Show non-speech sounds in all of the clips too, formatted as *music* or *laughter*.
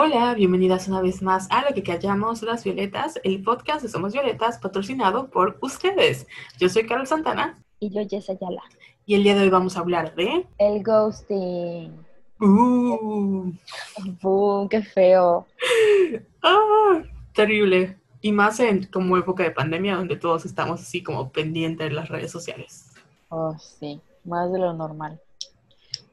Hola, bienvenidas una vez más a lo que callamos las violetas, el podcast de Somos Violetas patrocinado por ustedes. Yo soy Carol Santana. Y yo, Jess Ayala. Y el día de hoy vamos a hablar de... El ghosting. ¡Uh! ¡Bum! ¡Qué feo! ¡Ah! Terrible. Y más en como época de pandemia donde todos estamos así como pendientes de las redes sociales. Oh, sí. Más de lo normal.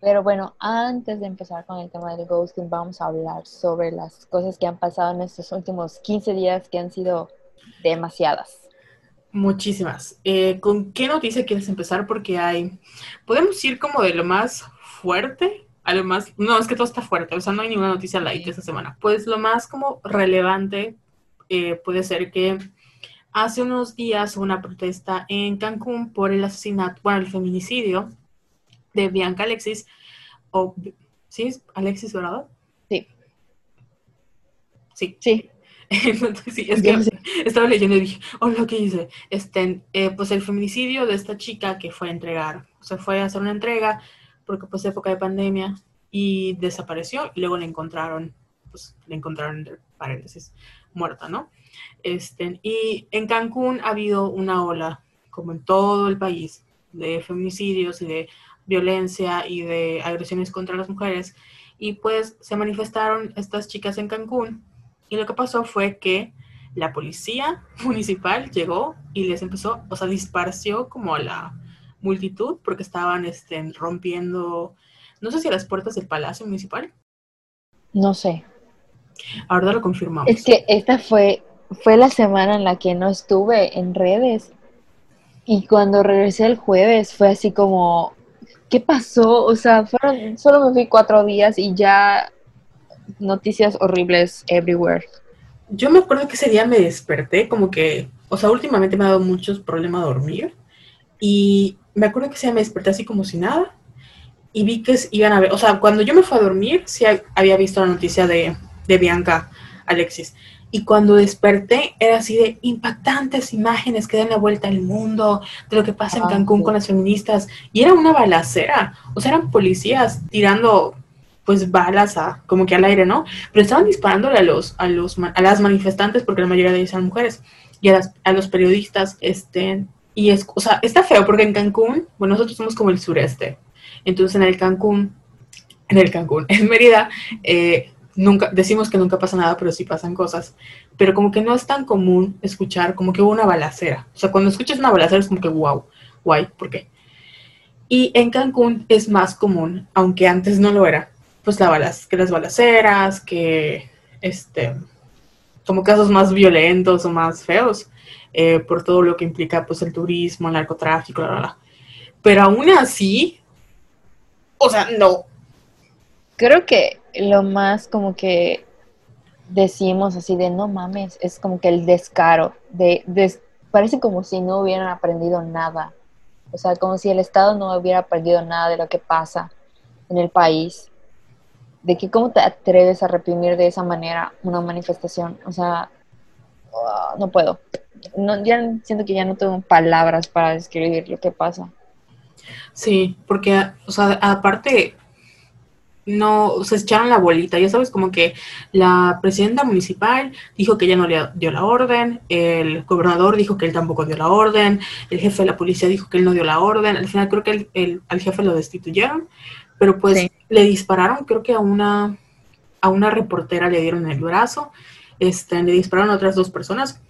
Pero bueno, antes de empezar con el tema del ghosting, vamos a hablar sobre las cosas que han pasado en estos últimos 15 días que han sido demasiadas. Muchísimas. Eh, ¿Con qué noticia quieres empezar? Porque hay, podemos ir como de lo más fuerte a lo más, no, es que todo está fuerte, o sea, no hay ninguna noticia light esta semana. Pues lo más como relevante eh, puede ser que hace unos días hubo una protesta en Cancún por el asesinato, bueno, el feminicidio de Bianca Alexis, o, ¿sí? ¿Alexis ¿verdad? Sí. Sí. Sí. sí, es que estaba leyendo y dije, oh, lo que hice. Este, eh, pues el feminicidio de esta chica que fue a entregar, o sea, fue a hacer una entrega, porque pues época de pandemia, y desapareció, y luego la encontraron, pues la encontraron, entre paréntesis, muerta, ¿no? Este, y en Cancún ha habido una ola, como en todo el país, de feminicidios y de violencia y de agresiones contra las mujeres. Y pues se manifestaron estas chicas en Cancún y lo que pasó fue que la policía *laughs* municipal llegó y les empezó, o sea, disparció como a la multitud porque estaban este, rompiendo, no sé si a las puertas del Palacio Municipal. No sé. Ahora lo confirmamos. Es que esta fue, fue la semana en la que no estuve en redes. Y cuando regresé el jueves fue así como, ¿qué pasó? O sea, fueron, solo me fui cuatro días y ya noticias horribles everywhere. Yo me acuerdo que ese día me desperté como que, o sea, últimamente me ha dado muchos problemas dormir y me acuerdo que ese día me desperté así como si nada y vi que iban a ver, o sea, cuando yo me fui a dormir sí había visto la noticia de, de Bianca Alexis y cuando desperté era así de impactantes imágenes que dan la vuelta al mundo, de lo que pasa en Ah, Cancún con las feministas. Y era una balacera, o sea, eran policías tirando pues balas a, como que al aire, ¿no? Pero estaban disparándole a los, a los, a las manifestantes, porque la mayoría de ellas eran mujeres, y a, las- a los periodistas, este, y es, o sea, está feo, porque en Cancún, bueno, nosotros somos como el sureste, entonces en el Cancún, en el Cancún, *laughs* en Mérida, eh, nunca, decimos que nunca pasa nada, pero sí pasan cosas, pero como que no es tan común escuchar como que hubo una balacera, o sea, cuando escuchas una balacera es como que wow, guay, ¿por qué? Y en Cancún es más común, aunque antes no lo era, pues la balas, que las balaceras, que este, como casos más violentos o más feos, eh, por todo lo que implica pues el turismo, el narcotráfico, la, la, la. Pero aún así, o sea, no. Creo que lo más como que decimos así de no mames, es como que el descaro, de, parece como si no hubieran aprendido nada. O sea, como si el Estado no hubiera aprendido nada de lo que pasa en el país. De que cómo te atreves a reprimir de esa manera una manifestación. O sea, ah, no puedo. No, ya siento que ya no tengo palabras para describir lo que pasa. Sí, porque, o sea, aparte, no, se echaron la bolita, ya sabes, como que la presidenta municipal dijo que ella no le dio la orden, el gobernador dijo que él tampoco dio la orden, el jefe de la policía dijo que él no dio la orden, al final creo que el, el- al jefe lo destituyeron, pero pues Sí. le dispararon, creo que a una, a una reportera le dieron el brazo, este, le dispararon a otras dos personas,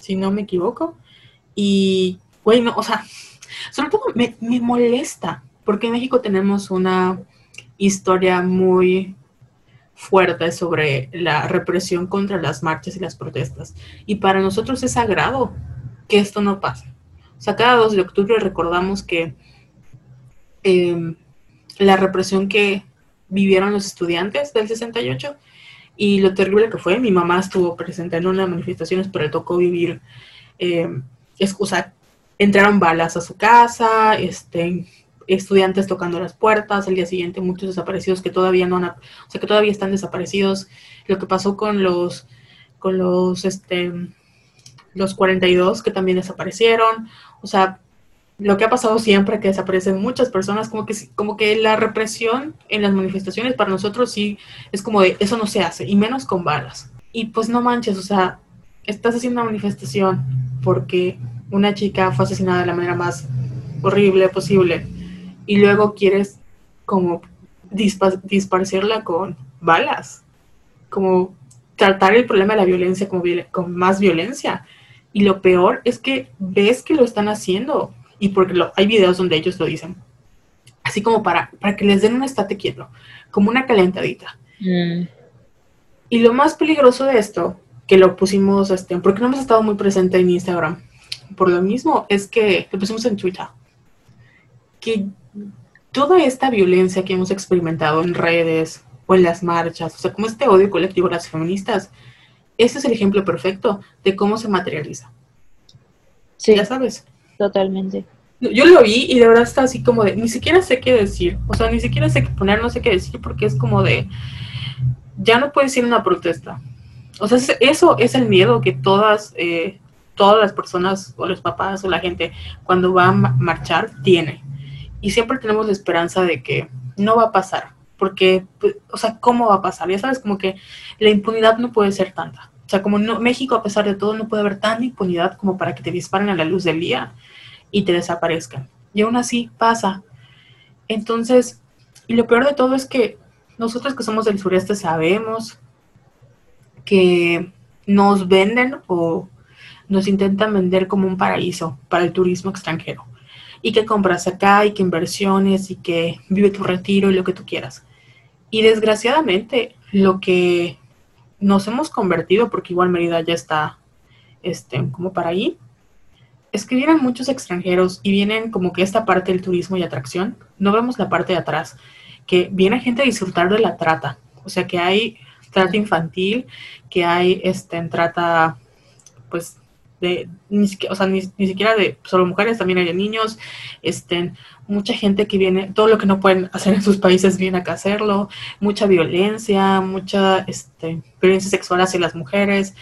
si no me equivoco, y, güey, no, o sea, sobre todo me, me molesta, porque en México tenemos una historia muy fuerte sobre la represión contra las marchas y las protestas. Y para nosotros es sagrado que esto no pase. O sea, cada 2 de octubre recordamos que eh, la represión que vivieron los estudiantes del 68 y lo terrible que fue, mi mamá estuvo presente en una de las manifestaciones, pero le tocó vivir, eh, entraron balas a su casa, este, estudiantes tocando las puertas, al día siguiente muchos desaparecidos que todavía no han, o sea, que todavía están desaparecidos, lo que pasó con los, con los, este, los 42 que también desaparecieron, o sea, lo que ha pasado siempre, que desaparecen muchas personas, como que, como que la represión en las manifestaciones para nosotros sí es como de, eso no se hace, y menos con balas. Y pues no manches, o sea, estás haciendo una manifestación porque una chica fue asesinada de la manera más horrible posible y luego quieres como disparcirla con balas, como tratar el problema de la violencia como con más violencia. Y lo peor es que ves que lo están haciendo y porque hay videos donde ellos lo dicen. Así como para, para que les den un estate quieto, como una calentadita. Mm. Y lo más peligroso de esto, que lo pusimos, este, porque no hemos estado muy presente en Instagram, por lo mismo, es que lo pusimos en Twitter, que toda esta violencia que hemos experimentado en redes o en las marchas, o sea, como este odio colectivo a las feministas, ese es el ejemplo perfecto de cómo se materializa. Sí. Ya sabes. Totalmente. Yo lo vi y de verdad está así como de, ni siquiera sé qué decir, o sea, ni siquiera sé qué poner, no sé qué decir, porque es como de, ya no puedes ir a una protesta. O sea, eso es el miedo que todas, eh, todas las personas, o los papás, o la gente, cuando va a marchar, tiene. Y siempre tenemos la esperanza de que no va a pasar, porque, pues, o sea, ¿cómo va a pasar? Ya sabes, como que la impunidad no puede ser tanta. O sea, como no, México, a pesar de todo, no puede haber tanta impunidad como para que te disparen a la luz del día y te desaparezcan. Y aún así pasa. Entonces, y lo peor de todo es que nosotros que somos del sureste sabemos que nos venden o nos intentan vender como un paraíso para el turismo extranjero. Y que compras acá y que inversiones y que vive tu retiro y lo que tú quieras. Y desgraciadamente lo que nos hemos convertido, porque igual Mérida ya está este, como para ahí, es que vienen muchos extranjeros y vienen como que esta parte del turismo y atracción, no vemos la parte de atrás, que viene gente a disfrutar de la trata, o sea que hay trata infantil, que hay este, trata, pues, de, ni, o sea, ni, siquiera de solo mujeres, también hay niños, este, mucha gente que viene, todo lo que no pueden hacer en sus países viene acá a hacerlo, mucha violencia, mucha este, violencia sexual hacia las mujeres,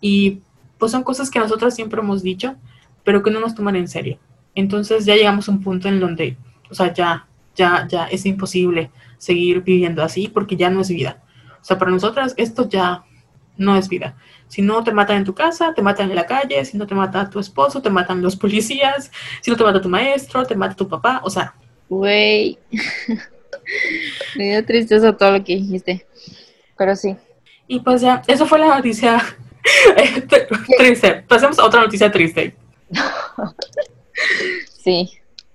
y pues son cosas que nosotros siempre hemos dicho, pero que no nos toman en serio. Entonces ya llegamos a un punto en donde, o sea, ya, ya, ya es imposible seguir viviendo así porque ya no es vida. O sea, para nosotras esto ya no es vida. Si no te matan en tu casa, te matan en la calle, si no te mata tu esposo, te matan los policías, si no te mata tu maestro, te mata tu papá, o sea. Güey. *laughs* Me dio tristeza todo lo que dijiste. Pero sí. Y pues ya, eso fue la noticia *laughs* triste. Pasemos a otra noticia triste. *laughs* sí,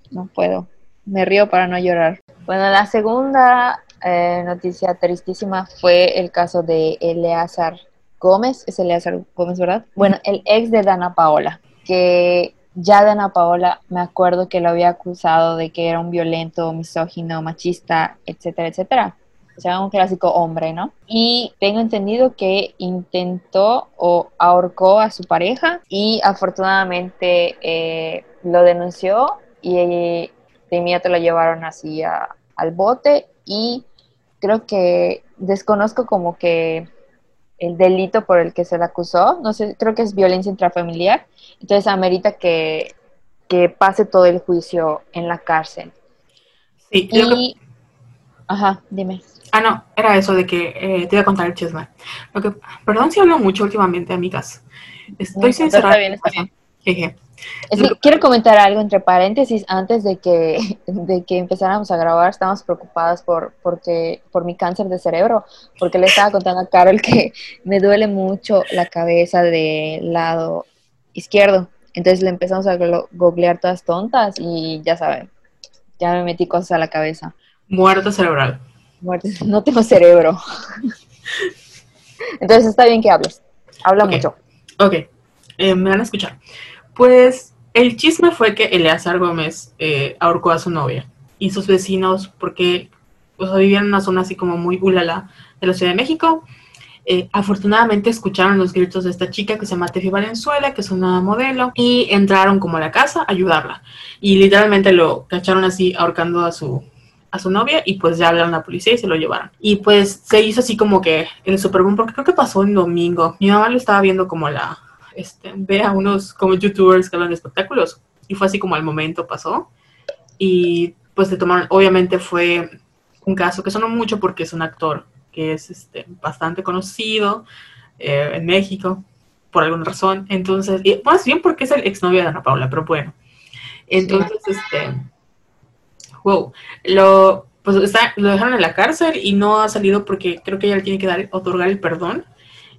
no puedo. Me río para no llorar. Bueno, la segunda eh, noticia tristísima fue el caso de Eleazar Gómez. Es Eleazar Gómez, ¿verdad? Bueno, el ex de Dana Paola, que ya Dana Paola me acuerdo que lo había acusado de que era un violento, misógino, machista, etcétera, etcétera o sea, un clásico hombre, ¿no? Y tengo entendido que intentó o ahorcó a su pareja y afortunadamente eh, lo denunció y de inmediato lo llevaron así al bote y creo que desconozco como que el delito por el que se le acusó, no sé, creo que es violencia intrafamiliar, entonces amerita que, que pase todo el juicio en la cárcel. Sí, y... Ajá, dime. Ah, no, era eso de que eh, te iba a contar el chisme. Lo que, perdón si hablo mucho últimamente, amigas. Estoy sincera. quiero comentar algo entre paréntesis antes de que, *laughs* de que empezáramos a grabar. Estamos preocupadas por, porque, por mi cáncer de cerebro, porque le estaba contando a Carol que me duele mucho la cabeza del lado izquierdo. Entonces le empezamos a googlear todas tontas y ya saben, ya me metí cosas a la cabeza. Muerte cerebral. No tengo cerebro. *laughs* Entonces está bien que hables. Habla mucho. Ok, eh, me van a escuchar. Pues el chisme fue que Eleazar Gómez eh, ahorcó a su novia y sus vecinos, porque vivían en una zona así como muy ulala de la Ciudad de México. Eh, afortunadamente escucharon los gritos de esta chica que se llama Tefi Valenzuela, que es una modelo, y entraron como a la casa a ayudarla. Y literalmente lo cacharon así ahorcando a su, a su novia y pues ya hablaron a la policía y se lo llevaron. Y pues se hizo así como que el Super porque creo que pasó en domingo. Mi mamá lo estaba viendo como la, este, ve a unos como youtubers que hablan de espectáculos y fue así como al momento pasó. Y pues se tomaron, obviamente fue un caso que sonó mucho porque es un actor que es este, bastante conocido eh, en México por alguna razón. Entonces, y más bien porque es el exnovio de Ana Paula, pero bueno. Entonces, este, wow, lo, pues está, lo dejaron en la cárcel y no ha salido porque creo que ella le tiene que dar, otorgar el perdón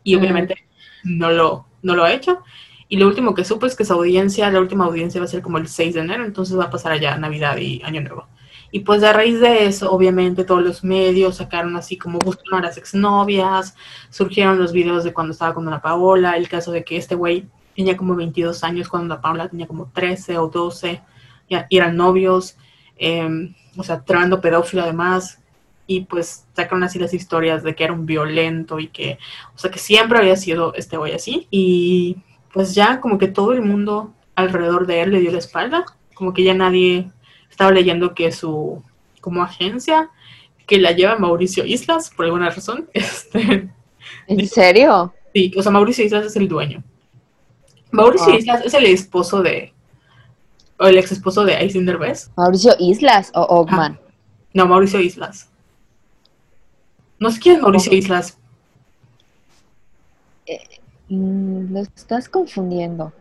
y obviamente no lo, no lo ha hecho. Y lo último que supe es que su audiencia, la última audiencia va a ser como el 6 de enero, entonces va a pasar allá Navidad y Año Nuevo. Y pues a raíz de eso, obviamente todos los medios sacaron así como buscaron a las exnovias, surgieron los videos de cuando estaba con Ana Paola, el caso de que este güey tenía como 22 años cuando Ana Paola tenía como 13 o 12, ya, eran novios, em, o sea, tremendo pedófilo además, y pues sacaron así las historias de que era un violento y que, o sea, que siempre había sido este güey así, y pues ya como que todo el mundo alrededor de él le dio la espalda, como que ya nadie estaba leyendo que su como agencia que la lleva Mauricio Islas por alguna razón. *laughs* Este, ¿En serio? Sí, o sea, Mauricio Islas es el dueño. Mauricio ah. Islas es el esposo de o el ex esposo de Aisin Derbez. Mauricio Islas o Ogman. No, Mauricio Islas. No sé quién es Mauricio Islas. Eh, Mm, lo estás confundiendo.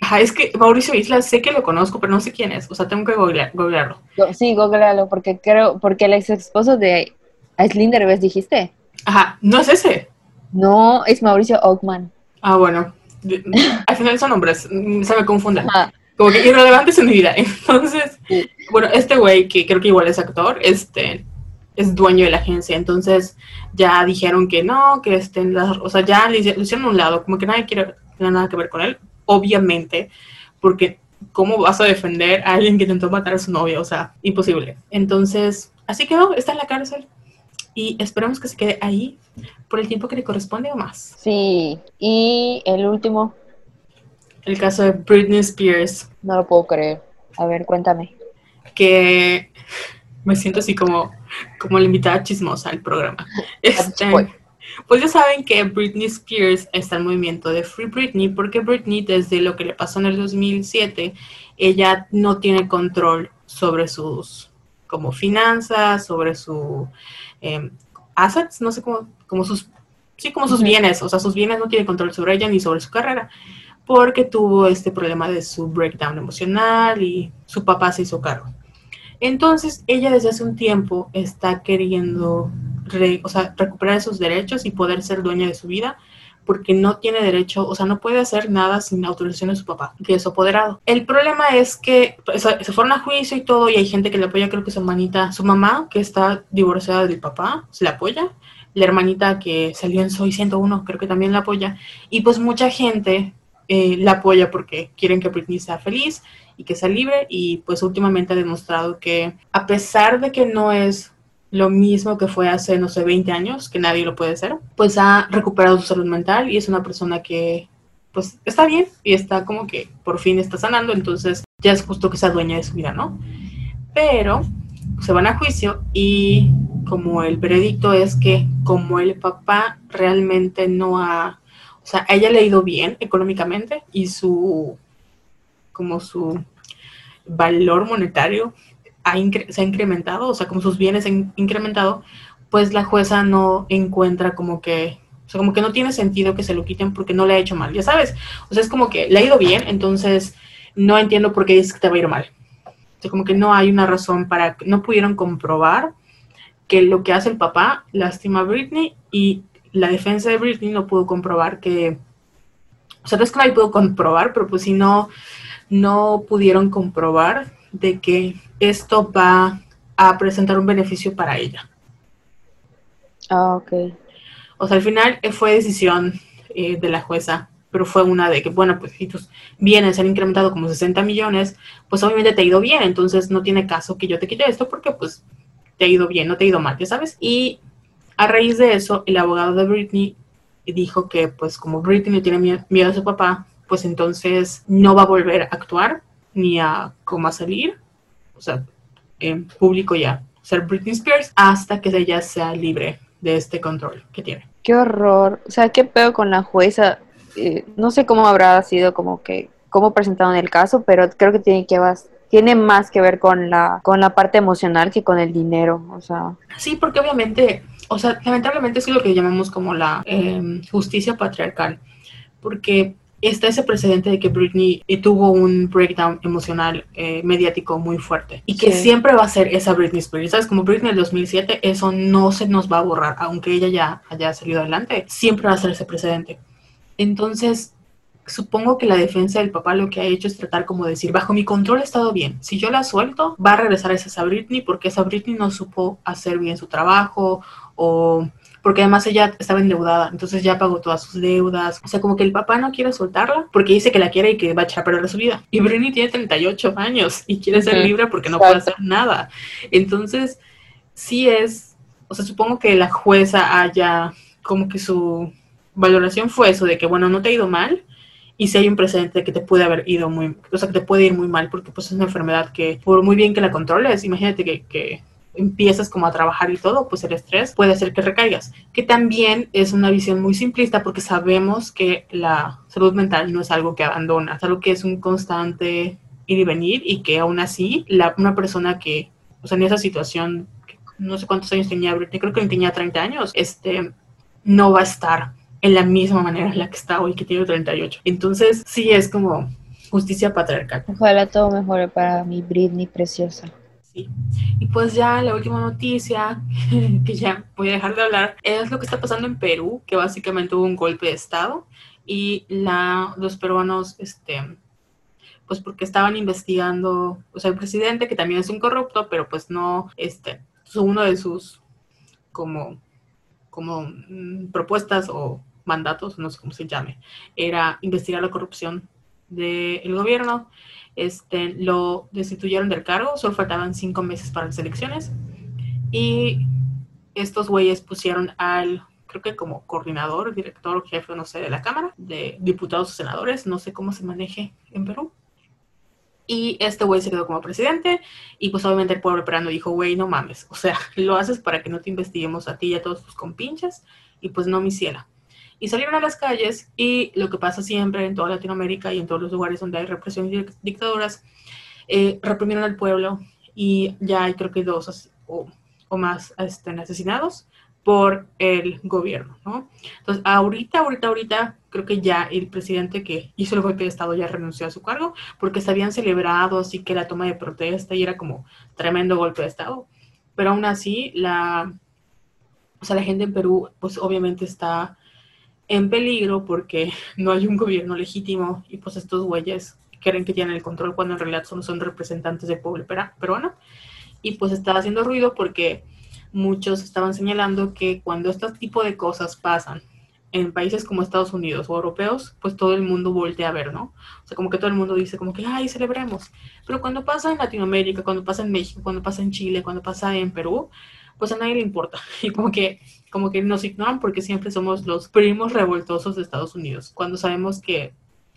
Ajá, es que Mauricio Isla sé que lo conozco, pero no sé quién es. O sea, tengo que googlearlo. Sí, googlealo, porque creo, porque el ex esposo de Aislinn Derbez dijiste. Ajá, no es ese. No, es Mauricio Oakman. Ah, bueno. *laughs* Al final son nombres, mm, se me confunden. Como que irrelevantes en mi vida. *laughs* Entonces, bueno, este güey, que creo que igual es actor, este, es dueño de la agencia, entonces ya dijeron que no, que estén las, o sea, ya le hicieron a un lado, como que nadie quiere tener nada que ver con él, obviamente, porque ¿cómo vas a defender a alguien que intentó matar a su novia? O sea, imposible. Entonces, así quedó, está en la cárcel y esperamos que se quede ahí por el tiempo que le corresponde o más. Sí, y el último. El caso de Britney Spears. No lo puedo creer. A ver, cuéntame. Que me siento así como como la invitada chismosa al programa. Este, pues ya saben que Britney Spears está en movimiento de Free Britney porque Britney desde lo que le pasó en el 2007, ella no tiene control sobre sus como finanzas, sobre sus em, assets, no sé cómo, como sus, sí, como sus bienes, o sea, sus bienes no tiene control sobre ella ni sobre su carrera porque tuvo este problema de su breakdown emocional y su papá se hizo cargo. Entonces, ella desde hace un tiempo está queriendo recuperar esos derechos y poder ser dueña de su vida, porque no tiene derecho, o sea, no puede hacer nada sin la autorización de su papá, que es apoderado. El problema es que se fueron a juicio y todo, y hay gente que le apoya, creo que su hermanita, su mamá, que está divorciada del papá, se le apoya, la hermanita que salió en Soy 101, creo que también la apoya, y pues mucha gente eh, la apoya porque quieren que Britney sea feliz y que sea libre y pues últimamente ha demostrado que a pesar de que no es lo mismo que fue hace, no sé, 20 años, que nadie lo puede ser, pues ha recuperado su salud mental y es una persona que pues está bien y está como que por fin está sanando, entonces ya es justo que sea dueña de su vida, ¿no? Pero se van a juicio y como el veredicto es que como el papá realmente no ha, o sea, ella le ha ido bien económicamente y su como su valor monetario se ha incrementado, o sea, como sus bienes han incrementado, pues la jueza no encuentra como que, o sea, como que no tiene sentido que se lo quiten porque no le ha hecho mal, ya sabes, o sea, es como que le ha ido bien, entonces no entiendo por qué dices que te va a ir mal. O sea, como que no hay una razón para, no pudieron comprobar que lo que hace el papá lastima a Britney y la defensa de Britney no pudo comprobar que, o sea, no es que nadie pudo comprobar, pero pues si no, no pudieron comprobar de que esto va a presentar un beneficio para ella. Ah, ok. O sea, al final fue decisión eh, de la jueza, pero fue una de que, bueno, pues si tus bienes han incrementado como 60 millones, pues obviamente te ha ido bien, entonces no tiene caso que yo te quite esto porque pues te ha ido bien, no te ha ido mal, ya sabes. Y a raíz de eso, el abogado de Britney dijo que pues como Britney tiene miedo a su papá, pues entonces no va a volver a actuar ni a cómo a salir, o sea, en público ya, ser Britney Spears, hasta que ella sea libre de este control que tiene. Qué horror, o sea, qué pedo con la jueza. Eh, no sé cómo habrá sido como que cómo presentaron el caso, pero creo que tiene que tiene más que ver con la con la parte emocional que con el dinero, o sea. Sí, porque obviamente, o sea, lamentablemente es lo que llamamos como la em, justicia patriarcal, porque está ese precedente de que Britney tuvo un breakdown emocional eh, mediático muy fuerte y que siempre va a ser esa Britney Spears, ¿sabes? Como Britney del 2007, eso no se nos va a borrar, aunque ella ya haya salido adelante, siempre va a ser ese precedente. Entonces, supongo que la defensa del papá lo que ha hecho es tratar como decir, bajo mi control ha estado bien, si yo la suelto, va a regresar esa Britney porque esa Britney no supo hacer bien su trabajo o porque además ella estaba endeudada, entonces ya pagó todas sus deudas. O sea, como que el papá no quiere soltarla porque dice que la quiere y que va a echar a perder su vida. Y Britney tiene 38 años y quiere ser libre porque no puede hacer nada. Entonces, sí es, o sea, supongo que la jueza haya, como que su valoración fue eso, de que, bueno, no te ha ido mal, y si hay un precedente que te puede haber ido muy, o sea, que te puede ir muy mal, porque pues es una enfermedad que por muy bien que la controles, imagínate que, que empiezas como a trabajar y todo, pues el estrés puede hacer que recaigas, que también es una visión muy simplista porque sabemos que la salud mental no es algo que abandona, es algo que es un constante ir y venir y que aún así la, una persona que, o sea, en esa situación, no sé cuántos años tenía Britney, creo que tenía 30 años, este, no va a estar en la misma manera en la que está hoy, que tiene 38. Entonces, sí es como justicia patriarcal. Ojalá todo mejore para mi Britney preciosa. Y pues ya la última noticia, *laughs* que ya voy a dejar de hablar, es lo que está pasando en Perú, que básicamente hubo un golpe de Estado y la, los peruanos, este, pues porque estaban investigando, o sea, el presidente, que también es un corrupto, pero pues no, este, uno de sus como, como mm, propuestas o mandatos, no sé cómo se llame, era investigar la corrupción del gobierno este, lo destituyeron del cargo, solo faltaban cinco meses para las elecciones. Y estos güeyes pusieron al, creo que como coordinador, director, jefe, no sé, de la Cámara, de diputados o senadores, no sé cómo se maneje en Perú. Y este güey se quedó como presidente y pues obviamente el pueblo peruano dijo, güey, no mames, o sea, *laughs* lo haces para que no te investiguemos a ti y a todos tus compinches y pues no, mi ciela y salieron a las calles y lo que pasa siempre en toda Latinoamérica y en todos los lugares donde hay represión y dictaduras, eh, reprimieron al pueblo y ya hay creo que dos o, más estén asesinados por el gobierno, ¿no? Entonces, ahorita, ahorita, ahorita, creo que ya el presidente que hizo el golpe de Estado ya renunció a su cargo porque se habían celebrado así que la toma de protesta y era como tremendo golpe de Estado. Pero aún así, la, o sea, la gente en Perú, pues obviamente está en peligro porque *laughs* no hay un gobierno legítimo y pues estos güeyes creen que tienen el control cuando en realidad solo son representantes del pueblo peruano. Y pues está haciendo ruido porque muchos estaban señalando que cuando este tipo de cosas pasan en países como Estados Unidos o europeos, pues todo el mundo voltea a ver, ¿no? O sea, como que todo el mundo dice como que, ay, celebremos. Pero cuando pasa en Latinoamérica, cuando pasa en México, cuando pasa en Chile, cuando pasa en Perú, pues a nadie le importa. *laughs* Y como que, como que nos ignoran porque siempre somos los primos revoltosos de Estados Unidos, cuando sabemos que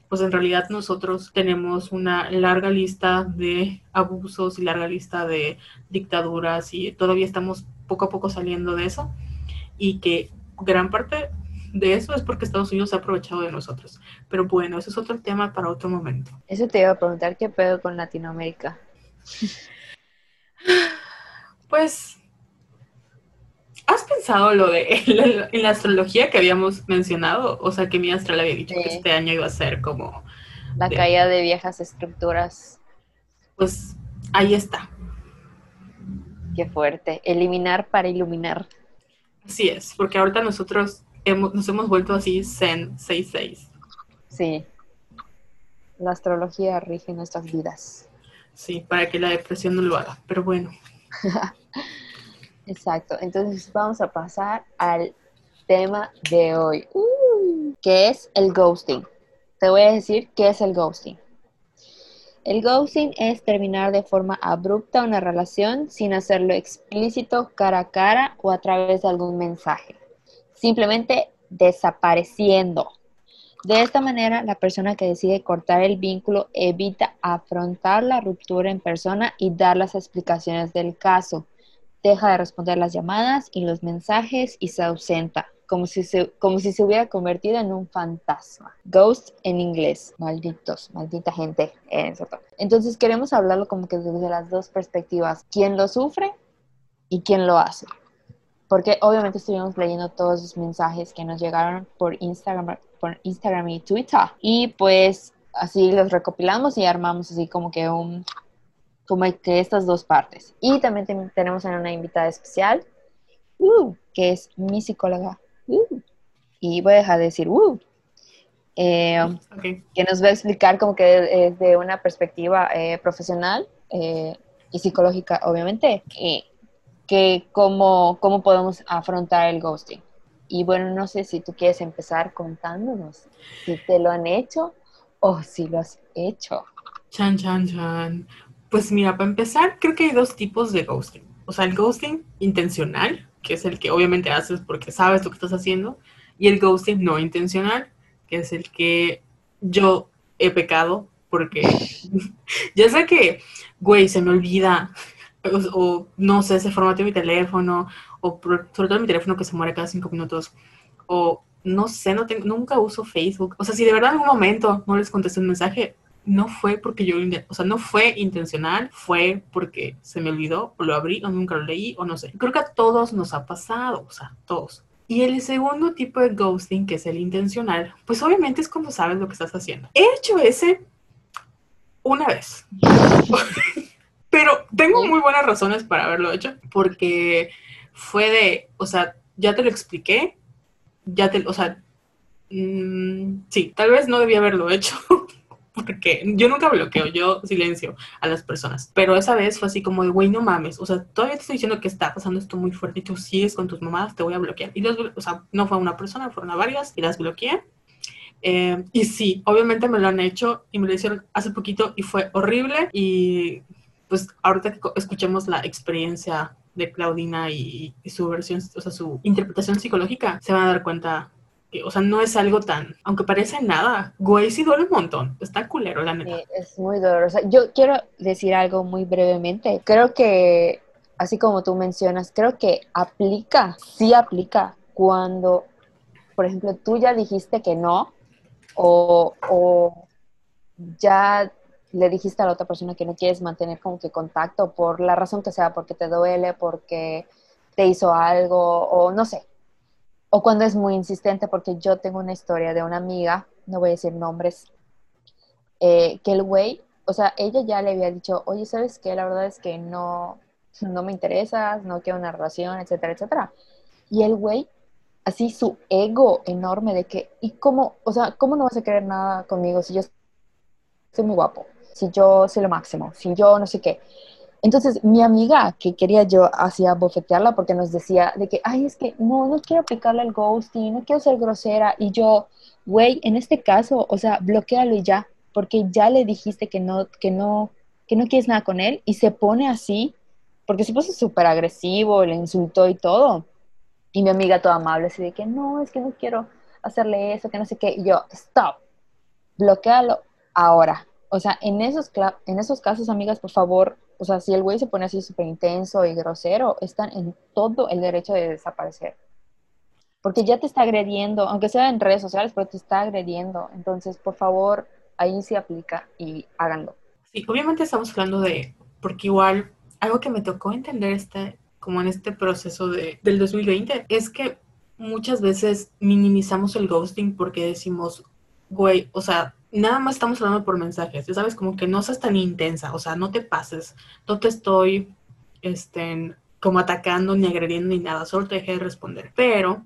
pues en realidad nosotros tenemos una larga lista de abusos y larga lista de dictaduras y todavía estamos poco a poco saliendo de eso y que gran parte de eso es porque Estados Unidos ha aprovechado de nosotros. Pero bueno, eso es otro tema para otro momento. Eso te iba a preguntar, ¿qué pedo con Latinoamérica? *sighs* Pues ¿Has pensado lo de *laughs* en la, astrología que habíamos mencionado? O sea, que mi astral había dicho que este año iba a ser como... La caída de viejas estructuras. Pues ahí está. Qué fuerte. Eliminar para iluminar. Así es, porque ahorita nosotros hemos, nos hemos vuelto así Zen 66. Sí. La astrología rige nuestras vidas. Sí, para que la depresión no lo haga. Pero bueno. *laughs* Exacto, entonces vamos a pasar al tema de hoy, que es el ghosting. Te voy a decir qué es el ghosting. El ghosting es terminar de forma abrupta una relación sin hacerlo explícito cara a cara o a través de algún mensaje. Simplemente desapareciendo. De esta manera, la persona que decide cortar el vínculo evita afrontar la ruptura en persona y dar las explicaciones del caso deja de responder las llamadas y los mensajes y se ausenta. como si, se, como si se hubiera convertido en un fantasma. Ghost en inglés, malditos, maldita gente. Entonces queremos hablarlo como que desde las dos perspectivas, quién lo sufre y quién lo hace. Porque obviamente estuvimos leyendo todos los mensajes que nos llegaron por Instagram, por Instagram y Twitter. Y pues así los recopilamos y armamos así como que un que estas dos partes. Y también tenemos a una invitada especial, uh, que es mi psicóloga. Uh, y voy a dejar de decir, uh, eh, que nos va a explicar como que desde una perspectiva eh, profesional eh, y psicológica, obviamente, que cómo, cómo podemos afrontar el ghosting. Y bueno, no sé si tú quieres empezar contándonos si te lo han hecho o si lo has hecho. Chan, chan, chan. Pues mira, para empezar, creo que hay dos tipos de ghosting. O sea, el ghosting intencional, que es el que obviamente haces porque sabes lo que estás haciendo, y el ghosting no intencional, que es el que yo he pecado porque *laughs* ya sé que, güey, se me olvida, o, no sé, se formateo mi teléfono, o sobre todo mi teléfono que se muere cada cinco minutos, o no sé, no tengo, nunca uso Facebook. O sea, si de verdad en algún momento no les contesté un mensaje, no fue porque yo, o sea, no fue intencional, fue porque se me olvidó, o lo abrí, o nunca lo leí, o no sé. Creo que a todos nos ha pasado, o sea, todos. Y el segundo tipo de ghosting, que es el intencional, pues obviamente es cuando sabes lo que estás haciendo. He hecho ese una vez. *laughs* Pero tengo muy buenas razones para haberlo hecho, porque fue de, o sea, ya te lo expliqué, ya te, o sea, mmm, sí, tal vez no debía haberlo hecho, porque yo nunca bloqueo, yo silencio a las personas. Pero esa vez fue así como de, güey, no mames, o sea, todavía te estoy diciendo que está pasando esto muy fuerte y tú sigues con tus mamadas, te voy a bloquear. Y los, o sea, no fue una persona, fueron a varias y las bloqueé. Eh, y sí, obviamente me lo han hecho y me lo hicieron hace poquito y fue horrible. Y pues ahorita que escuchemos la experiencia de Claudina y, y, su versión, o sea, su interpretación psicológica, se van a dar cuenta o sea, no es algo tan, aunque parece nada, güey, sí duele un montón, está culero, la neta. Sí, es muy doloroso. Yo quiero decir algo muy brevemente. Creo que, así como tú mencionas, creo que aplica, sí aplica cuando, por ejemplo, tú ya dijiste que no, o, o ya le dijiste a la otra persona que no quieres mantener como que contacto por la razón que sea, porque te duele, porque te hizo algo, o no sé, o cuando es muy insistente, porque yo tengo una historia de una amiga, no voy a decir nombres, eh, que el güey, o sea, ella ya le había dicho, oye, ¿sabes qué? La verdad es que no, no me interesas, no quiero una relación, etcétera, etcétera. Y el güey, así su ego enorme de que, ¿y cómo, o sea, cómo no vas a querer nada conmigo si yo soy muy guapo, si yo soy lo máximo, si yo no sé qué? Entonces, mi amiga, que quería yo hacía bofetearla porque nos decía de que, ay, es que no, no quiero aplicarle el ghosting, no quiero ser grosera. Y yo, güey, en este caso, o sea, bloquealo y ya, porque ya le dijiste que no, que no, que no quieres nada con él y se pone así, porque se puso súper agresivo, le insultó y todo. Y mi amiga toda amable, así de que, no, es que no quiero hacerle eso, que no sé qué. Y yo, stop, bloquealo ahora. O sea, en esos, en esos casos, amigas, por favor, o sea, si el güey se pone así súper intenso y grosero, están en todo el derecho de desaparecer. Porque ya te está agrediendo, aunque sea en redes sociales, pero te está agrediendo. Entonces, por favor, ahí sí aplica y háganlo. Sí, obviamente estamos hablando de, porque igual, algo que me tocó entender este, como en este proceso de, del 2020, es que muchas veces minimizamos el ghosting porque decimos, güey, o sea, nada más estamos hablando por mensajes, ya sabes, como que no seas tan intensa, o sea, no te pases, no te estoy, este, como atacando ni agrediendo ni nada, solo te dejé de responder, pero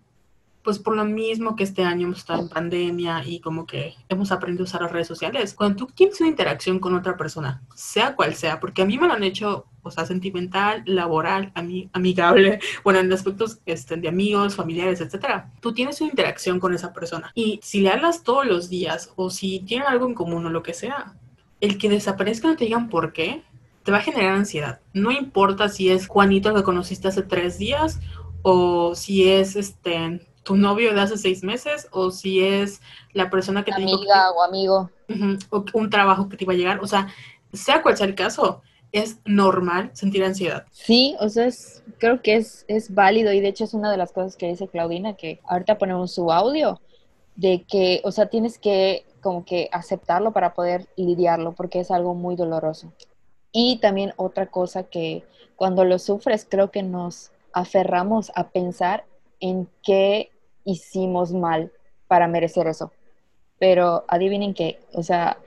pues por lo mismo que este año hemos estado en pandemia y como que hemos aprendido a usar las redes sociales, cuando tú tienes una interacción con otra persona, sea cual sea, porque a mí me lo han hecho, o sea, sentimental, laboral, amigable, *laughs* bueno, en aspectos este, de amigos, familiares, etcétera, tú tienes una interacción con esa persona y si le hablas todos los días o si tienen algo en común o lo que sea, el que desaparezca no te digan por qué, te va a generar ansiedad. No importa si es Juanito que conociste hace tres días o si es este tu novio de hace seis meses o si es la persona que te Amiga o amigo. o un trabajo que te iba a llegar. O sea, sea cual sea el caso, es normal sentir ansiedad. Sí, o sea, es, creo que es, es válido y de hecho es una de las cosas que dice Claudina, que ahorita ponemos su audio, de que, o sea, tienes que como que aceptarlo para poder lidiarlo, porque es algo muy doloroso. Y también otra cosa que cuando lo sufres, creo que nos aferramos a pensar en qué hicimos mal para merecer eso. Pero adivinen qué, o sea,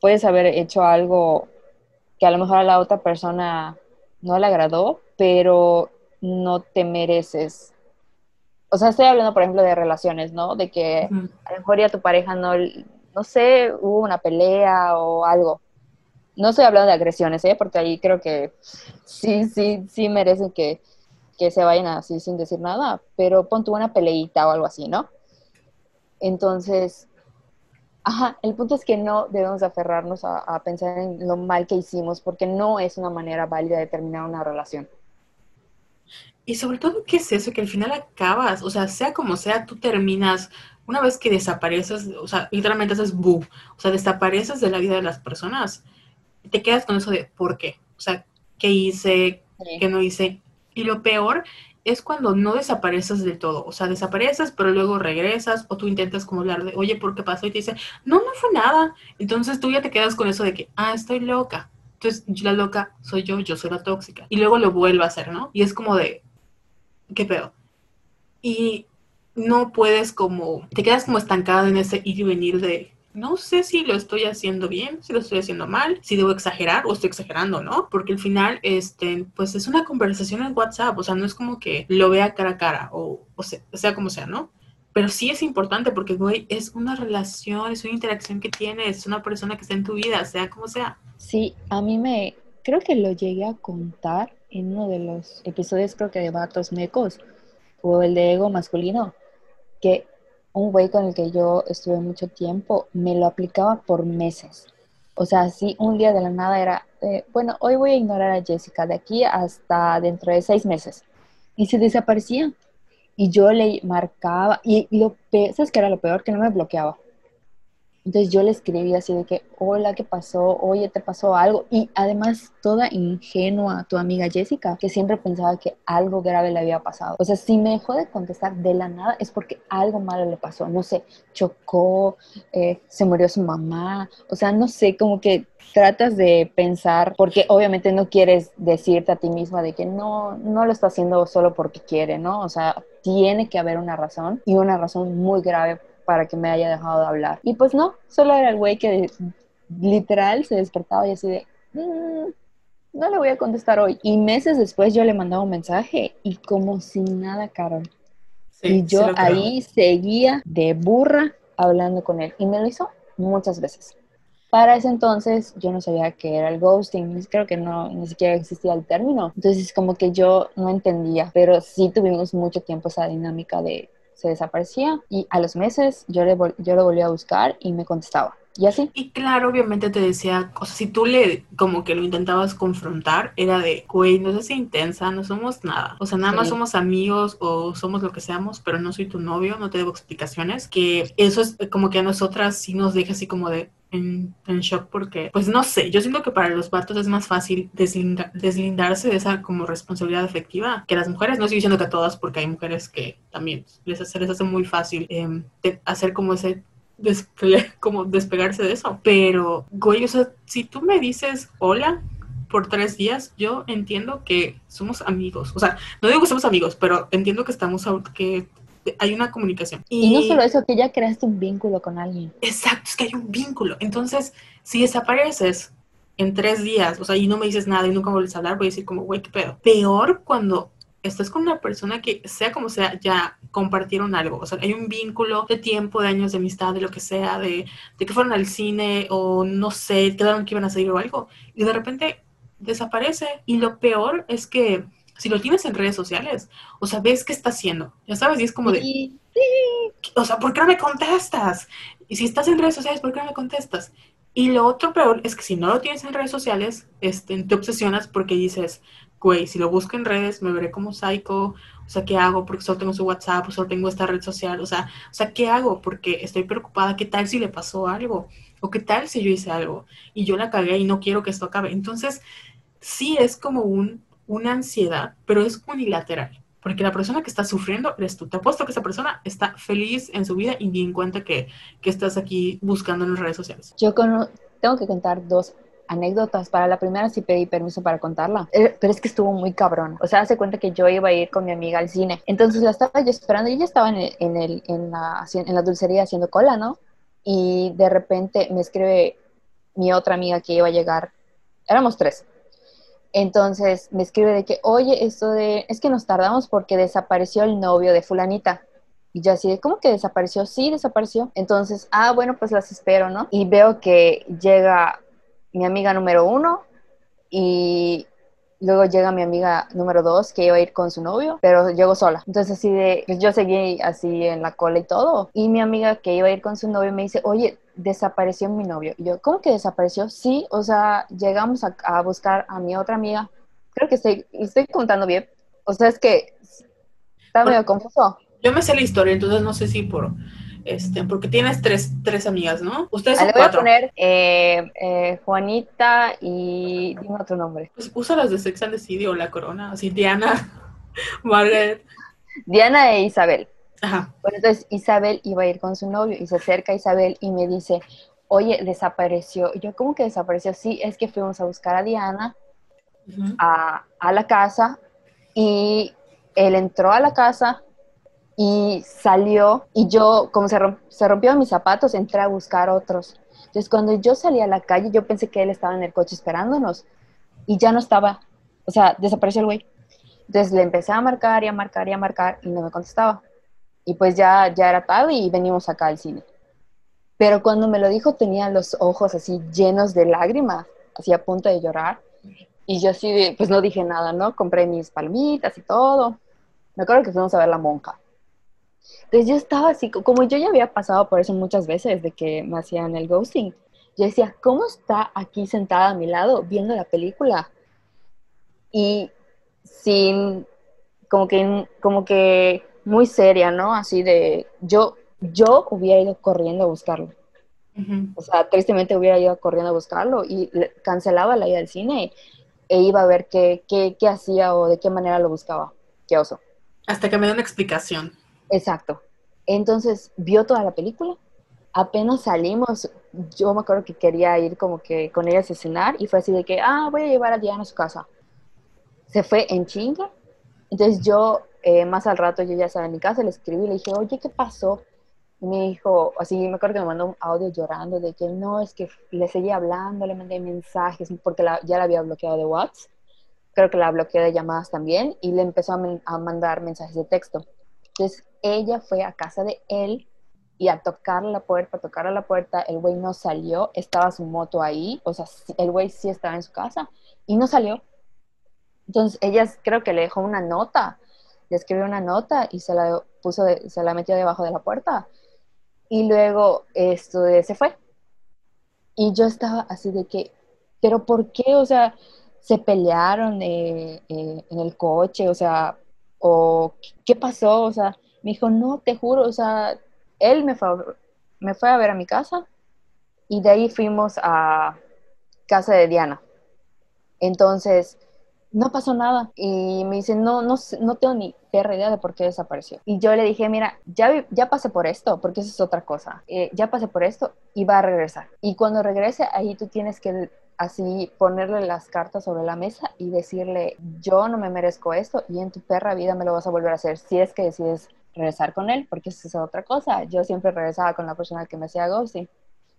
puedes haber hecho algo que a lo mejor a la otra persona no le agradó, pero no te mereces. O sea, estoy hablando, por ejemplo, de relaciones, ¿no? De que a lo mejor ya tu pareja no, no sé, hubo una pelea o algo. No estoy hablando de agresiones, ¿eh? Porque ahí creo que sí, sí, sí merecen que, que se vayan así sin decir nada, pero pon tú una peleita o algo así, ¿no? Entonces, Ajá, el punto es que no debemos aferrarnos a, pensar en lo mal que hicimos porque no es una manera válida de terminar una relación. Y sobre todo, ¿qué es eso? Que al final acabas, o sea, sea como sea, tú terminas, una vez que desapareces, o sea, literalmente haces bu, o sea, desapareces de la vida de las personas, te quedas con eso de ¿por qué? O sea, ¿qué hice? ¿Qué no hice? Y lo peor es cuando no desapareces del todo. O sea, desapareces, pero luego regresas o tú intentas como hablar de, oye, ¿por qué pasó? Y te dice, no, no fue nada. Entonces tú ya te quedas con eso de que, ah, estoy loca. Entonces la loca soy yo, yo soy la tóxica. Y luego lo vuelvo a hacer, ¿no? Y es como de, ¿qué pedo? Y no puedes como, te quedas como estancada en ese ir y venir de, no sé si lo estoy haciendo bien, si lo estoy haciendo mal, si debo exagerar o estoy exagerando, ¿no? Porque al final, este, pues es una conversación en WhatsApp, o sea, no es como que lo vea cara a cara o, o sea, sea como sea, ¿no? Pero sí es importante porque, güey, es una relación, es una interacción que tienes, es una persona que está en tu vida, sea como sea. Sí, a mí me, creo que lo llegué a contar en uno de los episodios, creo que de Vatos Mecos, o el de Ego Masculino, que un güey con el que yo estuve mucho tiempo me lo aplicaba por meses. O sea, así un día de la nada era, bueno, hoy voy a ignorar a Jessica de aquí hasta dentro de seis meses. Y se desaparecía. Y yo le marcaba, y lo ¿sabes qué era lo peor? Que no me bloqueaba. Entonces yo le escribí así de que, hola, ¿qué pasó? Oye, ¿te pasó algo? Y además toda ingenua tu amiga Jessica, que siempre pensaba que algo grave le había pasado. O sea, si me dejó de contestar de la nada es porque algo malo le pasó. No sé, chocó, eh, se murió su mamá. O sea, no sé, como que tratas de pensar, porque obviamente no quieres decirte a ti misma de que no, no lo está haciendo solo porque quiere, ¿no? O sea, tiene que haber una razón y una razón muy grave para que me haya dejado de hablar. Y pues no, solo era el güey que literal se despertaba y así de, mm, no le voy a contestar hoy. Y meses después yo le mandaba un mensaje y como sin nada, Carol. y yo ahí seguía de burra hablando con él. Y me lo hizo muchas veces. Para ese entonces yo no sabía qué era el ghosting, creo que no, ni siquiera existía el término. Entonces como que yo no entendía, pero sí tuvimos mucho tiempo esa dinámica de se desaparecía y a los meses yo, le, yo lo volví a buscar y me contestaba. Y así. Y claro, obviamente te decía, o sea, si tú le como que lo intentabas confrontar, era de, güey, no seas intensa, no somos nada. O sea, nada más somos amigos o somos lo que seamos, pero no soy tu novio, no te debo explicaciones. Que eso es como que a nosotras sí nos deja así como de, en, shock porque, pues no sé, yo siento que para los vatos es más fácil deslindarse de esa como responsabilidad afectiva que las mujeres. No estoy diciendo que a todas, porque hay mujeres que también les, se les hace muy fácil em, hacer como ese *laughs* como despegarse de eso. Pero, güey, o sea, si tú me dices hola por tres días, yo entiendo que somos amigos. O sea, no digo que somos amigos, pero entiendo que estamos, que hay una comunicación. Y, no solo eso, que ya creaste un vínculo con alguien. Exacto, es que hay un vínculo. Entonces, si desapareces en tres días, o sea, y no me dices nada y nunca vuelves a hablar, voy a decir como, güey, qué pedo. Peor cuando estás con una persona que, sea como sea, ya compartieron algo. O sea, hay un vínculo de tiempo, de años de amistad, de lo que sea, de, de que fueron al cine o no sé, quedaron que iban a salir o algo. Y de repente desaparece. Y lo peor es que si lo tienes en redes sociales, o sea, ves qué está haciendo, ya sabes, y es como de, sí. o sea, ¿por qué no me contestas? Y si estás en redes sociales, ¿por qué no me contestas? Y lo otro peor es que si no lo tienes en redes sociales, este, te obsesionas porque dices, güey, si lo busco en redes, me veré como psycho, o sea, ¿qué hago? Porque solo tengo su WhatsApp, o solo tengo esta red social, o sea, o sea, ¿qué hago? Porque estoy preocupada, ¿qué tal si le pasó algo? ¿O qué tal si yo hice algo? Y yo la cagué y no quiero que esto acabe. Entonces, sí es como un, una ansiedad, pero es unilateral. Porque la persona que está sufriendo eres tú. Te apuesto que esa persona está feliz en su vida y ni en cuenta que, que estás aquí buscando en las redes sociales. Yo tengo que contar dos anécdotas. Para la primera sí pedí permiso para contarla, eh, pero es que estuvo muy cabrón. O sea, hace cuenta que yo iba a ir con mi amiga al cine. Entonces la estaba yo esperando y ella estaba en, en, el, en, la, en la dulcería haciendo cola, ¿no? Y de repente me escribe mi otra amiga que iba a llegar. Éramos tres. Entonces me escribe de que, oye, esto de, es que nos tardamos porque desapareció el novio de fulanita. Y yo así de, ¿cómo que desapareció? Sí, desapareció. Entonces, ah, bueno, pues las espero, ¿no? Y veo que llega mi amiga número uno y luego llega mi amiga número dos que iba a ir con su novio, pero llegó sola. Entonces así de, pues yo seguí así en la cola y todo. Y mi amiga que iba a ir con su novio me dice, oye, desapareció mi novio. Y yo, ¿cómo que desapareció? Sí, o sea, llegamos a, buscar a mi otra amiga. Creo que estoy, estoy contando bien. O sea, es que está medio confuso. Yo me sé la historia, entonces no sé si por este, porque tienes tres, tres amigas, ¿no? Ustedes son Le voy a poner eh, eh, Juanita y dime otro nombre. Pues usa las de Sex and the City o La Corona, así Diana, *laughs* Margaret. Diana e Isabel. Ajá. Bueno, entonces Isabel iba a ir con su novio y se acerca a Isabel y me dice, oye, desapareció. Y yo, ¿cómo que desapareció? Sí, es que fuimos a buscar a Diana a, a la casa y él entró a la casa, y salió y yo, como se, se rompieron mis zapatos, entré a buscar otros. Entonces, cuando yo salí a la calle, yo pensé que él estaba en el coche esperándonos y ya no estaba. O sea, desapareció el güey. Entonces le empecé a marcar y a marcar y a marcar y no me contestaba. Y pues ya, ya era tarde y venimos acá al cine. Pero cuando me lo dijo tenía los ojos así llenos de lágrimas, así a punto de llorar. Y yo así, pues no dije nada, ¿no? Compré mis palmitas y todo. Me acuerdo que fuimos a ver La Monja. Entonces yo estaba así, como yo ya había pasado por eso muchas veces de que me hacían el ghosting, yo decía, ¿cómo está aquí sentada a mi lado viendo la película? Y sin, como que, como que muy seria, ¿no? Así de, yo, yo hubiera ido corriendo a buscarlo. O sea, tristemente hubiera ido corriendo a buscarlo y cancelaba la ida al cine e iba a ver qué, qué, qué hacía o de qué manera lo buscaba. Qué oso. Hasta que me dé una explicación. Exacto. Entonces, vio toda la película. Apenas salimos, yo me acuerdo que quería ir como que con ella a cenar y fue así de que, ah, voy a llevar a Diana a su casa. Se fue en chinga. Entonces yo, eh, más al rato, yo ya estaba en mi casa, le escribí, le dije, oye, ¿qué pasó? Me dijo, así me acuerdo que me mandó un audio llorando de que no, es que le seguía hablando, le mandé mensajes porque ya la había bloqueado de WhatsApp. Creo que la bloqueó de llamadas también y le empezó a mandar mensajes de texto. Entonces ella fue a casa de él y a tocar la puerta, a tocar a la puerta, el güey no salió, estaba su moto ahí, o sea, el güey sí estaba en su casa y no salió. Entonces ella creo que le dejó una nota, le escribió una nota y se la puso, se la metió debajo de la puerta y luego esto se fue. Y yo estaba así de que, pero ¿por qué? O sea, se pelearon eh, eh, en el coche, o sea, o qué pasó, o sea, me dijo, no, te juro, o sea, él me fue, me fue a ver a mi casa y de ahí fuimos a casa de Diana. Entonces, no pasó nada. Y me dice, no, no, no tengo ni idea de por qué desapareció. Y yo le dije, mira, ya, ya pasé por esto, porque eso es otra cosa. Eh, ya pasé por esto y va a regresar. Y cuando regrese, ahí tú tienes que así ponerle las cartas sobre la mesa y decirle, yo no me merezco esto y en tu perra vida me lo vas a volver a hacer si es que decides regresar con él, porque eso es otra cosa. Yo siempre regresaba con la persona que me hacía ghosting.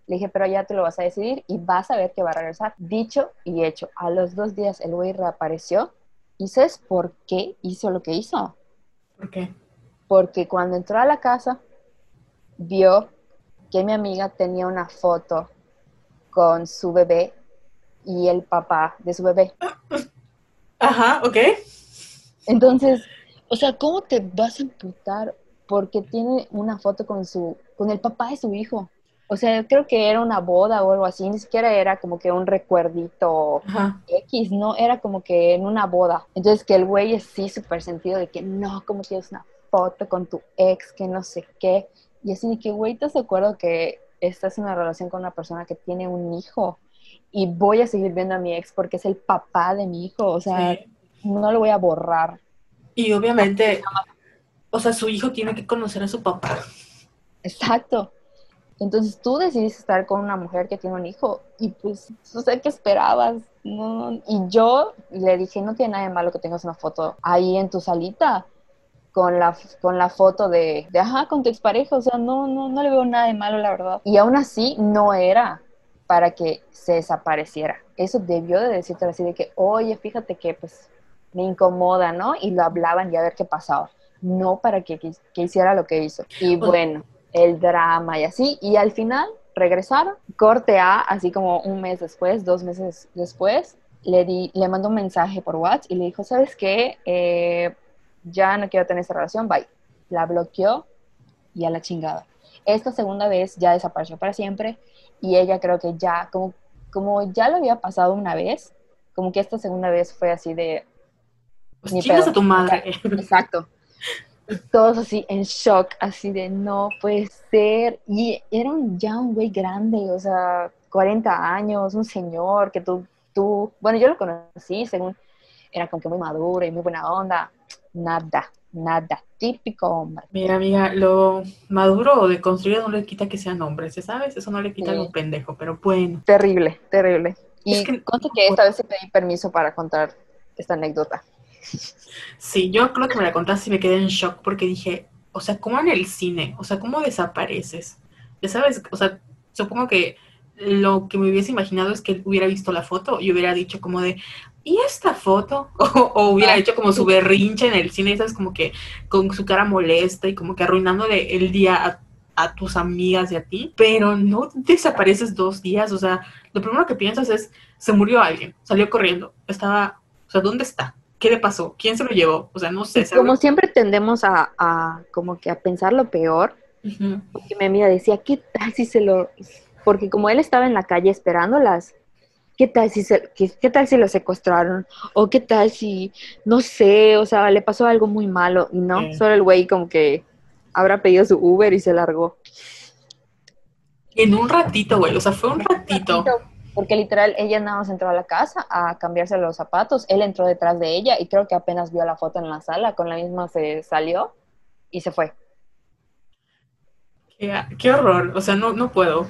Le dije, pero ya te lo vas a decidir y vas a ver que va a regresar. Dicho y hecho. A los dos días el güey reapareció. ¿Y sabes por qué hizo lo que hizo? ¿Por qué? Porque cuando entró a la casa, vio que mi amiga tenía una foto con su bebé y el papá de su bebé. Ajá, ok. Entonces, o sea, ¿cómo te vas a imputar porque tiene una foto con su, con el papá de su hijo? O sea, creo que era una boda o algo así, ni siquiera era como que un recuerdito X, no, era como que en una boda. Entonces que el güey es sí súper sentido de que no, como tienes una foto con tu ex, que no sé qué. Y así de que, güey, ¿te acuerdo que estás en una relación con una persona que tiene un hijo? Y voy a seguir viendo a mi ex porque es el papá de mi hijo, o sea, no lo voy a borrar. Y obviamente, o sea, su hijo tiene que conocer a su papá. Exacto. Entonces tú decidiste estar con una mujer que tiene un hijo y pues, no sé qué esperabas. No, y yo le dije, no tiene nada de malo que tengas una foto ahí en tu salita con la, con la foto de, de, ajá, con tu expareja. O sea, no, no, no le veo nada de malo, la verdad. Y aún así no era para que se desapareciera. Eso debió de decirte así de que, oye, fíjate que pues me incomoda, ¿no? Y lo hablaban y a ver qué pasaba. No para que, que hiciera lo que hizo. Y bueno el drama y así. Y al final regresaron. Corte A, así como un mes después, dos meses después, le, di, le mandó un mensaje por WhatsApp y le dijo, ¿sabes qué? Eh, ya no quiero tener esta relación, bye. La bloqueó y a la chingada. Esta segunda vez ya desapareció para siempre y ella creo que ya, como, como ya lo había pasado una vez, como que esta segunda vez fue así de... Pues a tu madre. Exacto todos así en shock, así de no puede ser. Y era un, ya un güey grande, o sea, 40 años, un señor que tú, tú, bueno, yo lo conocí, según era como que muy maduro y muy buena onda. Nada, nada, típico hombre. Mira, amiga, lo maduro o de construir no le quita que sean hombres, ¿sabes? Eso no le quita lo pendejo, pero bueno. Terrible, terrible. Y es que, que esta vez sí pedí permiso para contar esta anécdota. Sí, yo creo que me la contaste y me quedé en shock porque dije, o sea, ¿cómo en el cine? O sea, ¿cómo desapareces? Ya sabes, o sea, supongo que lo que me hubiese imaginado es que hubiera visto la foto y hubiera dicho como de, ¿y esta foto? *laughs* O, hubiera hecho como su berrinche en el cine, ¿sabes? Como que con su cara molesta y como que arruinándole el día a, a tus amigas y a ti, pero no desapareces dos días, o sea, lo primero que piensas es, se murió alguien, salió corriendo, estaba, o sea, ¿dónde está? ¿Qué le pasó? ¿Quién se lo llevó? O sea, no sé. Como siempre tendemos a, como que a pensar lo peor. Porque mi amiga decía, ¿qué tal si se lo...? Porque como él estaba en la calle esperándolas, ¿qué tal si se, qué, tal si lo secuestraron? O qué tal si, no sé, o sea, le pasó algo muy malo. Y no, solo el güey como que habrá pedido su Uber y se largó. En un ratito, güey, o sea, fue un ratito porque literal ella nada más entró a la casa a cambiarse los zapatos, él entró detrás de ella y creo que apenas vio la foto en la sala, con la misma se salió y se fue. Qué, horror, o sea, no, no puedo.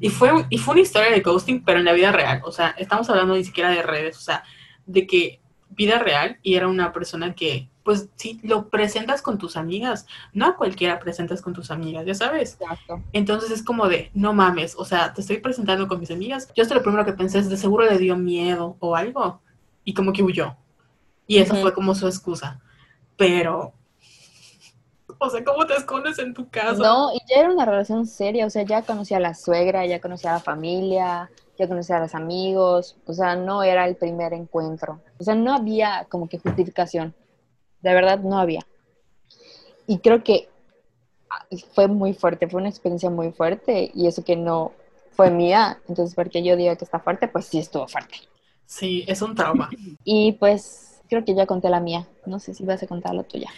Y fue, y fue una historia de ghosting, pero en la vida real, o sea, estamos hablando ni siquiera de redes, o sea, de que vida real y era una persona que pues si lo presentas con tus amigas, no a cualquiera presentas con tus amigas, ya sabes. Exacto. Entonces es como de, no mames, o sea, te estoy presentando con mis amigas. Yo hasta lo primero que pensé es, de seguro le dio miedo o algo, y como que huyó. Y esa fue como su excusa. Pero, *laughs* o sea, ¿cómo te escondes en tu casa? No, y ya era una relación seria, o sea, ya conocía a la suegra, ya conocía a la familia, ya conocía a los amigos, o sea, no era el primer encuentro. O sea, no había como que justificación de verdad no había. Y creo que fue muy fuerte, fue una experiencia muy fuerte y eso que no fue mía, entonces porque yo digo que está fuerte, pues sí estuvo fuerte. Sí, es un trauma. *laughs* y pues creo que ya conté la mía, no sé si vas a contar la tuya.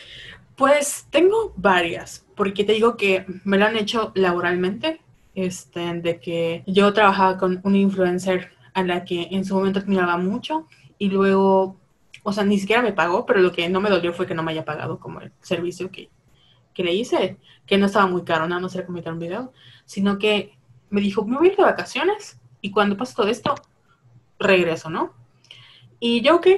Pues tengo varias, porque te digo que me lo han hecho laboralmente, este, de que yo trabajaba con un influencer a la que en su momento admiraba mucho y luego o sea, ni siquiera me pagó, pero lo que no me dolió fue que no me haya pagado como el servicio que, que le hice, que no estaba muy caro, nada más era comentar un video, sino que me dijo, me voy a ir de vacaciones y cuando pase todo esto, regreso, ¿no? Y yo, ok,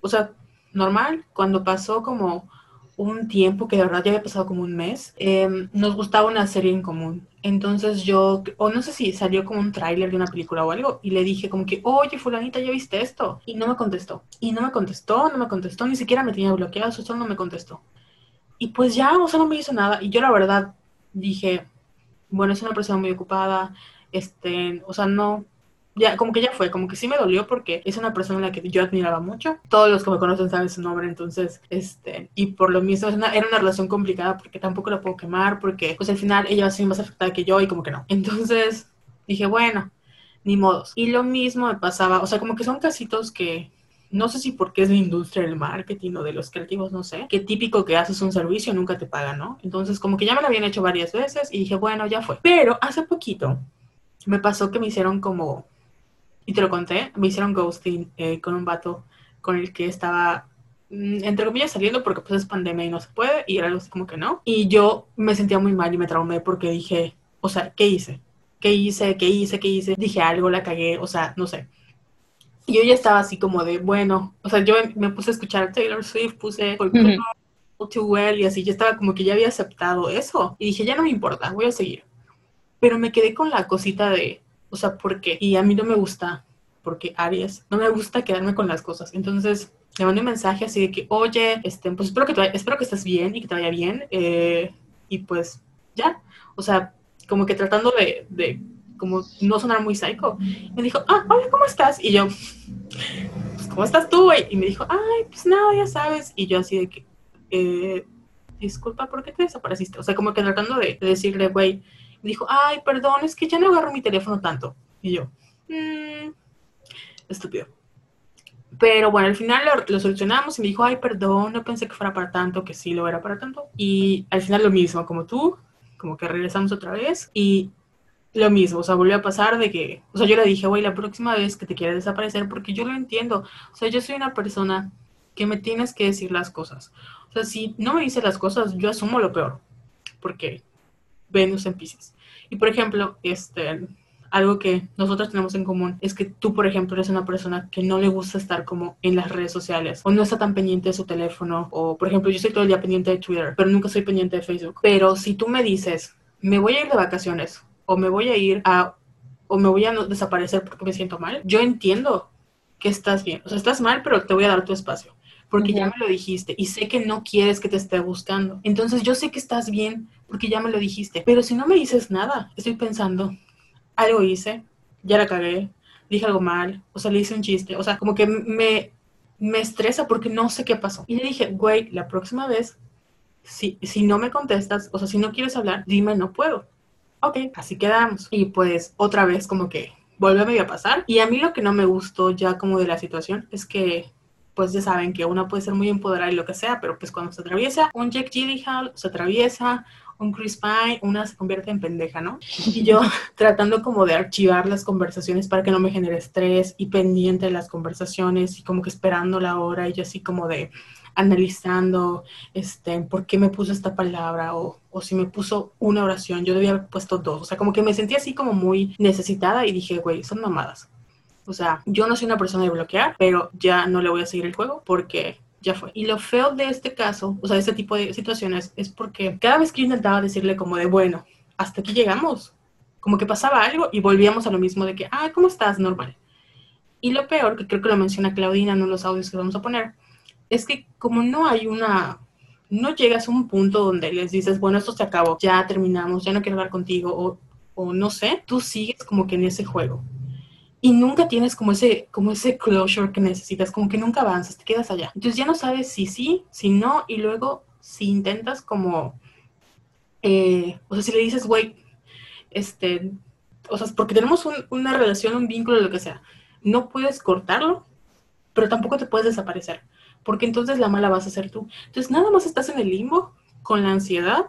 o sea, normal, cuando pasó como un tiempo, que de verdad ya había pasado como un mes, em, nos gustaba una serie en común. Entonces yo, o no sé si salió como un tráiler de una película o algo, y le dije como que, oye, fulanita, ¿ya viste esto? Y no me contestó. Y no me contestó, no me contestó, ni siquiera me tenía bloqueado, solo no me contestó. Y pues ya, o sea, no me hizo nada. Y yo la verdad dije, bueno, es una persona muy ocupada, este, o sea, no, ya, como que ya fue, como que sí me dolió porque es una persona a la que yo admiraba mucho. Todos los que me conocen saben su nombre, entonces, este, y por lo mismo era una relación complicada porque tampoco la puedo quemar, porque pues al final ella va a ser más afectada que yo y como que no. Entonces dije, bueno, ni modos. Y lo mismo me pasaba, o sea, como que son casitos que no sé si porque es la industria del marketing o de los creativos, no sé, que típico que haces un servicio y nunca te pagan, ¿no? Entonces, como que ya me lo habían hecho varias veces y dije, bueno, ya fue. Pero hace poquito me pasó que me hicieron como, y te lo conté, me hicieron ghosting eh, con un vato con el que estaba mm, entre comillas saliendo porque pues es pandemia y no se puede y era algo así como que no. Y yo me sentía muy mal y me traumé porque dije, o sea, ¿qué hice? ¿Qué hice? ¿Qué hice? ¿Qué hice? Dije algo, la cagué, o sea, no sé. Y yo ya estaba así como de, bueno, o sea, yo me puse a escuchar Taylor Swift, puse Too Well y así, yo estaba como que ya había aceptado eso. Y dije, ya no me importa, voy a seguir. Pero me quedé con la cosita de, o sea, ¿por qué? Y a mí no me gusta, porque Aries, no me gusta quedarme con las cosas. Entonces, le mandé un mensaje así de que, oye, este, pues espero que, espero que estés bien y que te vaya bien. Eh, y pues, ya. O sea, como que tratando de, de como no sonar muy psycho. Me dijo, ah, hola, ¿cómo estás? Y yo, pues, ¿cómo estás tú, güey? Y me dijo, ay, pues nada, ya sabes. Y yo así de que, eh, disculpa, ¿por qué te desapareciste? O sea, como que tratando de, decirle, güey, dijo, ay, perdón, es que ya no agarro mi teléfono tanto. Y yo, mmm, estúpido. Pero bueno, al final lo, solucionamos y me dijo, ay, perdón, no pensé que fuera para tanto, que sí lo era para tanto. Y al final lo mismo, como tú, como que regresamos otra vez y lo mismo, o sea, volvió a pasar de que, o sea, yo le dije, güey, la próxima vez que te quieras desaparecer, porque yo lo entiendo, o sea, yo soy una persona que me tienes que decir las cosas. O sea, si no me dice las cosas, yo asumo lo peor, porque Venus en Pisces. Y por ejemplo, este, algo que nosotros tenemos en común es que tú, por ejemplo, eres una persona que no le gusta estar como en las redes sociales o no está tan pendiente de su teléfono o, por ejemplo, yo estoy todo el día pendiente de Twitter, pero nunca soy pendiente de Facebook. Pero si tú me dices, me voy a ir de vacaciones o me voy a ir a o me voy a desaparecer porque me siento mal, yo entiendo que estás bien. O sea, estás mal, pero te voy a dar tu espacio porque ya me lo dijiste y sé que no quieres que te esté buscando. Entonces yo sé que estás bien porque ya me lo dijiste, pero si no me dices nada, estoy pensando, algo hice, ya la cagué, dije algo mal, o sea, le hice un chiste, o sea, como que me, me estresa porque no sé qué pasó. Y le dije, güey, la próxima vez, si, si no me contestas, o sea, si no quieres hablar, dime, no puedo. Ok, así quedamos. Y pues otra vez como que volvió a medio a pasar. Y a mí lo que no me gustó ya como de la situación es que pues ya saben que uno puede ser muy empoderada y lo que sea, pero pues cuando se atraviesa un Jack Gyllenhaal, se atraviesa un Chris Pine, una se convierte en pendeja, ¿no? Y yo *laughs* tratando como de archivar las conversaciones para que no me genere estrés y pendiente de las conversaciones y como que esperando la hora y yo así como de analizando este, por qué me puso esta palabra o, o si me puso una oración, yo debía haber puesto dos, o sea, como que me sentí así como muy necesitada y dije, güey, son mamadas. O sea, yo no soy una persona de bloquear, pero ya no le voy a seguir el juego porque ya fue. Y lo feo de este caso, o sea, de este tipo de situaciones, es porque cada vez que intentaba decirle como de, bueno, hasta aquí llegamos, como que pasaba algo y volvíamos a lo mismo de que, ah, ¿cómo estás? Normal. Y lo peor, que creo que lo menciona Claudina en los audios que vamos a poner, es que como no hay una, no llegas a un punto donde les dices, bueno, esto se acabó, ya terminamos, ya no quiero hablar contigo, o, o no sé, tú sigues como que en ese juego y nunca tienes como ese, como ese closure que necesitas, como que nunca avanzas, te quedas allá. Entonces ya no sabes si sí, si no, y luego si intentas como, eh, o sea, si le dices, güey, este, o sea, porque tenemos una relación, un vínculo, lo que sea, no puedes cortarlo, pero tampoco te puedes desaparecer, porque entonces la mala vas a ser tú. Entonces nada más estás en el limbo con la ansiedad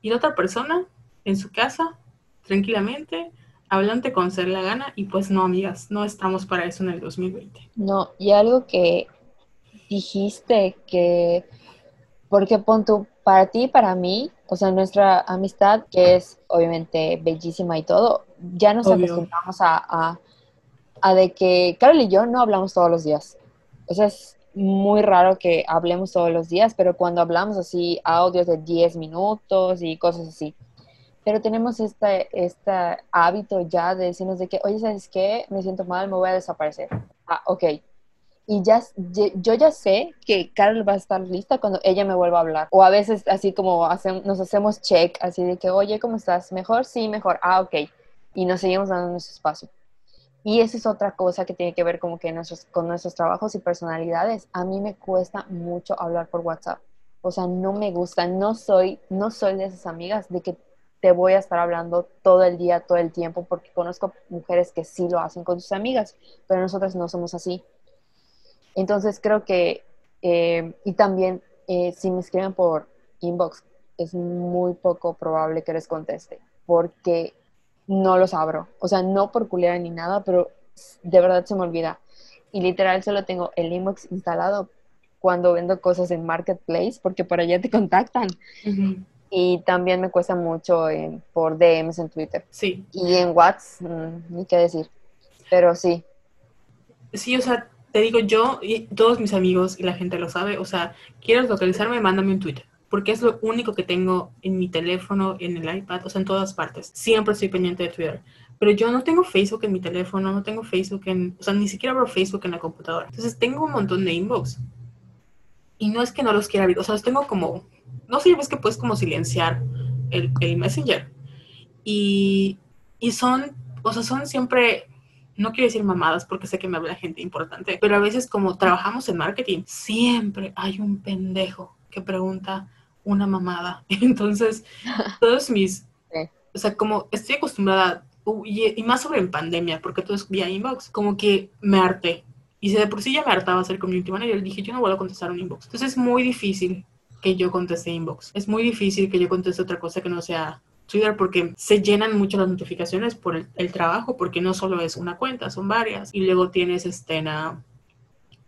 y la otra persona en su casa, tranquilamente, hablante con ser la gana y pues no, amigas, no estamos para eso en el 2020. No, y algo que dijiste que, porque pon para ti, para mí, o sea, nuestra amistad, que es obviamente bellísima y todo, ya nos acostumbramos a, a, de que Carol y yo no hablamos todos los días. O sea, es muy raro que hablemos todos los días, pero cuando hablamos así, audios de 10 minutos y cosas así, pero tenemos este, este hábito ya de decirnos de que, oye, ¿sabes qué? Me siento mal, me voy a desaparecer. Ah, ok. Y ya, yo ya sé que Carol va a estar lista cuando ella me vuelva a hablar. O a veces así como nos hacemos check, así de que, oye, ¿cómo estás? ¿Mejor? Sí, mejor. Ah, ok. Y nos seguimos dando nuestro espacio. Y esa es otra cosa que tiene que ver como que nuestros, con nuestros trabajos y personalidades. A mí me cuesta mucho hablar por WhatsApp. O sea, no me gusta, no soy, no soy de esas amigas de que te voy a estar hablando todo el día, todo el tiempo, porque conozco mujeres que sí lo hacen con sus amigas, pero nosotras no somos así. Entonces creo que, eh, y también eh, si me escriben por inbox, es muy poco probable que les conteste, porque no los abro. O sea, no por culera ni nada, pero de verdad se me olvida. Y literal solo tengo el inbox instalado cuando vendo cosas en Marketplace, porque por allá te contactan. Y también me cuesta mucho por DMs en Twitter. Sí. Y en WhatsApp, mm, ni qué decir. Pero sí. Sí, o sea, te digo yo y todos mis amigos y la gente lo sabe, o sea, quieres localizarme, mándame un Twitter porque es lo único que tengo en mi teléfono, en el iPad, o sea, en todas partes. Siempre estoy pendiente de Twitter. Pero yo no tengo Facebook en mi teléfono, no tengo Facebook en, o sea, ni siquiera abro Facebook en la computadora. Entonces tengo un montón de inbox. Y no es que no los quiera abrir, o sea, los tengo como, no sé, ves que puedes como silenciar el, el Messenger. Y, y son, o sea, son siempre no quiero decir mamadas porque sé que me habla gente importante, pero a veces como trabajamos en marketing, siempre hay un pendejo que pregunta, una mamada. *laughs* Entonces, todos mis, o sea, como estoy acostumbrada, y, más sobre en pandemia, porque todo es vía inbox, como que me harté. Y si de por sí ya me hartaba ser community manager, dije, yo no voy a contestar un inbox. Entonces es muy difícil que yo conteste inbox. Es muy difícil que yo conteste otra cosa que no sea Twitter porque se llenan mucho las notificaciones por el, trabajo, porque no solo es una cuenta, son varias. Y luego tienes este,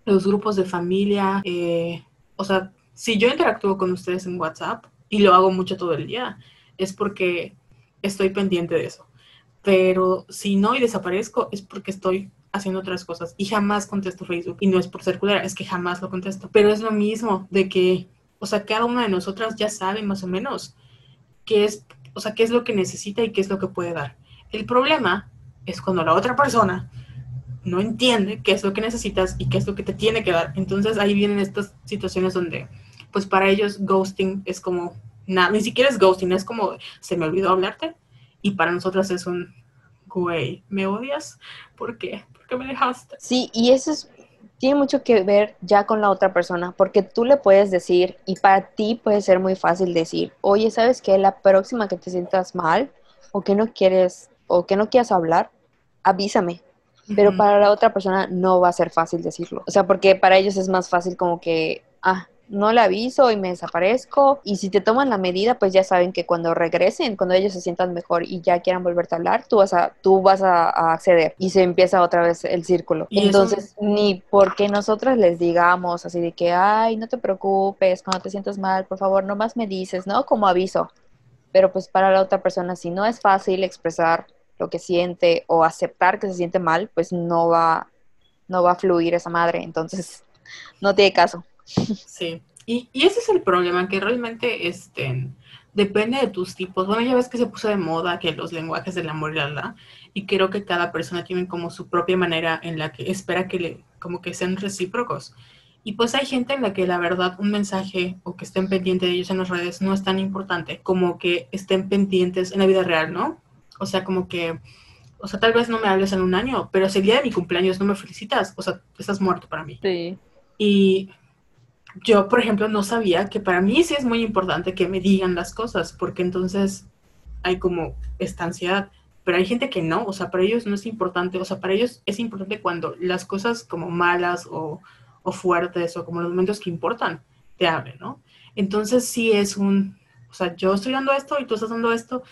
los grupos de familia, eh, o sea, si yo interactúo con ustedes en WhatsApp y lo hago mucho todo el día, es porque estoy pendiente de eso. Pero si no y desaparezco, es porque estoy haciendo otras cosas y jamás contesto Facebook. Y no es por ser es que jamás lo contesto. Pero es lo mismo de que, o sea, cada una de nosotras ya sabe más o menos qué es, o sea, qué es lo que necesita y qué es lo que puede dar. El problema es cuando la otra persona no entiende qué es lo que necesitas y qué es lo que te tiene que dar. Entonces ahí vienen estas situaciones donde pues para ellos ghosting es como nada, ni siquiera es ghosting, es como se me olvidó hablarte y para nosotras es un güey, ¿me odias? ¿Por qué? ¿Por qué me dejaste? Sí, y eso es, tiene mucho que ver ya con la otra persona, porque tú le puedes decir, y para ti puede ser muy fácil decir, oye, ¿sabes qué? La próxima que te sientas mal o que no quieres o que no quieras hablar, avísame. Pero para la otra persona no va a ser fácil decirlo. O sea, porque para ellos es más fácil como que, ah, no le aviso y me desaparezco. Y si te toman la medida, pues ya saben que cuando regresen, cuando ellos se sientan mejor y ya quieran volverte a hablar, tú vas a, tú vas a, acceder y se empieza otra vez el círculo. Entonces, ni porque nosotras les digamos así de que, ay, no te preocupes, cuando te sientas mal, por favor, nomás me dices, ¿no? Como aviso. Pero pues para la otra persona, si no es fácil expresar lo que siente o aceptar que se siente mal, pues no va, no va a fluir esa madre. Entonces, no tiene caso. Sí, y, ese es el problema, que realmente este, depende de tus tipos. Bueno, ya ves que se puso de moda que los lenguajes del amor y la, la y creo que cada persona tiene como su propia manera en la que espera que le, como que sean recíprocos. Y pues hay gente en la que la verdad un mensaje o que estén pendientes de ellos en las redes no es tan importante como que estén pendientes en la vida real, ¿no? O sea, como que, o sea, tal vez no me hables en un año, pero el día de mi cumpleaños no me felicitas, o sea, estás muerto para mí. Sí. Y yo, por ejemplo, no sabía que para mí sí es muy importante que me digan las cosas, porque entonces hay como esta ansiedad. Pero hay gente que no, o sea, para ellos no es importante, o sea, para ellos es importante cuando las cosas como malas o, o fuertes o como los momentos que importan te hablen, ¿no? Entonces sí es un, o sea, yo estoy dando esto y tú estás dando esto,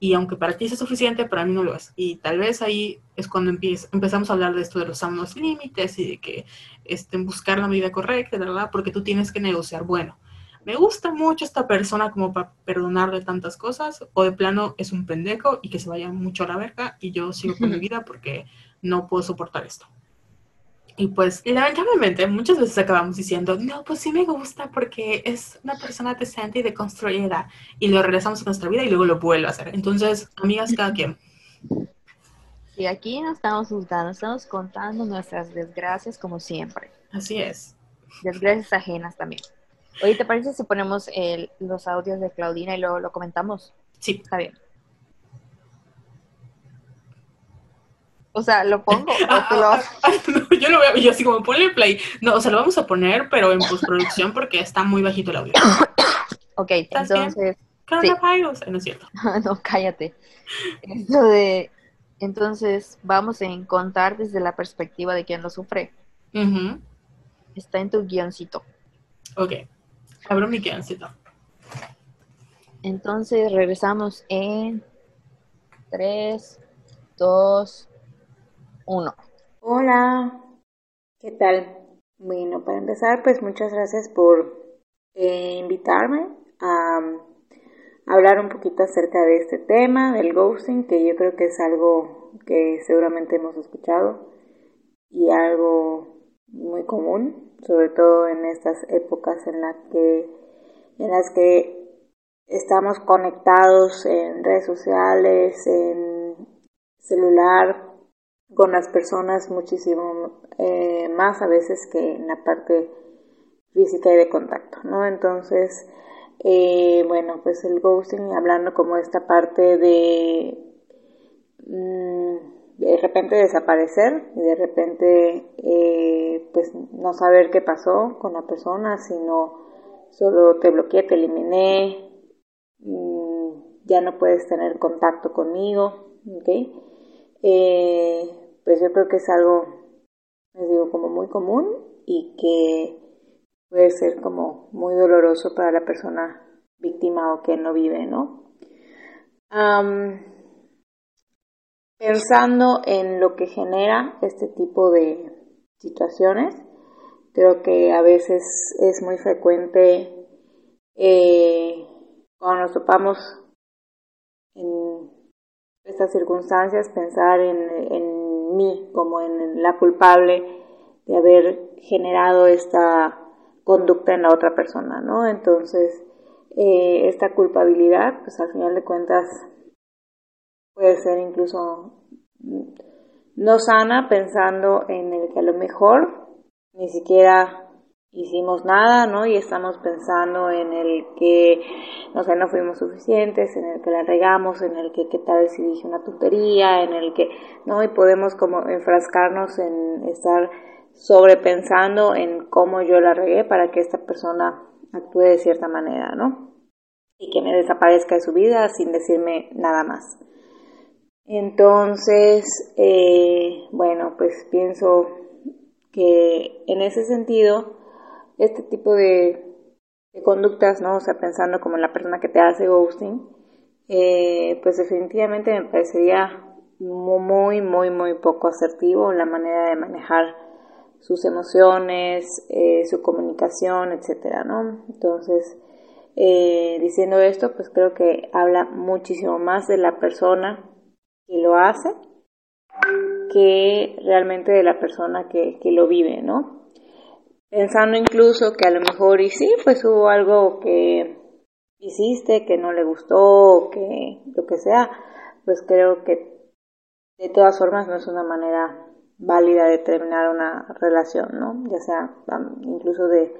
y aunque para ti sea suficiente, para mí no lo es. Y tal vez ahí es cuando empezamos a hablar de esto de los sanos límites y de que este, buscar la medida correcta, ¿verdad? Porque tú tienes que negociar. Bueno, me gusta mucho esta persona como para perdonarle tantas cosas, o de plano es un pendejo y que se vaya mucho a la verga y yo sigo con mi vida porque no puedo soportar esto. Y pues, lamentablemente, muchas veces acabamos diciendo, no, pues sí me gusta porque es una persona decente y deconstruida. Y lo regresamos a nuestra vida y luego lo vuelve a hacer. Entonces, amigas, cada quien. Y aquí no estamos juzgando, estamos contando nuestras desgracias como siempre. Así es. Desgracias ajenas también. Oye, ¿te parece si ponemos el, los audios de Claudina y luego lo comentamos? Sí. Está bien. O sea, ¿lo pongo? *laughs* *laughs* Ah, ah, yo lo veo, yo así como ponle play. No, o sea, lo vamos a poner, pero en postproducción porque está muy bajito el audio. *coughs* ok, entonces. Coronavirus, sí. no es cierto. *laughs* no, cállate. Esto de. Entonces, vamos a contar desde la perspectiva de quien lo sufre. Está en tu guioncito. Ok. Abro mi guioncito. Entonces, regresamos en 3, 2, 1. Hola, ¿qué tal? Bueno, para empezar, pues muchas gracias por eh, invitarme a, hablar un poquito acerca de este tema, del ghosting, que yo creo que es algo que seguramente hemos escuchado y algo muy común, sobre todo en estas épocas en, la que, en las que estamos conectados en redes sociales, en celular, con las personas muchísimo eh, más a veces que en la parte física y de contacto, ¿no? Entonces, eh, bueno, pues el ghosting, hablando como esta parte de mm, de repente desaparecer y de repente eh, pues no saber qué pasó con la persona, sino solo te bloqueé, te eliminé, mm, ya no puedes tener contacto conmigo, ¿ok? Eh, pues yo creo que es algo, les digo, como muy común y que puede ser como muy doloroso para la persona víctima o que no vive, ¿no? pensando en lo que genera este tipo de situaciones, creo que a veces es muy frecuente eh, cuando nos topamos en estas circunstancias pensar en, mí como en la culpable de haber generado esta conducta en la otra persona, ¿no? Entonces, eh, esta culpabilidad, pues al final de cuentas puede ser incluso no sana pensando en el que a lo mejor ni siquiera hicimos nada, ¿no? Y estamos pensando en el que, no sé, no fuimos suficientes, en el que la regamos, en el que qué tal si dije una tontería, en el que, ¿no? Y podemos como enfrascarnos en estar sobrepensando en cómo yo la regué para que esta persona actúe de cierta manera, ¿no? Y que me desaparezca de su vida sin decirme nada más. Entonces, eh, bueno, pues pienso que en ese sentido, este tipo de, conductas, ¿no? O sea, pensando como en la persona que te hace ghosting, eh, pues definitivamente me parecería muy, muy, muy poco asertivo la manera de manejar sus emociones, eh, su comunicación, etcétera, ¿no? Entonces, eh, diciendo esto, pues creo que habla muchísimo más de la persona que lo hace que realmente de la persona que, que lo vive, ¿no? Pensando incluso que a lo mejor y sí, pues hubo algo que hiciste que no le gustó, que lo que sea, pues creo que de todas formas no es una manera válida de terminar una relación, ¿no? Ya sea incluso de,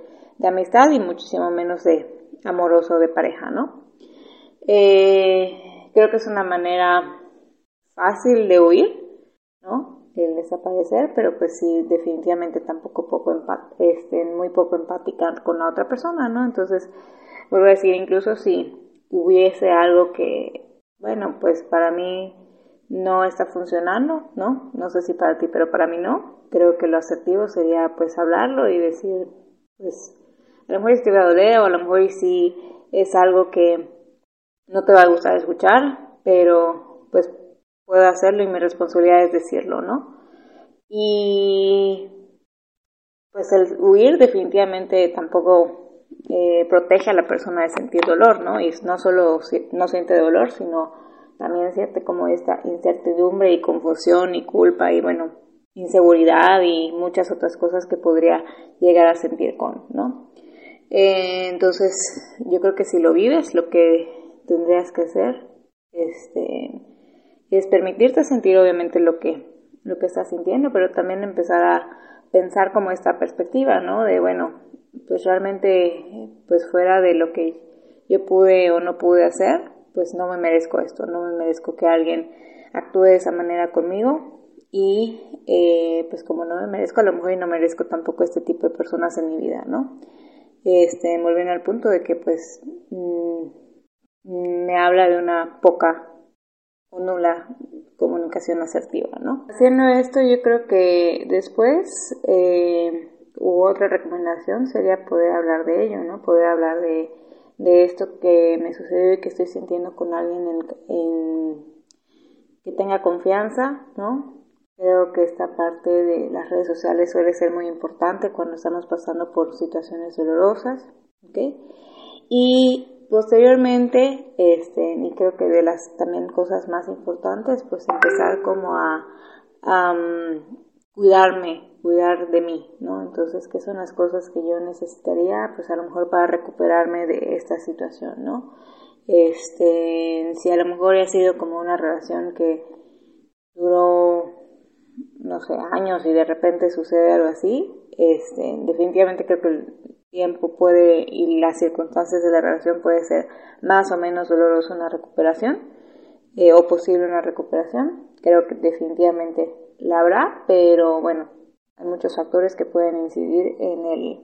amistad y muchísimo menos de amoroso de pareja, ¿no? Eh, creo que es una manera fácil de huir, ¿no? El desaparecer, pero pues sí, definitivamente tampoco poco este, muy poco empática con la otra persona, ¿no? Entonces, vuelvo a decir, incluso si hubiese algo que, bueno, pues para mí no está funcionando, ¿no? No sé si para ti, pero para mí no. Creo que lo asertivo sería pues hablarlo y decir, pues, a lo mejor te va a o a lo mejor sí es algo que no te va a gustar escuchar, pero pues puedo hacerlo y mi responsabilidad es decirlo, ¿no? Y pues el huir definitivamente tampoco eh, protege a la persona de sentir dolor, ¿no? Y no solo no siente dolor, sino también siente como esta incertidumbre y confusión y culpa y bueno, inseguridad y muchas otras cosas que podría llegar a sentir con, ¿no? Eh, entonces, yo creo que si lo vives, lo que tendrías que hacer, este, es permitirte sentir obviamente lo que, lo que estás sintiendo, pero también empezar a pensar como esta perspectiva, ¿no? De, bueno, pues realmente, pues fuera de lo que yo pude o no pude hacer, pues no me merezco esto, no me merezco que alguien actúe de esa manera conmigo y eh, pues como no me merezco, a lo mejor no merezco tampoco este tipo de personas en mi vida, ¿no? Este, volviendo al punto de que pues mm, me habla de una poca o nula comunicación asertiva, ¿no? Haciendo esto, yo creo que después eh, otra recomendación sería poder hablar de ello, ¿no? Poder hablar de, de esto que me sucedió y que estoy sintiendo con alguien en, tenga confianza, ¿no? Creo que esta parte de las redes sociales suele ser muy importante cuando estamos pasando por situaciones dolorosas, ¿ok? Y posteriormente, este, y creo que de las también cosas más importantes, pues empezar como a, cuidarme, cuidar de mí, ¿no? Entonces, ¿qué son las cosas que yo necesitaría? Pues a lo mejor para recuperarme de esta situación, ¿no? Este, si a lo mejor ha sido como una relación que duró, no sé, años y de repente sucede algo así, este, definitivamente creo que tiempo puede y las circunstancias de la relación puede ser más o menos doloroso una recuperación eh, o posible una recuperación. Creo que definitivamente la habrá, pero bueno, hay muchos factores que pueden incidir en el,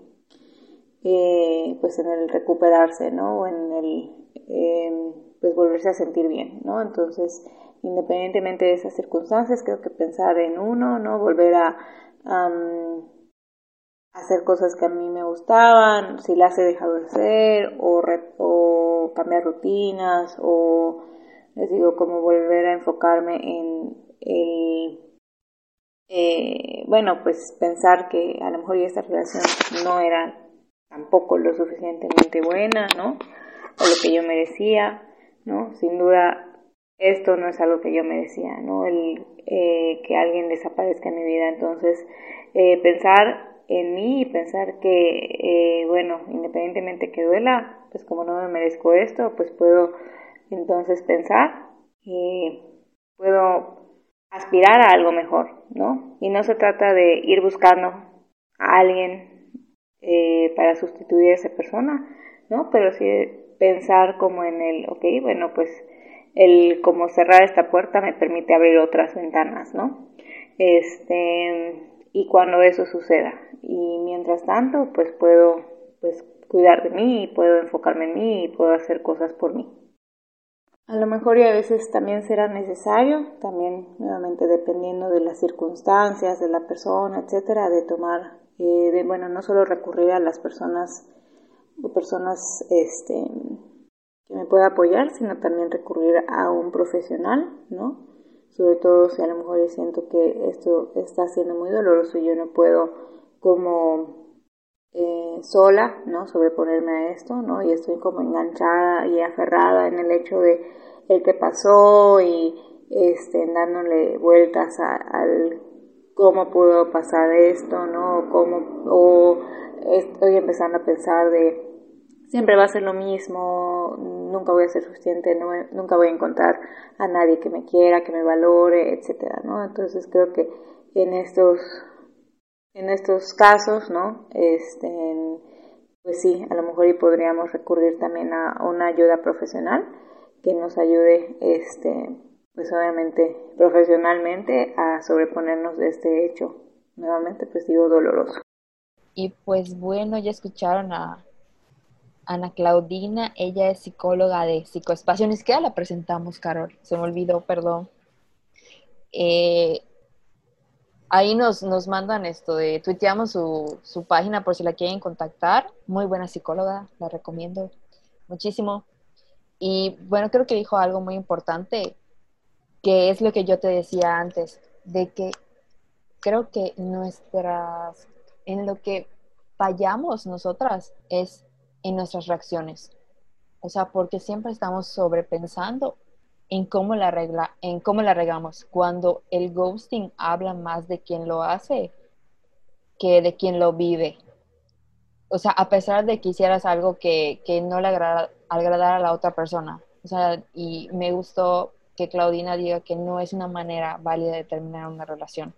eh, pues en el recuperarse, ¿no? O en el, em, pues volverse a sentir bien, ¿no? Entonces, independientemente de esas circunstancias, creo que pensar en uno, ¿no? Volver a hacer cosas que a mí me gustaban, si las he dejado de hacer, o, o cambiar rutinas, o les digo, como volver a enfocarme en el eh, bueno, pues pensar que a lo mejor esta relación no era tampoco lo suficientemente buena, ¿no? O lo que yo merecía, ¿no? Sin duda, esto no es algo que yo merecía, ¿no? El eh, que alguien desaparezca en mi vida. Entonces, eh, pensar en mí y pensar que, bueno, independientemente que duela, pues como no me merezco esto, pues puedo entonces pensar, puedo aspirar a algo mejor, ¿no? Y no se trata de ir buscando a alguien eh, para sustituir a esa persona, ¿no? Pero sí pensar como en el, ok, bueno, pues el como cerrar esta puerta me permite abrir otras ventanas, ¿no? Este, y cuando eso suceda. Y mientras tanto, pues puedo pues cuidar de mí, puedo enfocarme en mí y puedo hacer cosas por mí. A lo mejor y a veces también será necesario, también nuevamente dependiendo de las circunstancias, de la persona, etcétera, de tomar, eh, de, bueno, no solo recurrir a las personas o personas este, que me pueda apoyar, sino también recurrir a un profesional, ¿no? Sobre todo si a lo mejor siento que esto está siendo muy doloroso y yo no puedo como eh, sola, ¿no? Sobreponerme a esto, ¿no? Y estoy como enganchada y aferrada en el hecho de el que pasó y este, dándole vueltas al cómo pudo pasar esto, ¿no? Cómo, o estoy empezando a pensar de siempre va a ser lo mismo, nunca voy a ser suficiente, nunca voy a encontrar a nadie que me quiera, que me valore, etcétera, ¿no? Entonces creo que en estos en estos casos, ¿no? Este, pues sí, a lo mejor y podríamos recurrir también a una ayuda profesional que nos ayude, este, pues obviamente profesionalmente a sobreponernos de este hecho, nuevamente pues digo doloroso. Y pues bueno, ya escucharon a Ana Claudina, ella es psicóloga de psicoespacio, ni siquiera la presentamos, Carol, se me olvidó, perdón. Eh, ahí nos, nos mandan esto de, tuiteamos su, su página por si la quieren contactar. Muy buena psicóloga, la recomiendo muchísimo. Y bueno, creo que dijo algo muy importante, que es lo que yo te decía antes, de que creo que nuestras, en lo que fallamos nosotras es en nuestras reacciones. O sea, porque siempre estamos sobrepensando en cómo la regla, en cómo la regamos. Cuando el ghosting habla más de quien lo hace que de quien lo vive. O sea, a pesar de que hicieras algo que, no le agrada, agradara a la otra persona. O sea, y me gustó que Claudina diga que no es una manera válida de terminar una relación.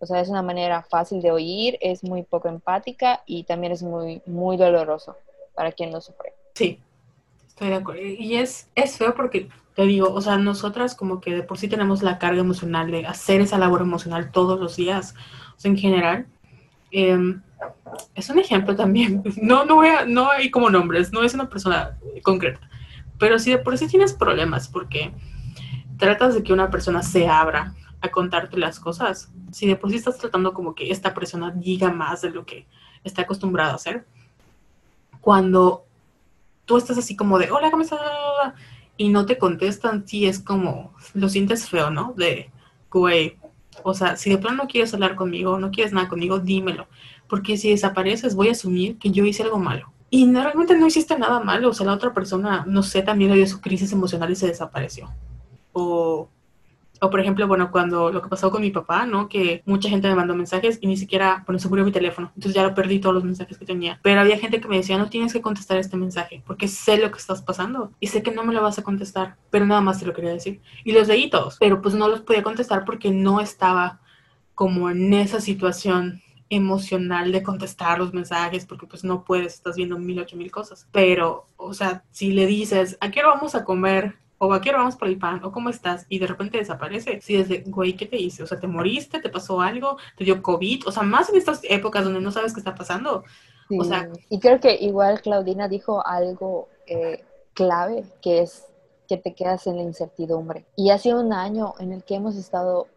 O sea, es una manera fácil de oír, es muy poco empática y también es muy, muy doloroso para quien lo sufre. Sí, estoy de acuerdo. Y es, es feo porque te digo, o sea, nosotras como que de por sí tenemos la carga emocional de hacer esa labor emocional todos los días, o sea, en general. Em, es un ejemplo también, *laughs* no, no, voy a, no hay como nombres, no es una persona concreta, pero si de por sí tienes problemas porque tratas de que una persona se abra a contarte las cosas, si de por sí estás tratando como que esta persona diga más de lo que está acostumbrado a hacer, cuando tú estás así como de, hola, ¿cómo estás? Y no te contestan, sí es como, lo sientes feo, ¿no? De, güey, o sea, si de plano no quieres hablar conmigo, no quieres nada conmigo, dímelo. Porque si desapareces, voy a asumir que yo hice algo malo. Y no, realmente no hiciste nada malo. O sea, la otra persona, no sé, también le dio su crisis emocional y se desapareció. O o por ejemplo, bueno, cuando lo que pasó con mi papá, ¿no? Que mucha gente me mandó mensajes y ni siquiera, bueno, se murió mi teléfono. Entonces ya lo perdí todos los mensajes que tenía. Pero había gente que me decía, no tienes que contestar este mensaje porque sé lo que estás pasando y sé que no me lo vas a contestar. Pero nada más te lo quería decir. Y los leí todos, pero pues no los podía contestar porque no estaba como en esa situación emocional de contestar los mensajes porque pues no puedes, estás viendo mil ocho mil cosas. Pero, o sea, si le dices, ¿a qué hora vamos a comer? O aquí vamos por el pan, o cómo estás, y de repente desaparece. Si desde, güey, ¿qué te hice? O sea, ¿te moriste? ¿Te pasó algo? ¿Te dio COVID? O sea, más en estas épocas donde no sabes qué está pasando. O sea, y creo que igual Claudina dijo algo eh, clave, que es que te quedas en la incertidumbre. Y ha sido un año en el que hemos estado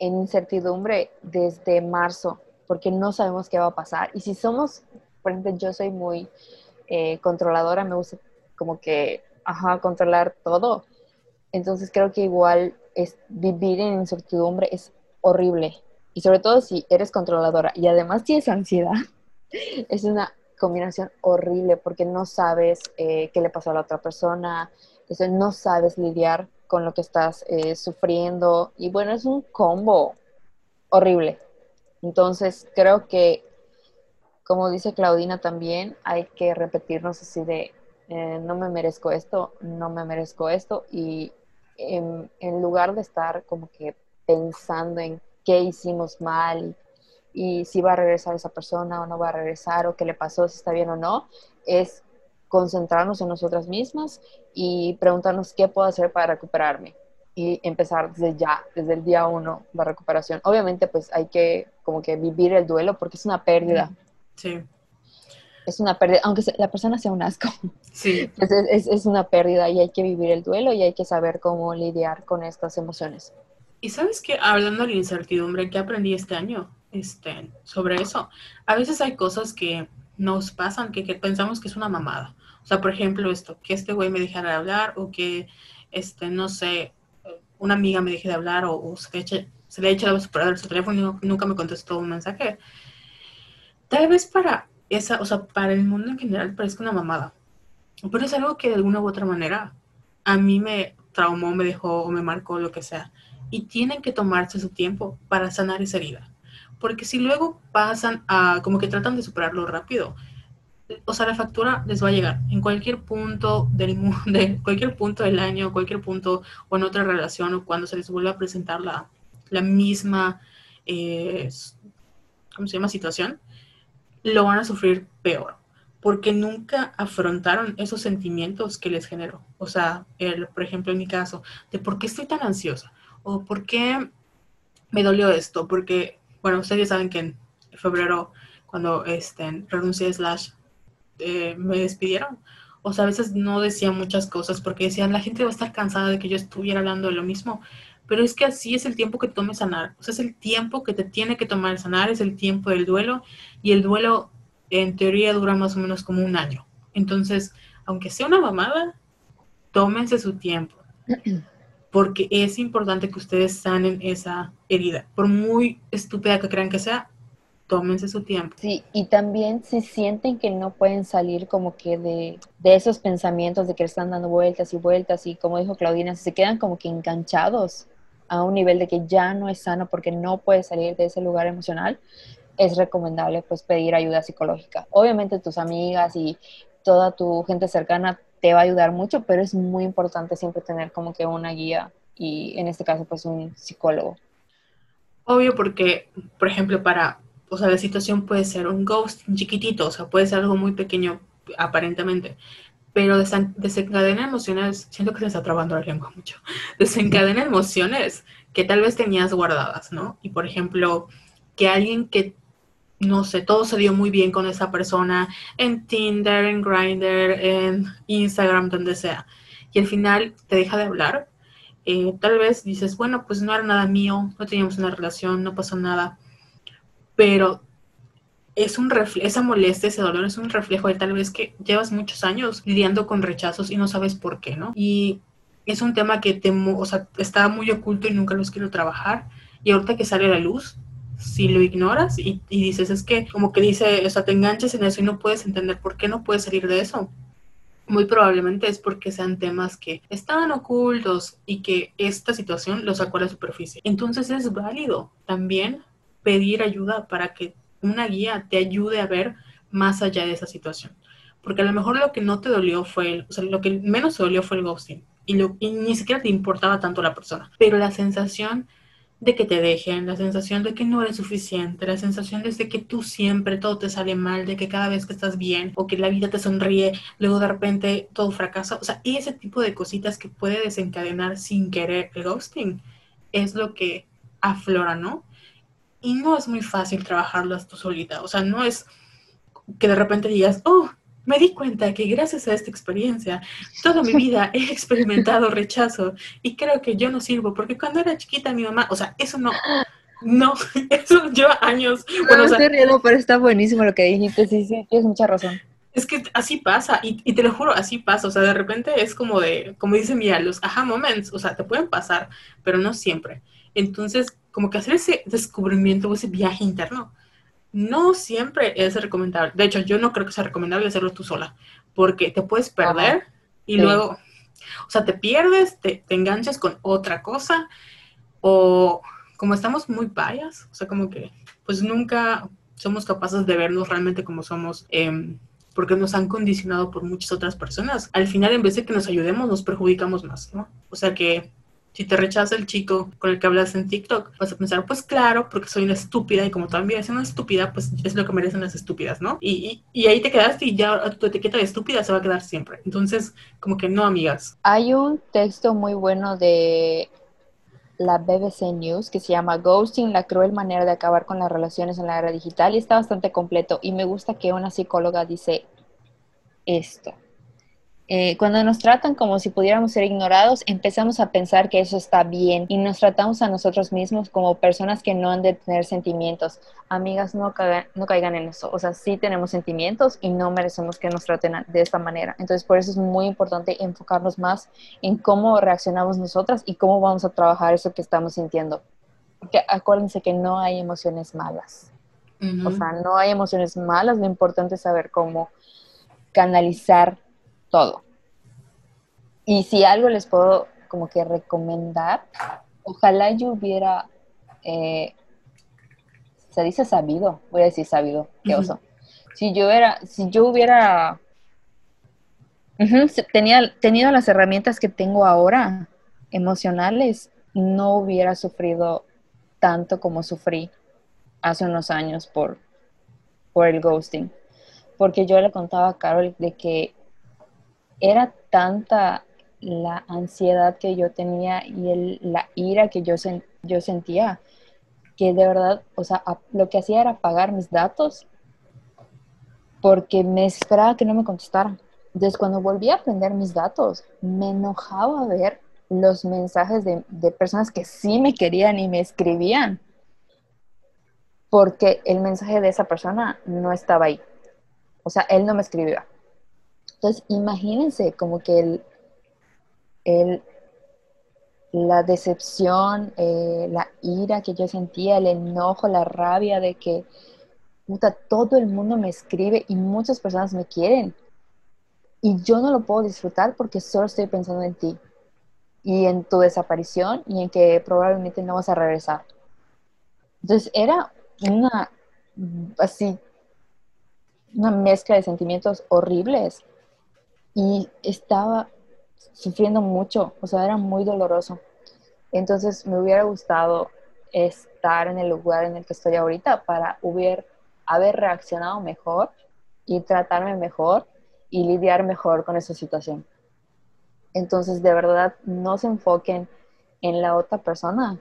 en incertidumbre desde marzo, porque no sabemos qué va a pasar. Y si somos, por ejemplo, yo soy muy eh, controladora, me gusta como que ajá, controlar todo. Entonces creo que igual es vivir en incertidumbre es horrible. Y sobre todo si eres controladora y además tienes ansiedad, *laughs* es una combinación horrible porque no sabes eh, qué le pasó a la otra persona, no sabes lidiar con lo que estás eh, sufriendo y bueno, es un combo horrible. Entonces creo que, como dice Claudina también, hay que repetirnos así de eh, no me merezco esto, no me merezco esto, y en, lugar de estar como que pensando en qué hicimos mal y, si va a regresar esa persona o no va a regresar o qué le pasó, si está bien o no, es concentrarnos en nosotras mismas y preguntarnos qué puedo hacer para recuperarme y empezar desde ya, desde el día uno, la recuperación. Obviamente, pues hay que como que vivir el duelo porque es una pérdida. Sí es una pérdida, aunque la persona sea un asco. *laughs* Sí. Es, es, una pérdida y hay que vivir el duelo y hay que saber cómo lidiar con estas emociones. Y sabes que hablando de la incertidumbre que aprendí este año este, sobre eso, a veces hay cosas que nos pasan que, pensamos que es una mamada. O sea, por ejemplo, esto, que este güey me dejara de hablar o que, este, no sé, una amiga me deje de hablar o, se, le eche, se le ha echado a su teléfono y nunca me contestó un mensaje. Tal vez para esa, o sea, para el mundo en general parece una mamada. Pero es algo que de alguna u otra manera a mí me traumó, me dejó o me marcó lo que sea. Y tienen que tomarse su tiempo para sanar esa herida. Porque si luego pasan a, como que tratan de superarlo rápido, o sea, la factura les va a llegar en cualquier punto del mundo, *laughs* de cualquier punto del año, cualquier punto o en otra relación o cuando se les vuelva a presentar la, la misma, eh, ¿cómo se llama? Situación lo van a sufrir peor, porque nunca afrontaron esos sentimientos que les generó. O sea, el, por ejemplo, en mi caso, de por qué estoy tan ansiosa, o por qué me dolió esto, porque, bueno, ustedes saben que en febrero, cuando este, renuncié slash, eh, me despidieron. O sea, a veces no decía muchas cosas porque decían, la gente va a estar cansada de que yo estuviera hablando de lo mismo. Pero es que así es el tiempo que tome sanar. O sea, es el tiempo que te tiene que tomar sanar, es el tiempo del duelo. Y el duelo, en teoría, dura más o menos como un año. Entonces, aunque sea una mamada, tómense su tiempo. Porque es importante que ustedes sanen esa herida. Por muy estúpida que crean que sea, tómense su tiempo. Sí, y también si sienten que no pueden salir como que de, de, esos pensamientos de que están dando vueltas y vueltas y como dijo Claudina, se quedan como que enganchados a un nivel de que ya no es sano porque no puede salir de ese lugar emocional, es recomendable pues pedir ayuda psicológica. Obviamente tus amigas y toda tu gente cercana te va a ayudar mucho, pero es muy importante siempre tener como que una guía y en este caso pues un psicólogo. Obvio porque, por ejemplo, para, o sea, la situación puede ser un ghost chiquitito, o sea, puede ser algo muy pequeño aparentemente, pero desencadena emociones, siento que se está trabando la lengua mucho, *laughs* desencadena emociones que tal vez tenías guardadas, ¿no? Y por ejemplo, que alguien que, no sé, todo se dio muy bien con esa persona en Tinder, en Grindr, en Instagram, donde sea, y al final te deja de hablar, eh, tal vez dices, bueno, pues no era nada mío, no teníamos una relación, no pasó nada, pero es un reflejo, esa molestia, ese dolor es un reflejo de tal vez que llevas muchos años lidiando con rechazos y no sabes por qué, ¿no? Y es un tema que te, o sea, está muy oculto y nunca los quiero trabajar. Y ahorita que sale a la luz, si lo ignoras y, y, dices, es que como que dice, o sea, te enganches en eso y no puedes entender por qué no puedes salir de eso. Muy probablemente es porque sean temas que estaban ocultos y que esta situación los sacó a la superficie. Entonces es válido también pedir ayuda para que una guía te ayude a ver más allá de esa situación. Porque a lo mejor lo que no te dolió fue, el, o sea, lo que menos te dolió fue el ghosting. Y, lo, y ni siquiera te importaba tanto la persona. Pero la sensación de que te dejen, la sensación de que no eres suficiente, la sensación de que tú siempre todo te sale mal, de que cada vez que estás bien o que la vida te sonríe, luego de repente todo fracasa. O sea, ese tipo de cositas que puede desencadenar sin querer el ghosting es lo que aflora, ¿no? Y no es muy fácil trabajarlas tú solita. O sea, no es que de repente digas, oh, me di cuenta que gracias a esta experiencia, toda mi vida he *laughs* experimentado rechazo y creo que yo no sirvo, porque cuando era chiquita mi mamá, o sea, eso no, no, *laughs* eso lleva años. Bueno, no, estoy pero está buenísimo lo que dijiste, sí, sí, tienes mucha razón. Es que así pasa, y, y, te lo juro, así pasa, o sea, de repente es como de, como dice Mía, los aha moments, o sea, te pueden pasar, pero no siempre. Entonces, como que hacer ese descubrimiento o ese viaje interno no siempre es recomendable. De hecho, yo no creo que sea recomendable hacerlo tú sola, porque te puedes perder y luego, o sea, te pierdes, te, enganchas con otra cosa, o como estamos muy payas, o sea, como que pues nunca somos capaces de vernos realmente como somos. Eh, porque nos han condicionado por muchas otras personas. Al final, en vez de que nos ayudemos, nos perjudicamos más, ¿no? O sea que si te rechaza el chico con el que hablas en TikTok, vas a pensar, pues claro, porque soy una estúpida y como también es una estúpida, pues es lo que merecen las estúpidas, ¿no? Y, y, ahí te quedaste y ya tu etiqueta de estúpida se va a quedar siempre. Entonces, como que no, amigas. Hay un texto muy bueno de la BBC News que se llama Ghosting, la cruel manera de acabar con las relaciones en la era digital y está bastante completo y me gusta que una psicóloga dice esto. Eh, cuando nos tratan como si pudiéramos ser ignorados, empezamos a pensar que eso está bien y nos tratamos a nosotros mismos como personas que no han de tener sentimientos. Amigas, no, no caigan en eso. O sea, sí tenemos sentimientos y no merecemos que nos traten de esta manera. Entonces, por eso es muy importante enfocarnos más en cómo reaccionamos nosotras y cómo vamos a trabajar eso que estamos sintiendo. Porque acuérdense que no hay emociones malas. O sea, no hay emociones malas. Lo importante es saber cómo canalizar todo. Y si algo les puedo como que recomendar, ojalá yo hubiera, eh, se dice sabido, voy a decir sabido, qué oso. Si yo era, si yo hubiera tenía, tenido las herramientas que tengo ahora, emocionales, no hubiera sufrido tanto como sufrí hace unos años por, por el ghosting. Porque yo le contaba a Carol de que era tanta la ansiedad que yo tenía y la ira que yo, yo sentía, que de verdad, o sea, lo que hacía era apagar mis datos porque me esperaba que no me contestaran. Entonces, cuando volví a aprender mis datos, me enojaba ver los mensajes de, de personas que sí me querían y me escribían, porque el mensaje de esa persona no estaba ahí. O sea, él no me escribía. Entonces, imagínense como que el, la decepción, eh, la ira que yo sentía, el enojo, la rabia de que puta, todo el mundo me escribe y muchas personas me quieren. Y yo no lo puedo disfrutar porque solo estoy pensando en ti y en tu desaparición y en que probablemente no vas a regresar. Entonces era una, así, una mezcla de sentimientos horribles y estaba sufriendo mucho, o sea, era muy doloroso. Entonces me hubiera gustado estar en el lugar en el que estoy ahorita para hubiera, haber reaccionado mejor y tratarme mejor y lidiar mejor con esa situación. Entonces, de verdad, no se enfoquen en la otra persona,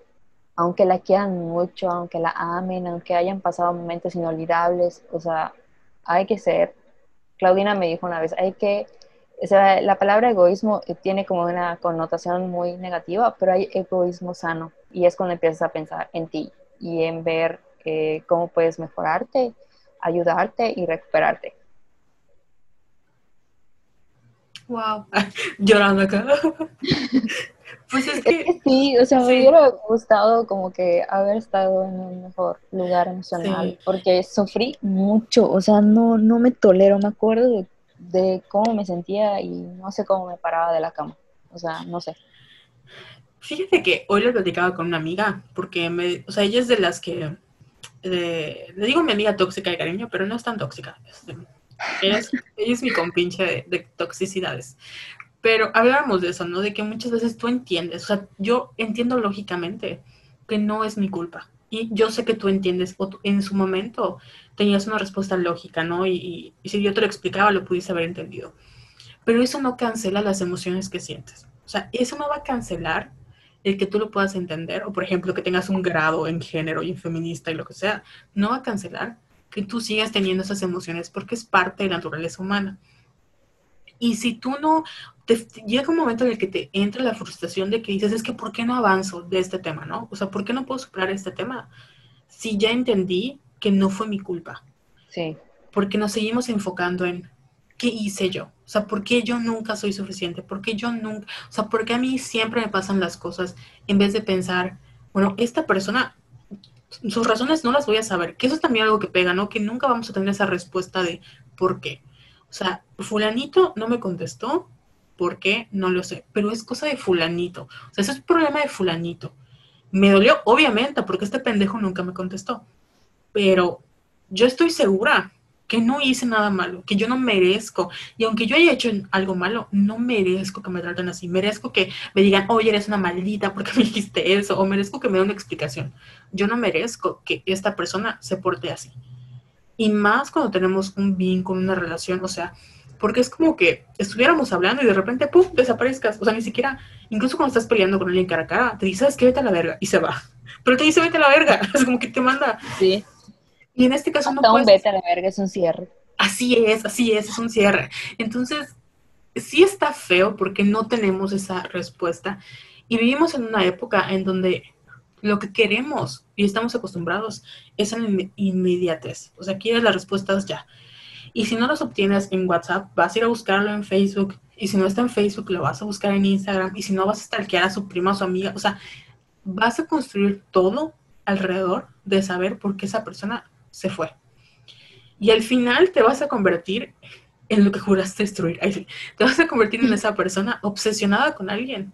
aunque la quieran mucho, aunque la amen, aunque hayan pasado momentos inolvidables, o sea, hay que ser, Claudina me dijo una vez, hay que o sea, la palabra egoísmo eh, tiene como una connotación muy negativa, pero hay egoísmo sano y es cuando empiezas a pensar en ti y en ver eh, cómo puedes mejorarte ayudarte y recuperarte. Wow, *laughs* llorando acá. *laughs* pues es que... sí, o sea, me hubiera gustado como que haber estado en un mejor lugar emocional, porque sufrí mucho, o sea, no, no me tolero, me acuerdo de, de cómo me sentía y no sé cómo me paraba de la cama, o sea, no sé. Fíjate que hoy lo platicaba con una amiga, porque me, o sea, ella es de las que, le digo mi amiga tóxica de cariño, pero no es tan tóxica. *laughs* ella, es, mi compinche de, toxicidades. Pero hablábamos de eso, ¿no? De que muchas veces tú entiendes, o sea, yo entiendo lógicamente que no es mi culpa. Y yo sé que tú entiendes, o en su momento tenías una respuesta lógica, ¿no? Y, y si yo te lo explicaba, lo pudiste haber entendido. Pero eso no cancela las emociones que sientes. O sea, eso no va a cancelar el que tú lo puedas entender, o por ejemplo que tengas un grado en género y en feminista y lo que sea, no va a cancelar que tú sigas teniendo esas emociones porque es parte de la naturaleza humana. Y si tú no, te, llega un momento en el que te entra la frustración de que dices, es que ¿por qué no avanzo de este tema, no? O sea, ¿por qué no puedo superar este tema? Si ya entendí que no fue mi culpa. Sí. Porque nos seguimos enfocando en, ¿qué hice yo? O sea, ¿por qué yo nunca soy suficiente? ¿Por qué yo nunca, o sea, por qué a mí siempre me pasan las cosas en vez de pensar, bueno, esta persona, sus razones no las voy a saber, que eso es también algo que pega, ¿no? Que nunca vamos a tener esa respuesta de por qué. O sea, fulanito no me contestó, ¿por qué? No lo sé, pero es cosa de fulanito. O sea, ese es problema de fulanito. Me dolió, obviamente, porque este pendejo nunca me contestó. Pero yo estoy segura que no hice nada malo, que yo no merezco. Y aunque yo haya hecho algo malo, no merezco que me traten así. Merezco que me digan, oye, eres una maldita porque me dijiste eso. O merezco que me den una explicación. Yo no merezco que esta persona se porte así. Y más cuando tenemos un vínculo, una relación, o sea, porque es como que estuviéramos hablando y de repente, ¡pum!, desaparezcas. O sea, ni siquiera, incluso cuando estás peleando con alguien cara a cara, te dice, ¿sabes qué? Vete a la verga. Y se va. *laughs* Pero te dice, vete a la verga. *laughs* Es como que te manda. Sí. Y en este caso no puedes... un vete a la verga es un cierre. Así es, así es, es un cierre. Entonces, sí está feo porque no tenemos esa respuesta y vivimos en una época en donde lo que queremos y estamos acostumbrados es en inmediatez. O sea, quieres las respuestas ya. Y si no las obtienes en WhatsApp, vas a ir a buscarlo en Facebook. Y si no está en Facebook, lo vas a buscar en Instagram. Y si no, vas a stalkear a su prima o su amiga. O sea, vas a construir todo alrededor de saber por qué esa persona se fue. Y al final te vas a convertir en lo que juraste destruir. Te vas a convertir en esa persona obsesionada con alguien,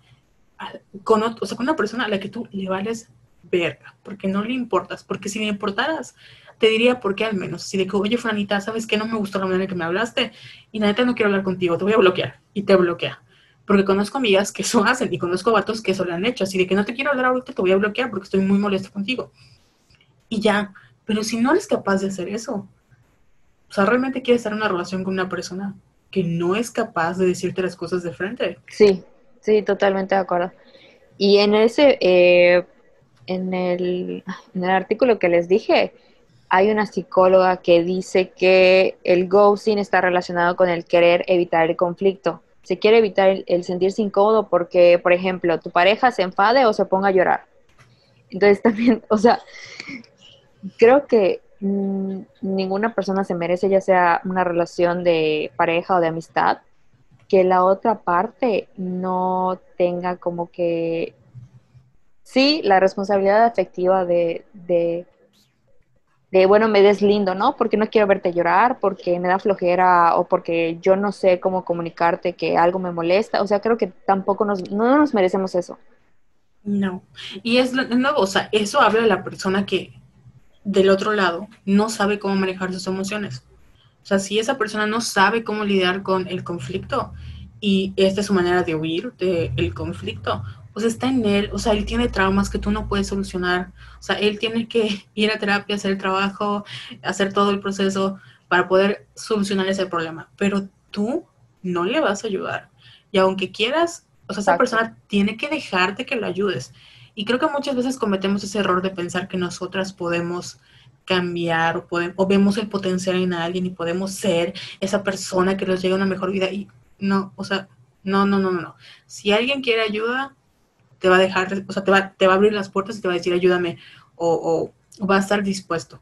con, o sea, con una persona a la que tú le vales verga, porque no le importas, porque si le importaras, te diría por qué al menos. Si que, oye, Franita, ¿sabes qué? No me gustó la manera en que me hablaste y la neta no quiero hablar contigo, te voy a bloquear. Y te bloquea. Porque conozco amigas que eso *laughs* hacen y conozco vatos que eso lo han hecho. Así de que no te quiero hablar ahorita, te voy a bloquear porque estoy muy molesto contigo. Y ya, pero si no eres capaz de hacer eso, o sea, realmente quieres estar en una relación con una persona que no es capaz de decirte las cosas de frente. Sí, sí, totalmente de acuerdo. Y en ese, eh, en, el, en el artículo que les dije, hay una psicóloga que dice que el ghosting está relacionado con el querer evitar el conflicto. Se quiere evitar el, el, sentirse incómodo porque, por ejemplo, tu pareja se enfade o se ponga a llorar. Entonces *laughs* también, o sea, creo que mm, ninguna persona se merece, ya sea una relación de pareja o de amistad, que la otra parte no tenga como que, sí, la responsabilidad afectiva de, de, de, bueno, me deslindo, ¿no? Porque no quiero verte llorar, porque me da flojera o porque yo no sé cómo comunicarte que algo me molesta. O sea, creo que tampoco nos, no nos merecemos eso. No. Y es nuevo, o sea, eso habla de la persona que del otro lado no sabe cómo manejar sus emociones. O sea, si esa persona no sabe cómo lidiar con el conflicto y esta es su manera de huir del conflicto, pues está en él, o sea, él tiene traumas que tú no puedes solucionar, o sea, él tiene que *laughs* ir a terapia, hacer el trabajo, hacer todo el proceso para poder solucionar ese problema, pero tú no le vas a ayudar. Y aunque quieras, o sea, esa persona tiene que dejarte que lo ayudes. Y creo que muchas veces cometemos ese error de pensar que nosotras podemos cambiar o, podemos, o vemos el potencial en alguien y podemos ser esa persona que nos llegue a una mejor vida. Y no, o sea, no, no, no, no. Si alguien quiere ayuda, te va a dejar, o sea, te va, te va a abrir las puertas y te va a decir ayúdame o, o, va a estar dispuesto.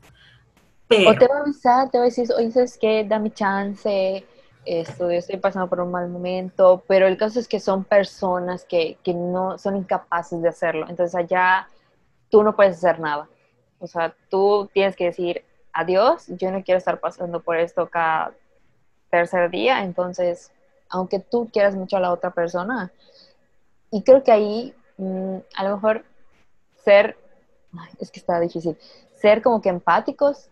Pero... O te va a avisar, te va a decir, oye, ¿sabes qué? Dame chance, esto, yo estoy pasando por un mal momento, pero el caso es que son personas que, que no son incapaces de hacerlo. Entonces allá tú no puedes hacer nada. O sea, tú tienes que decir, adiós, yo no quiero estar pasando por esto cada tercer día, entonces, aunque tú quieras mucho a la otra persona, y creo que ahí mm, a lo mejor ser, es que está difícil, ser como que empáticos,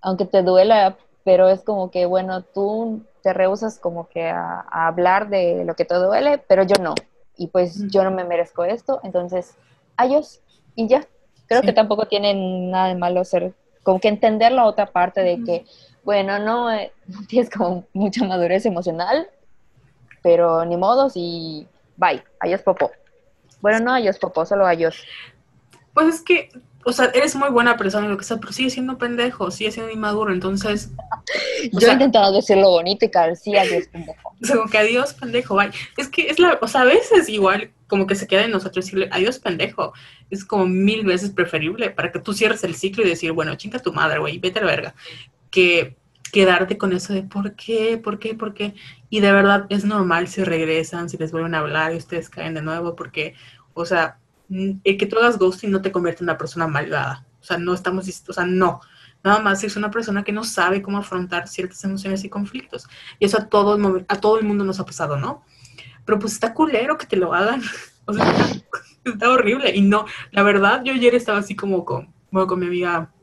aunque te duela, pero es como que, bueno, tú te rehusas como que a, hablar de lo que te duele, pero yo no. Y pues yo no me merezco esto, entonces, adiós. Y ya, creo que tampoco tienen nada de malo ser, como que entender la otra parte de que, bueno, no, eh, *laughs* tienes como mucha madurez emocional, pero ni modos y bye, adiós popó. Bueno, no adiós popó, solo adiós. Pues es que, o sea, eres muy buena persona, lo que sea, pero sigue siendo pendejo, sigue siendo inmaduro, entonces... *laughs* Yo he intentado decirlo bonito y cada sí, adiós pendejo. O *laughs* sea, como que adiós pendejo, bye. Es que es la, o sea, a veces igual como que se queda en nosotros decirle adiós pendejo. Es como mil veces preferible para que tú cierres el ciclo y decir, bueno, chinga tu madre, güey, vete a la verga. Que quedarte con eso de por qué, por qué, por qué. Y de verdad es normal si regresan, si les vuelven a hablar y ustedes caen de nuevo, porque, o sea, el que tú hagas ghosting no te convierte en una persona malvada. O sea, no estamos, o sea, no. Nada más es una persona que no sabe cómo afrontar ciertas emociones y conflictos. Y eso a todo el, a todo el mundo nos ha pasado, ¿no? Pero pues está culero que te lo hagan. *laughs* O sea, está, horrible. Y no, la verdad, yo ayer estaba así como con, bueno, con mi amiga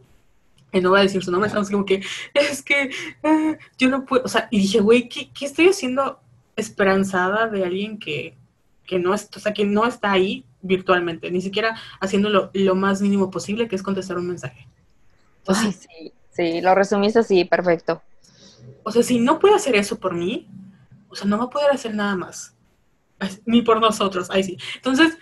no voy a decir su nombre, estamos como que, es que ah, yo no puedo, o sea, y dije, güey, ¿qué, ¿qué, estoy haciendo esperanzada de alguien que, que no, es, o sea, que no está ahí virtualmente, ni siquiera haciendo lo, más mínimo posible, que es contestar un mensaje? sí, sí, lo resumiste así, perfecto. O sea, si no puede hacer eso por mí, o sea, no va a poder hacer nada más ni por nosotros, ahí sí. Entonces,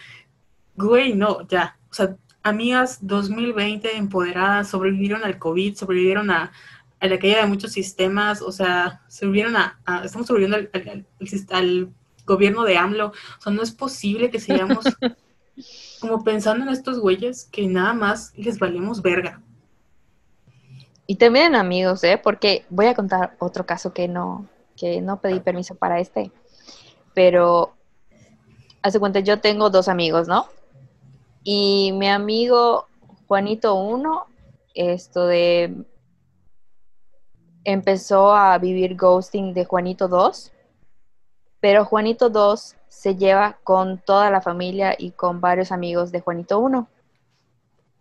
güey, no, ya, o sea, amigas 2020 empoderadas, sobrevivieron al COVID, sobrevivieron a, a la caída de muchos sistemas, o sea, sobrevivieron a, estamos sobreviviendo al, al, gobierno de AMLO, o sea, no es posible que sigamos *laughs* como pensando en estos güeyes que nada más les valemos verga. Y también amigos, ¿eh? Porque voy a contar otro caso que no, que no pedí permiso para este, pero hace cuenta, yo tengo dos amigos, ¿no? Y mi amigo Juanito 1, esto de empezó a vivir ghosting de Juanito 2, pero Juanito 2 se lleva con toda la familia y con varios amigos de Juanito 1.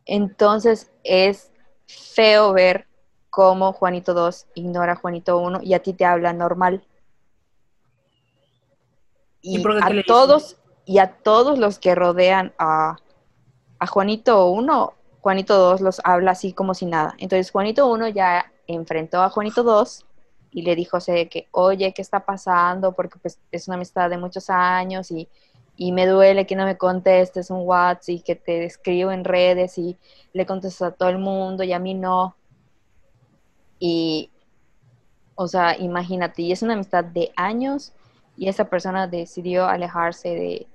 Entonces es feo ver cómo Juanito 2 ignora a Juanito 1 y a ti te habla normal. Y, a todos, y a todos los que rodean a, Juanito 1, Juanito 2 los habla así como si nada. Entonces Juanito 1 ya enfrentó a Juanito 2 y le dijo que, oye, ¿qué está pasando? Porque pues es una amistad de muchos años y, y me duele que no me contestes un WhatsApp y que te escribo en redes y le contestas a todo el mundo y a mí no. Y, o sea, imagínate, y es una amistad de años y esa persona decidió alejarse de,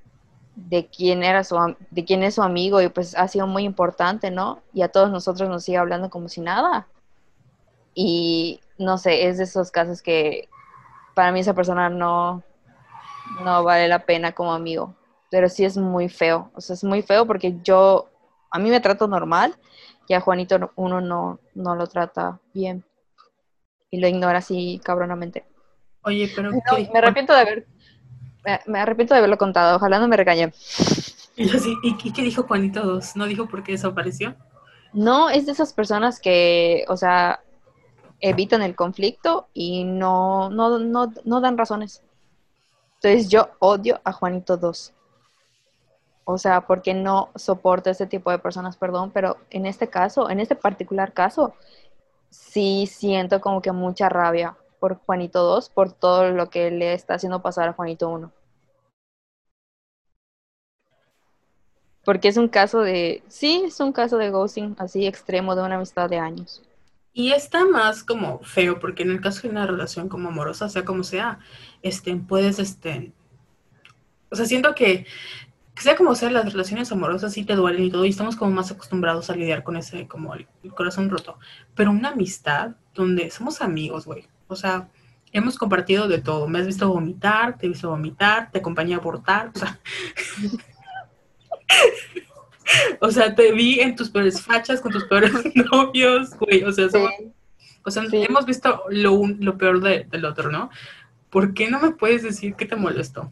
de quién era su de quién es su amigo y pues ha sido muy importante, ¿no? Y a todos nosotros nos sigue hablando como si nada. Y no sé, es de esos casos que para mí esa persona no no vale la pena como amigo, pero sí es muy feo, o sea, es muy feo porque yo a mí me trato normal y a Juanito uno no no lo trata bien y lo ignora así cabronamente. Oye, pero me arrepiento de haber me, arrepiento de haberlo contado, ojalá no me regañe. *laughs* Y, ¿y, qué dijo Juanito 2? ¿No dijo por qué desapareció? No, es de esas personas que, o sea, evitan el conflicto y no, no, no, no dan razones. Entonces yo odio a Juanito 2. O sea, porque no soporto ese tipo de personas, perdón, pero en este caso, en este particular caso, sí siento como que mucha rabia por Juanito 2 por todo lo que le está haciendo pasar a Juanito 1. Porque es un caso de, sí, es un caso de ghosting así extremo de una amistad de años. Y está más como feo, porque en el caso de una relación como amorosa, sea como sea, este, puedes, este, o sea, siento que sea como sea, las relaciones amorosas sí te duelen y todo, y estamos como más acostumbrados a lidiar con ese, como el corazón roto. Pero una amistad donde somos amigos, güey. O sea, hemos compartido de todo. Me has visto vomitar, te he visto vomitar, te acompañé a abortar, o sea. *laughs* o sea, te vi en tus peores fachas con tus peores *laughs* novios, güey. O sea, somos- o sea Sí. hemos visto lo, un- lo peor de- del otro, ¿no? ¿Por qué no me puedes decir que te molestó?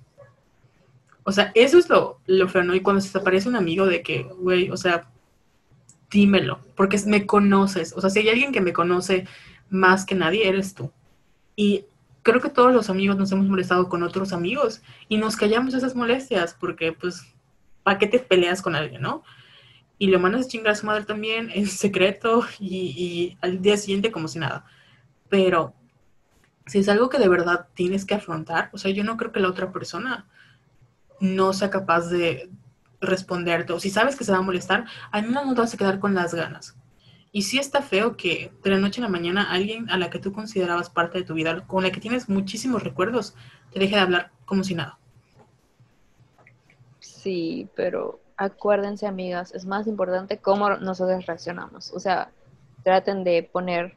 O sea, eso es lo, lo feo, ¿no? Y cuando se te aparece un amigo de que, güey, o sea, dímelo, porque me conoces. O sea, si hay alguien que me conoce más que nadie, eres tú. Y creo que todos los amigos nos hemos molestado con otros amigos y nos callamos esas molestias, porque, pues, ¿para qué te peleas con alguien, no? Y lo mandas a chingar a su madre también *laughs* en secreto y, y al día siguiente como si nada. Pero si es algo que de verdad tienes que afrontar, o sea, yo no creo que la otra persona no sea capaz de responderte, o si sabes que se va a molestar, al menos no te vas a quedar con las ganas. Y sí está feo que de la noche a la mañana alguien a la que tú considerabas parte de tu vida, con la que tienes muchísimos recuerdos, te deje de hablar como si nada. Sí, pero acuérdense, amigas, es más importante cómo nosotros reaccionamos. O sea, traten de poner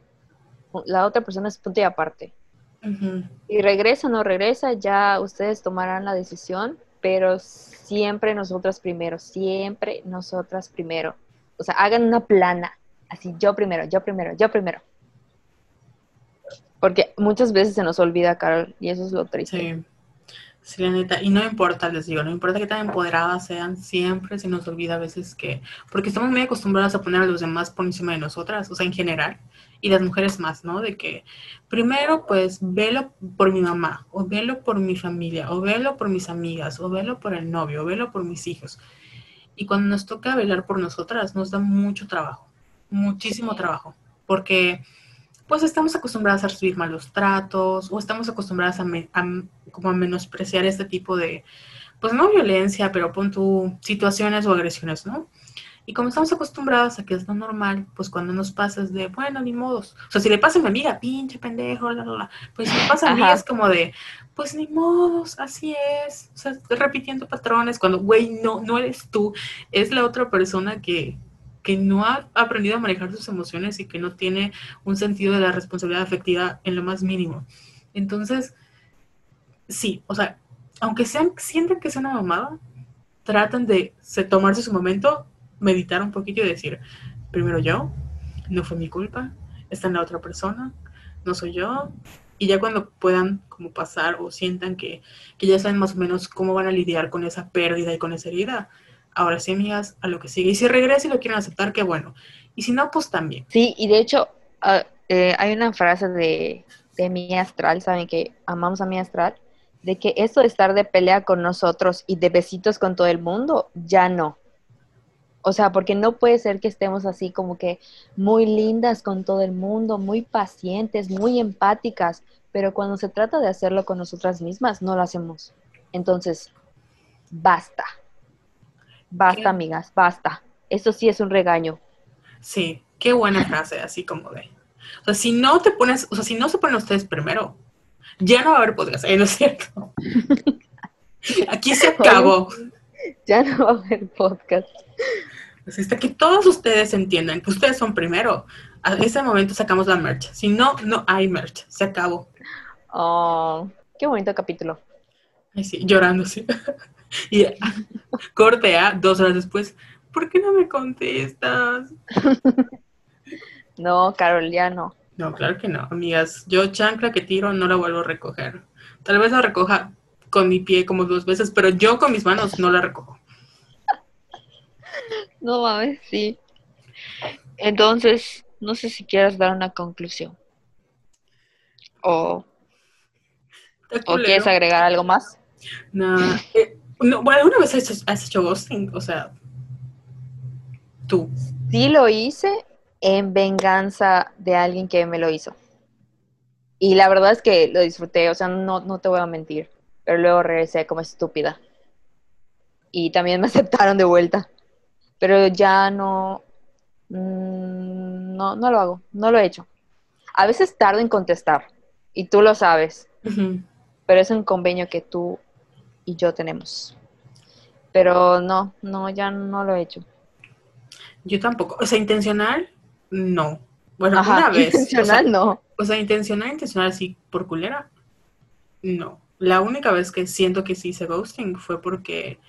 la otra persona es punto y aparte. Ujú. Y regresa o no regresa, ya ustedes tomarán la decisión, pero siempre nosotras primero, siempre nosotras primero. O sea, hagan una plana, así yo primero, yo primero, yo primero. Porque muchas veces se nos olvida, Carol, y eso es lo triste. Sí. Sí, la neta. Y no importa, les digo, no importa que tan empoderadas sean, siempre se nos olvida a veces que, porque estamos muy acostumbradas a poner a los demás por encima de nosotras, o sea, en general, y las mujeres más, ¿no? De que primero, pues, velo por mi mamá, o velo por mi familia, o velo por mis amigas, o velo por el novio, o velo por mis hijos. Y cuando nos toca velar por nosotras, nos da mucho trabajo, muchísimo Sí. trabajo, porque pues estamos acostumbradas a recibir malos tratos o estamos acostumbradas a, me- a m- como a menospreciar este tipo de, pues no violencia, pero pon tu situaciones o agresiones, ¿no? Y como estamos acostumbradas a que es lo normal, pues cuando nos pasa es de, bueno, ni modos. O sea, si le pasa a mi amiga, pinche pendejo, la, la, la. Pues si me pasa a mí es como de, pues ni modos, así es. O sea, repitiendo patrones cuando, güey, no, no eres tú, es la otra persona que, que no ha aprendido a manejar sus emociones y que no tiene un sentido de la responsabilidad afectiva en lo más mínimo. Entonces, sí, o sea, aunque sean, sientan que es una mamada, tratan de se- tomarse su momento, meditar un poquito y decir, primero yo, no fue mi culpa, está en la otra persona, no soy yo. Y ya cuando puedan como pasar o sientan que, que ya saben más o menos cómo van a lidiar con esa pérdida y con esa herida, ahora sí, amigas, a lo que sigue. Y si regresa y lo quieren aceptar, qué bueno. Y si no, pues también. Sí, y de hecho, ah, eh, hay una frase de, de mi astral, ¿saben que amamos a mi astral? De que esto de estar de pelea con nosotros y de besitos con todo el mundo, ya no. O sea, porque no puede ser que estemos así como que muy lindas con todo el mundo, muy pacientes, muy empáticas, pero cuando se trata de hacerlo con nosotras mismas, no lo hacemos. Entonces, basta. Basta, ¿Qué? amigas, basta. Esto sí es un regaño. Sí, qué buena frase, así como de. O sea, si no te pones, o sea, si no se ponen ustedes primero, ya no va a haber podcast, ¿eh? *laughs* ¿no es cierto? *laughs* Aquí se acabó. *laughs* Ya no va a haber podcast. Así hasta que todos ustedes entiendan que ustedes son primero, a ese momento sacamos la merch. Si no, no hay merch. Se acabó. Oh, qué bonito capítulo. Ay, sí, llorando, sí. Y *laughs* corte a dos horas después. ¿Por qué no me contestas? *laughs* No, Carol, ya no. No, claro que no, amigas. Yo chancla que tiro no la vuelvo a recoger. Tal vez la recoja con mi pie como dos veces, pero yo con mis manos no la recojo. *laughs* No mames, sí. Entonces, no sé si quieras dar una conclusión. O, o quieres agregar algo más. No, eh, no, bueno, ¿alguna vez has hecho, has hecho ghosting? O sea, tú. Sí lo hice en venganza de alguien que me lo hizo. Y la verdad es que lo disfruté, o sea, no, no te voy a mentir. Pero luego regresé como estúpida. Y también me *laughs* aceptaron de vuelta. Pero ya no, mm, no, no lo hago, no lo he hecho. A veces tardo en contestar, y tú lo sabes, pero es un convenio que tú y yo tenemos. Pero no, no, ya no lo he hecho. Yo tampoco. O sea, intencional, no. Bueno, Ajá, una vez. intencional o sea, no. O sea, intencional, intencional, así por culera, no. La única vez que siento que sí hice ghosting fue porque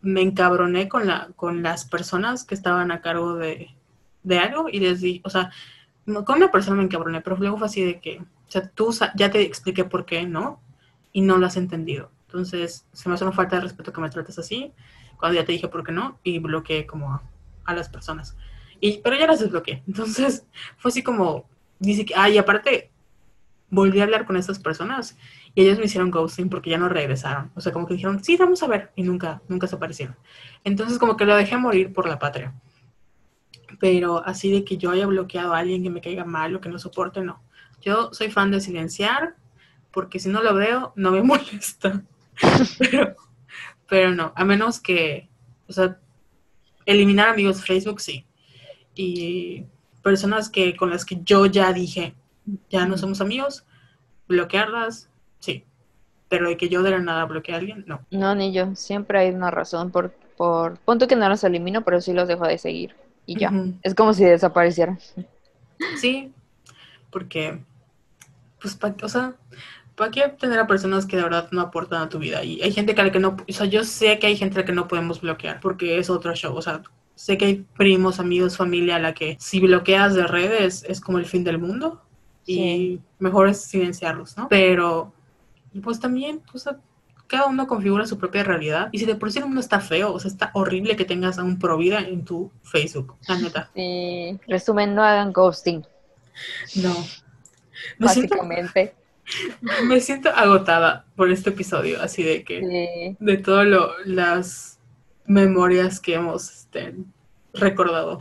me encabroné con, la, con las personas que estaban a cargo de, de algo y les di, o sea, con una persona me encabroné, pero luego fue así de que, o sea, tú ya te expliqué por qué, ¿no? Y no lo has entendido. Entonces, se me hace una falta de respeto que me trates así, cuando ya te dije por qué no, y bloqueé como a, las personas. Y, pero ya las desbloqueé. *laughs* Entonces, fue así como, dice que, ah, y aparte, volví a hablar con estas personas y ellos me hicieron ghosting porque ya no regresaron. O sea, como que dijeron, sí, vamos a ver, y nunca, nunca se aparecieron. Entonces, como que lo dejé morir por la patria. Pero así de que yo haya bloqueado a alguien que me caiga mal o que no soporte, no. Yo soy fan de silenciar porque si no lo veo, no me *laughs* molesta. *laughs* pero, pero no, a menos que, o sea, eliminar amigos de Facebook, sí. Y personas que con las que yo ya dije, ya no somos amigos, bloquearlas, sí. Pero de que yo de la nada bloquee a alguien, no. No, ni yo. Siempre hay una razón por, por... Punto que no los elimino, pero sí los dejo de seguir. Y ya. Es como si desaparecieran. Sí, porque, pues, pa- o sea, ¿para qué tener a personas que de verdad no aportan a tu vida? Y hay gente que a la que no, o sea, yo sé que hay gente a la que no podemos bloquear, porque es otro show, o sea, sé que hay primos, amigos, familia a la que si bloqueas de redes es como el fin del mundo y Sí. mejor es silenciarlos, ¿no? Pero, pues también, o sea, cada uno configura su propia realidad y si de por sí el mundo está feo, o sea, está horrible que tengas a un pro vida en tu Facebook, la neta. Sí. Resumen, no hagan ghosting, No. Siento, básicamente. Me siento agotada por este episodio, así de que, Sí. de todas las memorias que hemos este, recordado.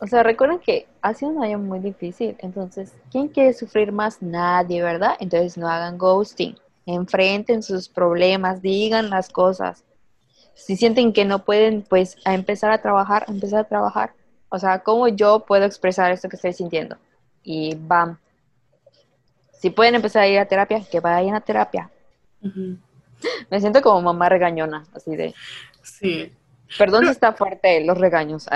O sea, recuerden que ha sido un año muy difícil, entonces, ¿quién quiere sufrir más? Nadie, ¿verdad? Entonces no hagan ghosting, enfrenten sus problemas, digan las cosas. Si sienten que no pueden, pues a empezar a trabajar, a empezar a trabajar. O sea, ¿cómo yo puedo expresar esto que estoy sintiendo? Y bam. Si pueden empezar a ir a terapia, que vayan a terapia. Ujú. Me siento como mamá regañona, así de, Sí. perdón si está fuerte los regaños.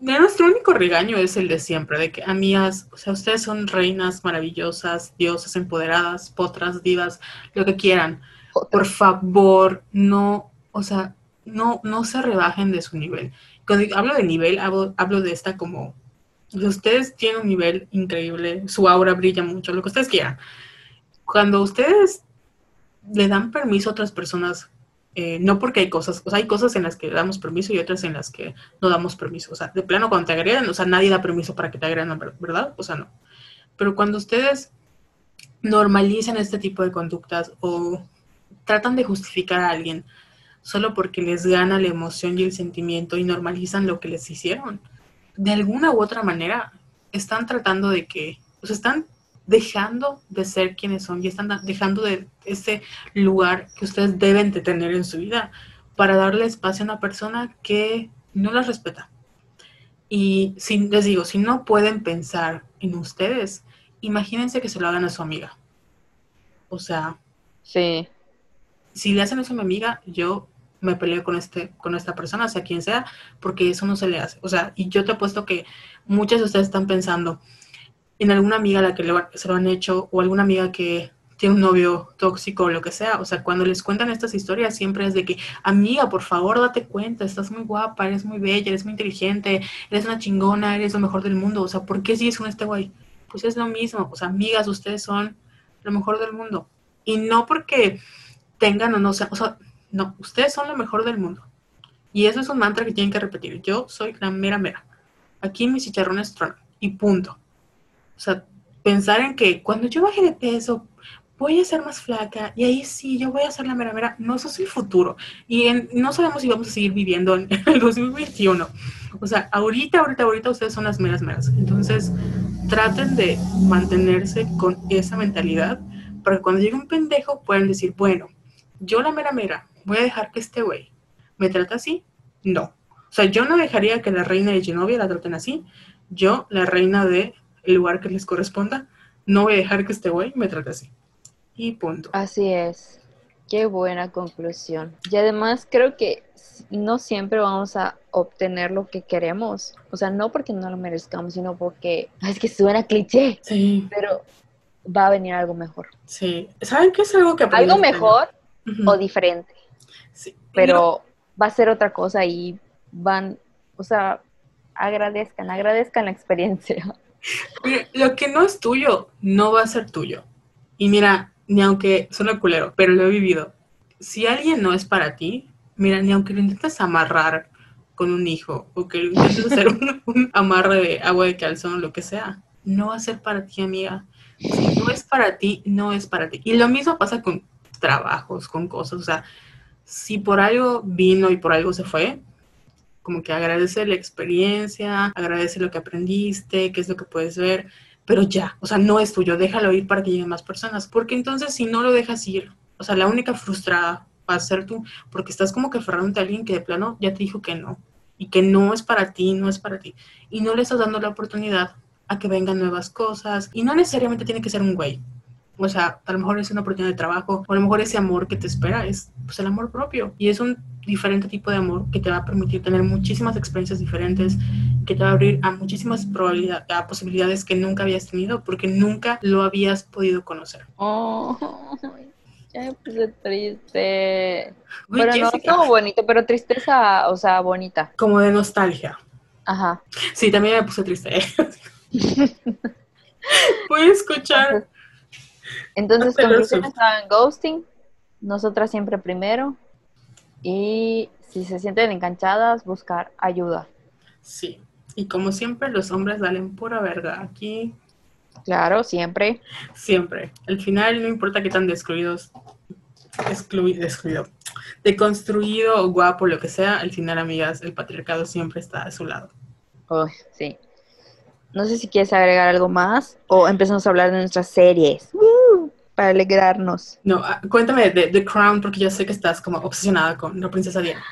Nuestro único regaño es el de siempre, de que amigas, o sea, ustedes son reinas maravillosas, diosas empoderadas, potras, divas, lo que quieran. Por favor, no, o sea, no, no se rebajen de su nivel. Cuando hablo de nivel, hablo, hablo de esta como, ustedes tienen un nivel increíble, su aura brilla mucho, lo que ustedes quieran. Cuando ustedes le dan permiso a otras personas, eh, no porque hay cosas, o sea, hay cosas en las que damos permiso y otras en las que no damos permiso. O sea, de plano cuando te agredan, o sea, nadie da permiso para que te agredan, ver- ¿verdad? O sea, no. Pero cuando ustedes normalizan este tipo de conductas o tratan de justificar a alguien solo porque les gana la emoción y el sentimiento y normalizan lo que les hicieron, de alguna u otra manera están tratando de que, o sea, están dejando de ser quienes son y están dejando de ese lugar que ustedes deben de tener en su vida para darle espacio a una persona que no las respeta. Y si, les digo, si no pueden pensar en ustedes, imagínense que se lo hagan a su amiga. O sea, Sí, si le hacen eso a mi amiga, yo me peleo con este, con esta persona, sea quien sea, porque eso no se le hace. O sea, y yo te apuesto que muchas de ustedes están pensando en alguna amiga a la que se lo han hecho, o alguna amiga que tiene un novio tóxico o lo que sea. O sea, cuando les cuentan estas historias, siempre es de que, amiga, por favor, date cuenta, estás muy guapa, eres muy bella, eres muy inteligente, eres una chingona, eres lo mejor del mundo. O sea, ¿por qué sigues con este güey? Pues es lo mismo. O sea, amigas, ustedes son lo mejor del mundo. Y no porque tengan o no sean, o sea, no, ustedes son lo mejor del mundo. Y eso es un mantra que tienen que repetir. Yo soy la mera mera. Aquí mis chicharrones tronan. Y punto. O sea, pensar en que cuando yo baje de peso, voy a ser más flaca y ahí sí, yo voy a ser la mera mera. No, eso es el futuro. Y en- no sabemos si vamos a seguir viviendo en *laughs* el 2021. O sea, ahorita, ahorita, ahorita ustedes son las meras meras. Entonces, traten de mantenerse con esa mentalidad para que cuando llegue un pendejo puedan decir, bueno, yo la mera mera, voy a dejar que este güey me trate así. No. O sea, yo no dejaría que la reina de Genovia la traten así. Yo, la reina de el lugar que les corresponda, no voy a dejar que este güey me trate así. Y punto. así es. Qué buena conclusión. Y además creo que no siempre vamos a obtener lo que queremos. O sea, no porque no lo merezcamos, sino porque es que suena cliché. Sí. Pero va a venir algo mejor. Sí. ¿Saben qué es algo que aprendí? Algo mejor o diferente. Pero va a ser otra cosa y van, o sea, agradezcan, agradezcan la experiencia. lo que no es tuyo, no va a ser tuyo. Y mira, ni aunque suena culero, pero lo he vivido. Si alguien no es para ti, mira, ni aunque lo intentes amarrar con un hijo o que lo intentes hacer *laughs* un, amarre de agua de calzón o lo que sea, no va a ser para ti, amiga. Si no es para ti, no es para ti. Y lo mismo pasa con trabajos, con cosas. O sea, si por algo vino y por algo se fue, como que agradece la experiencia, agradece lo que aprendiste, qué es lo que puedes ver, pero ya, o sea, no es tuyo, déjalo ir para que lleguen más personas, porque entonces si no lo dejas ir, o sea, la única frustrada va a ser tú, porque estás como que aferrándote a alguien que de plano ya te dijo que no, y que no es para ti, no es para ti, y no le estás dando la oportunidad a que vengan nuevas cosas, y no necesariamente tiene que ser un güey, o sea, a lo mejor es una oportunidad de trabajo, o a lo mejor ese amor que te espera es pues, el amor propio. Y es un diferente tipo de amor que te va a permitir tener muchísimas experiencias diferentes, que te va a abrir a muchísimas probabilidades, a posibilidades que nunca habías tenido porque nunca lo habías podido conocer. Oh, *laughs* ya me puse triste. pero no como bonito, pero tristeza, o sea, bonita. Como de nostalgia. Ajá. Sí, también me puse triste. *laughs* Voy a escuchar entonces, conclusiones en ghosting, nosotras siempre primero. Y si se sienten enganchadas, buscar ayuda. Sí. Y como siempre, los hombres valen pura verga. Aquí. Claro, siempre. Siempre. Al final, no importa qué tan descluidos, excluido, excluido, deconstruido, guapo, lo que sea, al final, amigas, el patriarcado siempre está a su lado. Oh, sí. No sé si quieres agregar algo más o empezamos a hablar de nuestras series para alegrarnos. No, ah, cuéntame de The Crown porque yo sé que estás como obsesionada con la princesa Diana.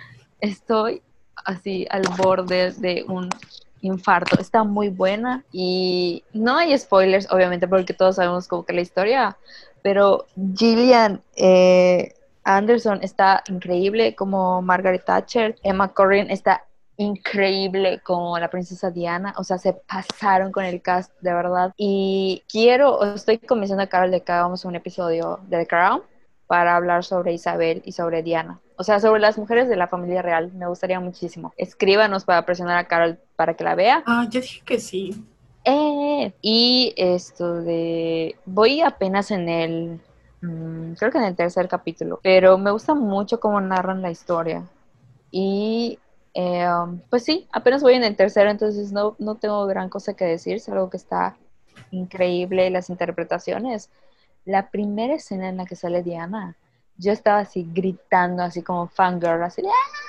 Estoy así al borde de un infarto. Está muy buena y no hay spoilers, obviamente, porque todos sabemos como que la historia, pero Gillian eh, Anderson está increíble como Margaret Thatcher, Emma Corrin está increíble como la princesa Diana, o sea, se pasaron con el cast de verdad. Y quiero, estoy convenciendo a Carol de que hagamos un episodio de The Crown para hablar sobre Isabel y sobre Diana. O sea, sobre las mujeres de la familia real. Me gustaría muchísimo. Escríbanos para presionar a Carol para que la vea. Ah, yo dije que sí. Eh, y esto de... Voy apenas en el... Mm, creo que en el tercer capítulo. Pero me gusta mucho cómo narran la historia. Y um, pues sí, apenas voy en el tercero, entonces no, no tengo gran cosa que decir, es algo que está increíble, las interpretaciones. La primera escena en la que sale Diana, yo estaba así gritando, así como fangirl, así ¡Ah!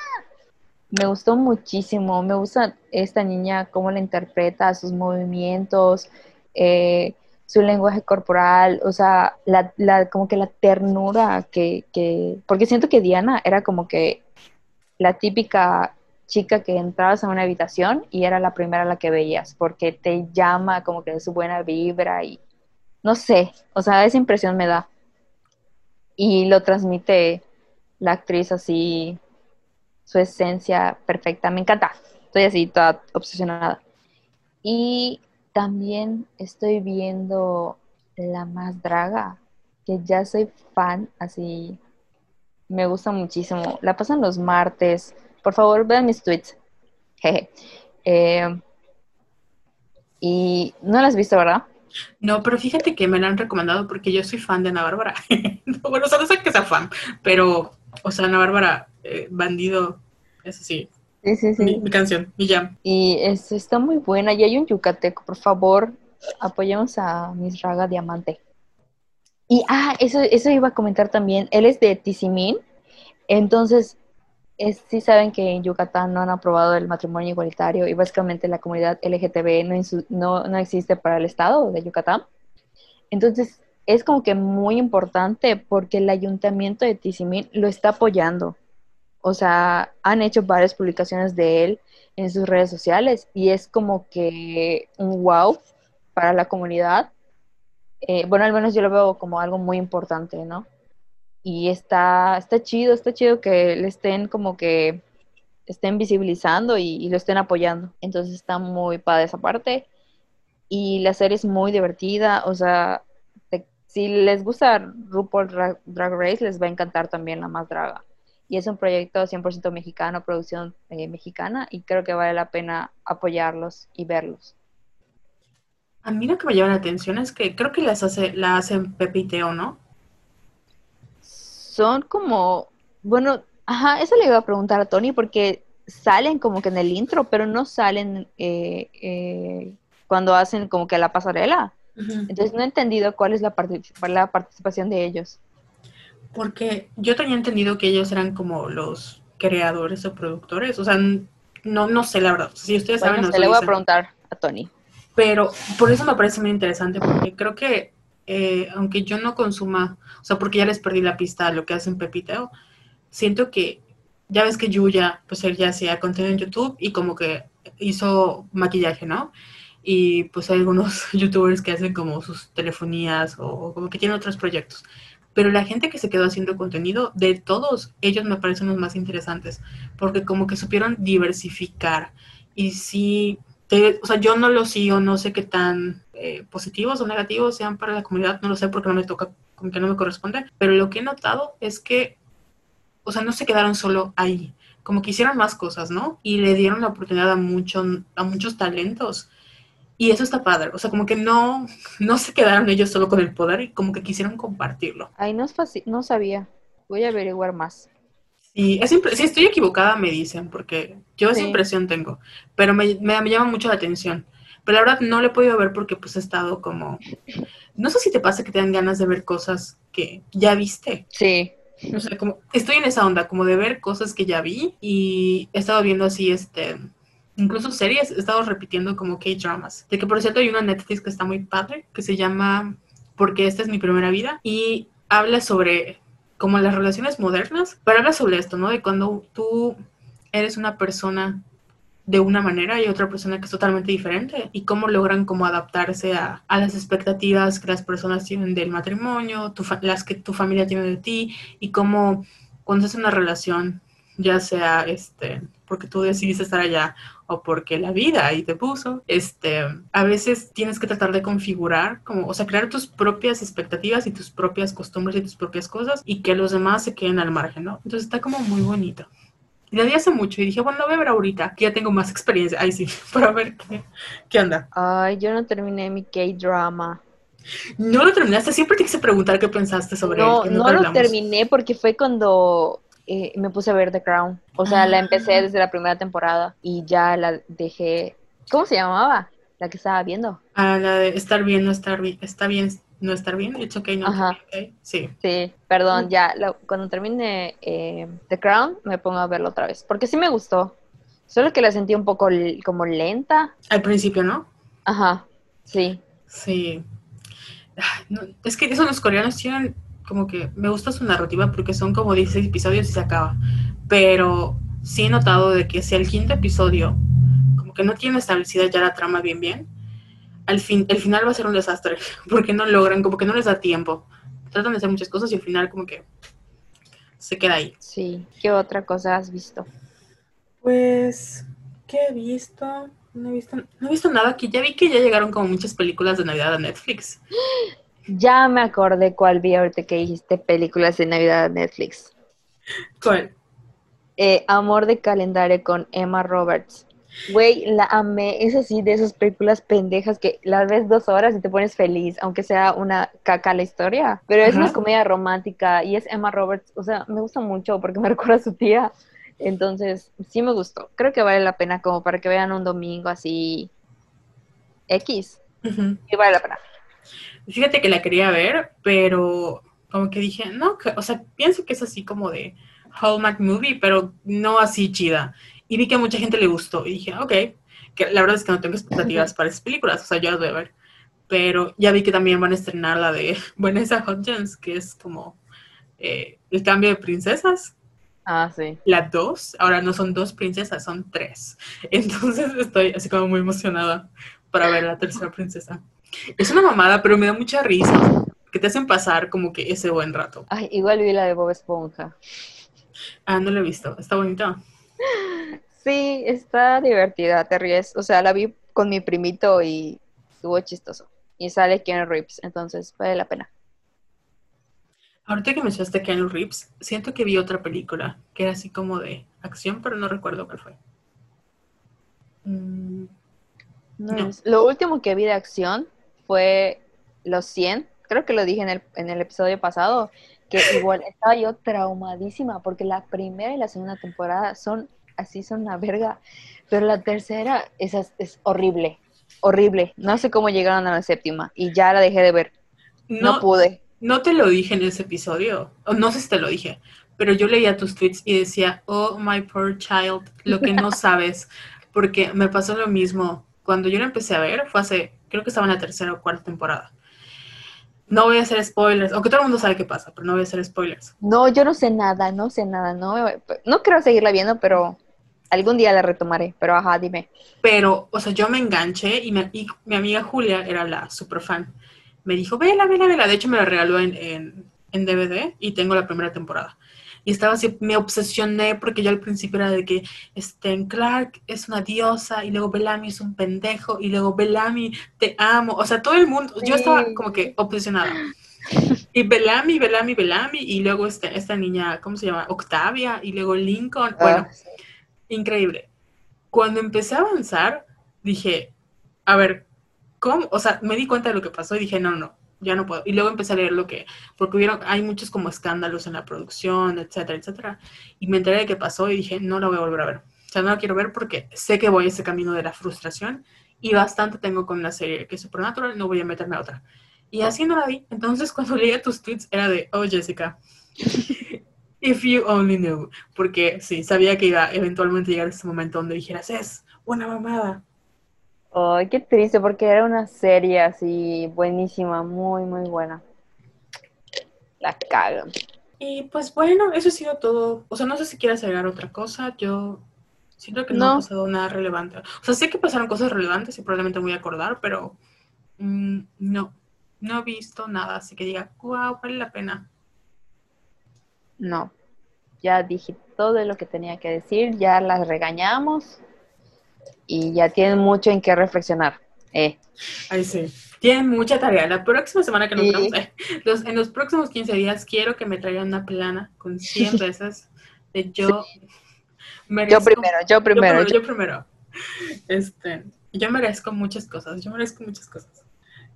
Me gustó muchísimo, me gusta esta niña, cómo la interpreta, sus movimientos, eh, su lenguaje corporal, o sea, la, la, como que la ternura que, que, porque siento que Diana era como que la típica chica que entrabas a una habitación y era la primera la que veías, porque te llama como que de su buena vibra y no sé, o sea, esa impresión me da. Y lo transmite la actriz así, su esencia perfecta, me encanta, estoy así toda obsesionada. Y también estoy viendo La Más Draga, que ya soy fan, así, me gusta muchísimo. La pasan los martes, por favor, vean mis tweets. Eh, y no las has visto, ¿verdad? No, pero fíjate que me la han recomendado porque yo soy fan de Ana Bárbara. *laughs* bueno, o sea, no sé que sea fan, pero, o sea, Ana Bárbara, eh, bandido, es así. Sí, sí, sí. Mi, canción, mi jam. Y es, está muy buena. Y hay un yucateco, por favor, apoyemos a Miss Raga Diamante. Y, ah, eso, eso iba a comentar también. Él es de Tizimín. Entonces, es, sí saben que en Yucatán no han aprobado el matrimonio igualitario y básicamente la comunidad LGTB no, no, existe para el estado de Yucatán. Entonces, es como que muy importante porque el ayuntamiento de Tizimín lo está apoyando. O sea, han hecho varias publicaciones de él en sus redes sociales y es como que un wow para la comunidad. Eh, bueno, al menos yo lo veo como algo muy importante, ¿no? Y está, está chido, está chido que le estén como que estén visibilizando y, lo estén apoyando. Entonces está muy padre esa parte. Y la serie es muy divertida, o sea, si les gusta RuPaul Dra- Drag Race, les va a encantar también La Más Draga. Y es un proyecto 100% mexicano, producción eh, mexicana, y creo que vale la pena apoyarlos y verlos. A mí lo que me llama la atención es que creo que las hace, la hacen Pepe y Teo, ¿no? Son como, bueno, ajá, eso le iba a preguntar a Tony porque salen como que en el intro, pero no salen eh, eh, cuando hacen como que la pasarela. Entonces no he entendido cuál es la, partic- la participación de ellos. Porque yo tenía entendido que ellos eran como los creadores o productores. O sea, no, no sé la verdad. Si ustedes Bueno, saben, se le voy a preguntar a Tony. Pero por eso me parece muy interesante, porque creo que, eh, aunque yo no consuma, o sea, porque ya les perdí la pista a lo que hacen Pepiteo, siento que, ya ves que Yuya, pues él ya hacía contenido en YouTube y como que hizo maquillaje, ¿no? Y pues hay algunos *laughs* youtubers que hacen como sus telefonías o, como que tienen otros proyectos. Pero la gente que se quedó haciendo contenido, de todos ellos me parecen los más interesantes, porque como que supieron diversificar. Y sí, te- o sea, yo no los sigo, no sé qué tan eh, positivos o negativos sean para la comunidad, no lo sé porque no me toca, como que no me corresponde, pero lo que he notado es que, o sea, no se quedaron solo ahí, como que hicieron más cosas, ¿no? Y le dieron la oportunidad a, mucho, a muchos talentos. Y eso está padre, o sea, como que no, no se quedaron ellos solo con el poder y como que quisieron compartirlo. Ay, no, es fácil, no sabía. Voy a averiguar más. Y es si estoy equivocada, me dicen, porque yo esa Sí. impresión tengo, pero me, me- me llama mucho la atención. Pero la verdad no lo he podido ver porque pues he estado como... No sé si te pasa que te dan ganas de ver cosas que ya viste. Sí. O sea, como estoy en esa onda, como de ver cosas que ya vi y he estado viendo así, este, incluso series, he estado repitiendo como K-dramas. De que por cierto hay una Netflix que está muy padre, que se llama Porque esta es mi primera vida y habla sobre como las relaciones modernas, pero habla sobre esto, ¿no? De cuando tú eres una persona de una manera y otra persona que es totalmente diferente y cómo logran como adaptarse a, a las expectativas que las personas tienen del matrimonio, las que tu familia tiene de ti y cómo cuando hace una relación, ya sea este porque tú decidiste estar allá o porque la vida ahí te puso, este, a veces tienes que tratar de configurar, como, o sea, crear tus propias expectativas y tus propias costumbres y tus propias cosas y que los demás se queden al margen, ¿no? Entonces está como muy bonito. Y la vi hace mucho y dije, bueno, lo voy a ver ahorita, que ya tengo más experiencia. Ahí sí, *laughs* para ver qué, qué onda. Ay, yo no terminé mi K-drama. No lo terminaste, siempre te quise preguntar qué pensaste sobre No, él. que no lo terminé porque fue cuando eh, me puse a ver The Crown. O sea, la Ah. empecé desde la primera temporada y ya la dejé. ¿Cómo se llamaba? La que estaba viendo. Ah, la de estar bien, no estar bien, está bien, no estar bien, it's okay, no Ajá. okay. Sí. Sí, perdón, ya la- cuando termine eh, The Crown me pongo a verlo otra vez. Porque sí me gustó. Solo que la sentí un poco como lenta. Al principio, ¿no? Ajá, sí. Sí. No, es que eso los coreanos tienen como que me gusta su narrativa porque son como 16 episodios y se acaba. Pero sí he notado de que si el quinto episodio como que no tiene establecida ya la trama bien bien, al fin el final va a ser un desastre *laughs* porque no logran, como que no les da tiempo. Tratan de hacer muchas cosas y al final como que se queda ahí. Sí. ¿Qué otra cosa has visto? Pues, ¿qué he visto? No he visto, no he visto nada que ya vi que ya llegaron como muchas películas de Navidad a Netflix. *gasps* Ya me acordé cuál vi ahorita que dijiste películas de Navidad de Netflix. ¿Cuál? Eh, Amor de calendario con Emma Roberts. Güey, la amé. Es así de esas películas pendejas que las ves dos horas y te pones feliz, aunque sea una caca la historia. Pero es una comedia romántica y es Emma Roberts. O sea, me gusta mucho porque me *laughs* recuerda a su tía. Entonces, sí me gustó. Creo que vale la pena como para que vean un domingo así X. Y vale la pena. Fíjate que la quería ver, pero como que dije, no, que- o sea, pienso que es así como de Hallmark movie, pero no así chida. Y vi que a mucha gente le gustó y dije, ok, que la verdad es que no tengo expectativas para esas películas, o sea, yo las voy a ver. Pero ya vi que también van a estrenar la de *laughs* Vanessa Hudgens, que es como eh, el cambio de princesas. Ah, sí. La dos, ahora no son dos princesas, son tres. *laughs* Entonces estoy así como muy emocionada para ver la tercera princesa. Es una mamada, pero me da mucha risa. que te hacen pasar como que ese buen rato. Ay, igual vi la de Bob Esponja. Ah, no la he visto. Está bonita. Sí, está divertida, te ríes. O sea, la vi con mi primito y estuvo chistoso. Y sale Ken Reeves, entonces vale la pena. Ahorita que mencionaste Ken Reeves, siento que vi otra película que era así como de acción, pero no recuerdo cuál fue. Mm, No, No. es- Lo último que vi de acción fue Los 100. Creo que lo dije en el, en el episodio pasado, que igual estaba yo traumadísima porque la primera y la segunda temporada son así, son una verga, pero la tercera es, es horrible, horrible. No sé cómo llegaron a la séptima y ya la dejé de ver. No, no, pude. no te lo dije en ese episodio, o no sé si te lo dije, pero yo leía tus tweets y decía, oh my poor child, lo que no *laughs* sabes, porque me pasó lo mismo. Cuando yo lo empecé a ver, fue hace, creo que estaba en la tercera o cuarta temporada. No voy a hacer spoilers, aunque todo el mundo sabe qué pasa, pero no voy a hacer spoilers. No, yo no sé nada, no sé nada, no, no quiero seguirla viendo, pero algún día la retomaré. Pero ajá, dime. Pero, o sea, yo me enganché y, me- y mi amiga Julia era la super fan. Me dijo, vela, vela, vela. De hecho, me la regaló en, en, en DVD y tengo la primera temporada. Y estaba así, me obsesioné porque yo al principio era de que este, Clark es una diosa y luego Bellamy es un pendejo y luego Bellamy te amo. O sea, todo el mundo, yo estaba como que obsesionada. Y Bellamy, Bellamy, Bellamy y luego este, esta niña, ¿cómo se llama? Octavia y luego Lincoln. Bueno, Ah, sí. increíble. Cuando empecé a avanzar, dije, a ver, ¿cómo? O sea, me di cuenta de lo que pasó y dije, no, no, ya no puedo. Y luego empecé a leer lo que, porque hubieron, hay muchos como escándalos en la producción, etcétera, etcétera. Y me enteré de qué pasó y dije, no la voy a volver a ver. O sea, no la quiero ver porque sé que voy ese camino de la frustración y bastante tengo con la serie que es Supernatural, no voy a meterme a otra. Y así no la vi. Entonces, *laughs* cuando leía tus tweets era de, oh, Jessica, *laughs* if you only knew. Porque sí, sabía que iba eventualmente a llegar ese momento donde dijeras, es una mamada. Ay, qué triste, porque era una serie así buenísima, muy, muy buena. La cagan. Y pues bueno, eso ha sido todo. O sea, no sé si quieres agregar otra cosa. Yo siento que no, ha No. pasado nada relevante. O sea, sé que pasaron cosas relevantes y probablemente me voy a acordar, pero mm, no, no he visto nada. Así que diga, wow, vale la pena. No, ya dije todo lo que tenía que decir, ya las regañamos y ya tienen mucho en qué reflexionar. Eh, Ahí sí. Tienen mucha tarea. La próxima semana que nos Sí. veamos, eh, los- en los próximos 15 días, quiero que me traigan una plana con 100 *laughs* veces de yo. yo merezco- primero, yo primero. Yo primero, yo primero. Este, yo merezco muchas cosas. Yo merezco muchas cosas.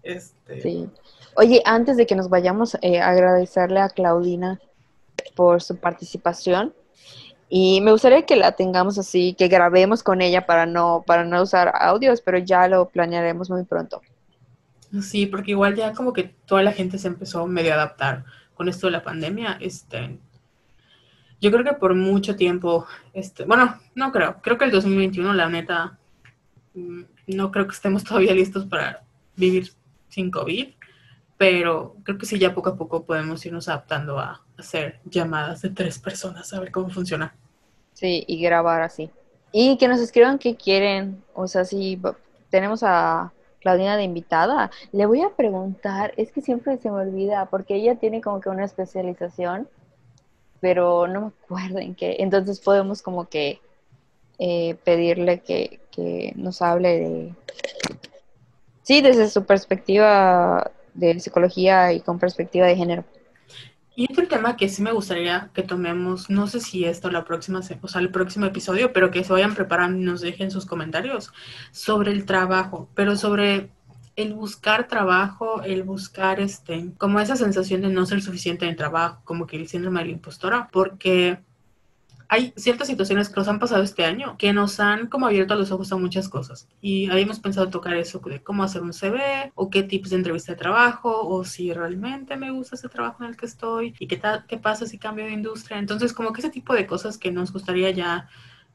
Este, Sí. Oye, antes de que nos vayamos, eh, agradecerle a Claudina por su participación. Y me gustaría que la tengamos así, que grabemos con ella para no, para no usar audios, pero ya lo planearemos muy pronto. Sí, porque igual ya como que toda la gente se empezó medio a adaptar con esto de la pandemia. Este, yo creo que por mucho tiempo, este, bueno, no creo, creo que el 2021, la neta, mm, no creo que estemos *laughs* todavía listos para vivir sin COVID, pero creo que sí, ya poco a poco podemos irnos adaptando a hacer llamadas de tres personas, a ver cómo funciona. Sí, y grabar así. Y que nos escriban qué quieren. O sea, si tenemos a Claudina de invitada, le voy a preguntar, es que siempre se me olvida, porque ella tiene como que una especialización, pero no me acuerdo en qué. Entonces podemos como que eh, pedirle que, que nos hable de... Sí, desde su perspectiva de psicología y con perspectiva de género. Y otro tema que sí me gustaría que tomemos, no sé si esto la próxima, o sea, el próximo episodio, pero que se vayan preparando y nos dejen sus comentarios sobre el trabajo, pero sobre el buscar trabajo, el buscar este, como esa sensación de no ser suficiente en el trabajo, como que el síndrome de la impostora, porque hay ciertas situaciones que nos han pasado este año que nos han como abierto los ojos a muchas cosas. Y habíamos pensado tocar eso de cómo hacer un CV o qué tips de entrevista de trabajo o si realmente me gusta ese trabajo en el que estoy y qué, qué pasa si cambio de industria. Entonces como que ese tipo de cosas que nos gustaría ya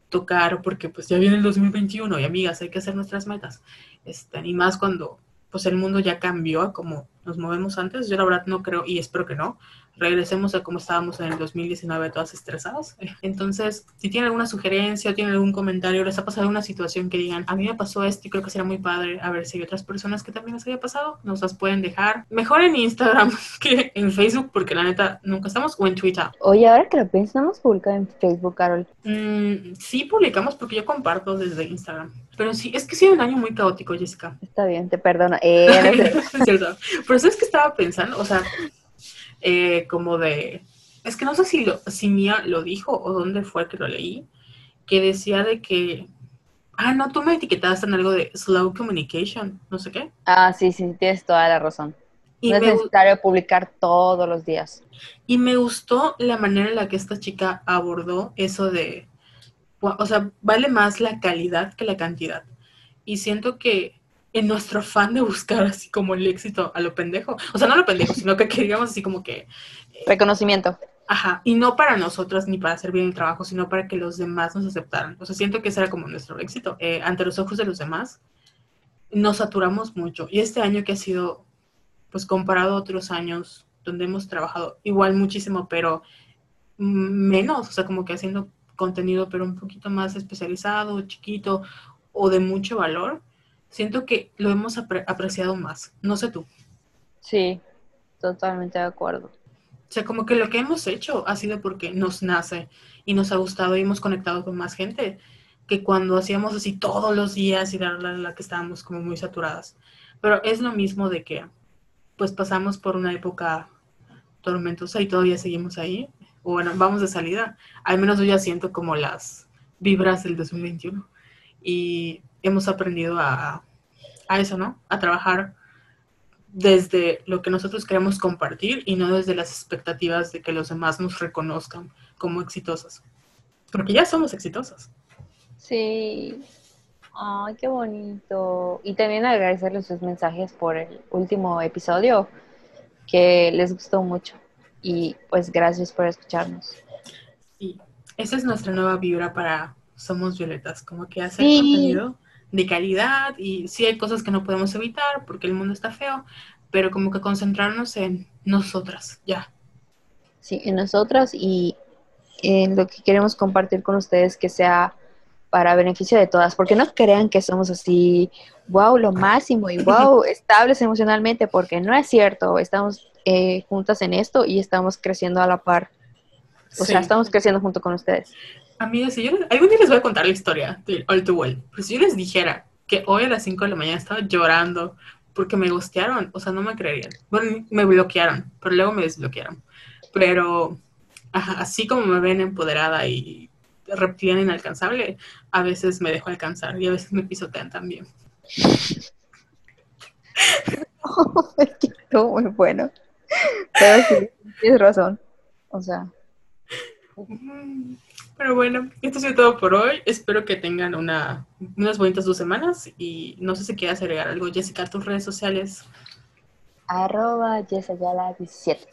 tocar porque pues ya viene el 2021 y amigas hay que hacer nuestras metas. Este, y más cuando pues el mundo ya cambió a como nos movemos antes. Yo la verdad no creo y espero que no. Regresemos a como estábamos en el 2019, todas estresadas. Entonces, si tienen alguna sugerencia o tienen algún comentario, les ha pasado una situación que digan, a mí me pasó esto y creo que sería muy padre, a ver si hay otras personas que también les haya pasado, nos las pueden dejar. Mejor en Instagram *laughs* que en Facebook, porque la neta nunca estamos, o en Twitter. Oye, ahora que lo pensamos, publicar en Facebook, Carol. Mm, sí, publicamos porque yo comparto desde Instagram. Pero sí, es que ha sido un año muy caótico, Jessica. Está bien, te perdono. Eh, no *laughs* sé. es cierto. Pero ¿sabes que estaba pensando? O sea, eh, como de... Es que no sé si, lo, si Mía lo dijo o dónde fue que lo leí, que decía de que... Ah, no, tú me etiquetaste en algo de slow communication, no sé qué. Ah, sí, sí, tienes toda la razón. Y no es necesario publicar todos los días. y me gustó la manera en la que esta chica abordó eso de... O sea, vale más la calidad que la cantidad. Y siento que en nuestro afán de buscar así como el éxito a lo pendejo, o sea, no a lo pendejo, sino que queríamos así como que, Reconocimiento. ajá, y no para nosotras ni para hacer bien el trabajo, sino para que los demás nos aceptaran. O sea, siento que ese era como nuestro éxito. Eh, ante los ojos de los demás, nos saturamos mucho. Y este año que ha sido, pues comparado a otros años donde hemos trabajado igual muchísimo, pero menos, o sea, como que haciendo contenido, pero un poquito más especializado, chiquito o de mucho valor, siento que lo hemos apre- apreciado más. No sé tú. O Sí, totalmente de acuerdo. sea, como que lo que hemos hecho ha sido porque nos nace y nos ha gustado y hemos conectado con más gente que cuando hacíamos así todos los días y la, la, la que estábamos como muy saturadas. Pero es lo mismo de que pues pasamos por una época tormentosa y todavía seguimos ahí. O bueno, vamos de salida. Al menos yo ya siento como las vibras del 2021. Y hemos aprendido a, a eso, ¿no? A trabajar desde lo que nosotros queremos compartir y no desde las expectativas de que los demás nos reconozcan como exitosas. Porque ya somos exitosas. Sí. Ay, qué bonito. Y también agradecerles sus mensajes por el último episodio, que les gustó mucho. Y pues gracias por escucharnos. Y esa es nuestra nueva vibra para Somos Violetas, como que hacer Sí. contenido de calidad y sí hay cosas que no podemos evitar porque el mundo está feo, pero como que concentrarnos en nosotras, ya. Sí, en nosotras y en lo que queremos compartir con ustedes que sea para beneficio de todas, porque no crean que somos así, wow, lo *laughs* máximo y wow, estables emocionalmente, porque no es cierto, estamos eh, juntas en esto y estamos creciendo a la par, o Sí. sea, estamos creciendo junto con ustedes. Amigas, si yo les- algún día les voy a contar la historia del All Too Well, pero si yo les dijera que hoy a las 5 de la mañana estaba llorando porque me gustearon, o sea, no me creerían. Bueno, me bloquearon, pero luego me desbloquearon. Pero ajá, así como me ven empoderada y reptiliana inalcanzable, a veces me dejo alcanzar y a veces me pisotean también. *laughs* Estuvo muy bueno. Pero sí, tienes razón. O sea, Mm, Pero bueno, esto ha sido todo por hoy. Espero que tengan una, unas bonitas dos semanas y no sé si quieras agregar algo, Jessica, tus redes sociales. arroba yesayala17.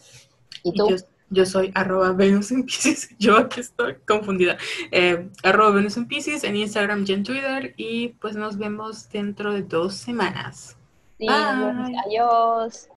¿Y Y tú? yo, yo soy arroba Venus en Pisces. *laughs* Yo aquí estoy confundida. Eh, arroba Venus en Pisces en Instagram y en Twitter. Y pues nos vemos dentro de dos semanas. Sí. Bye. Adiós.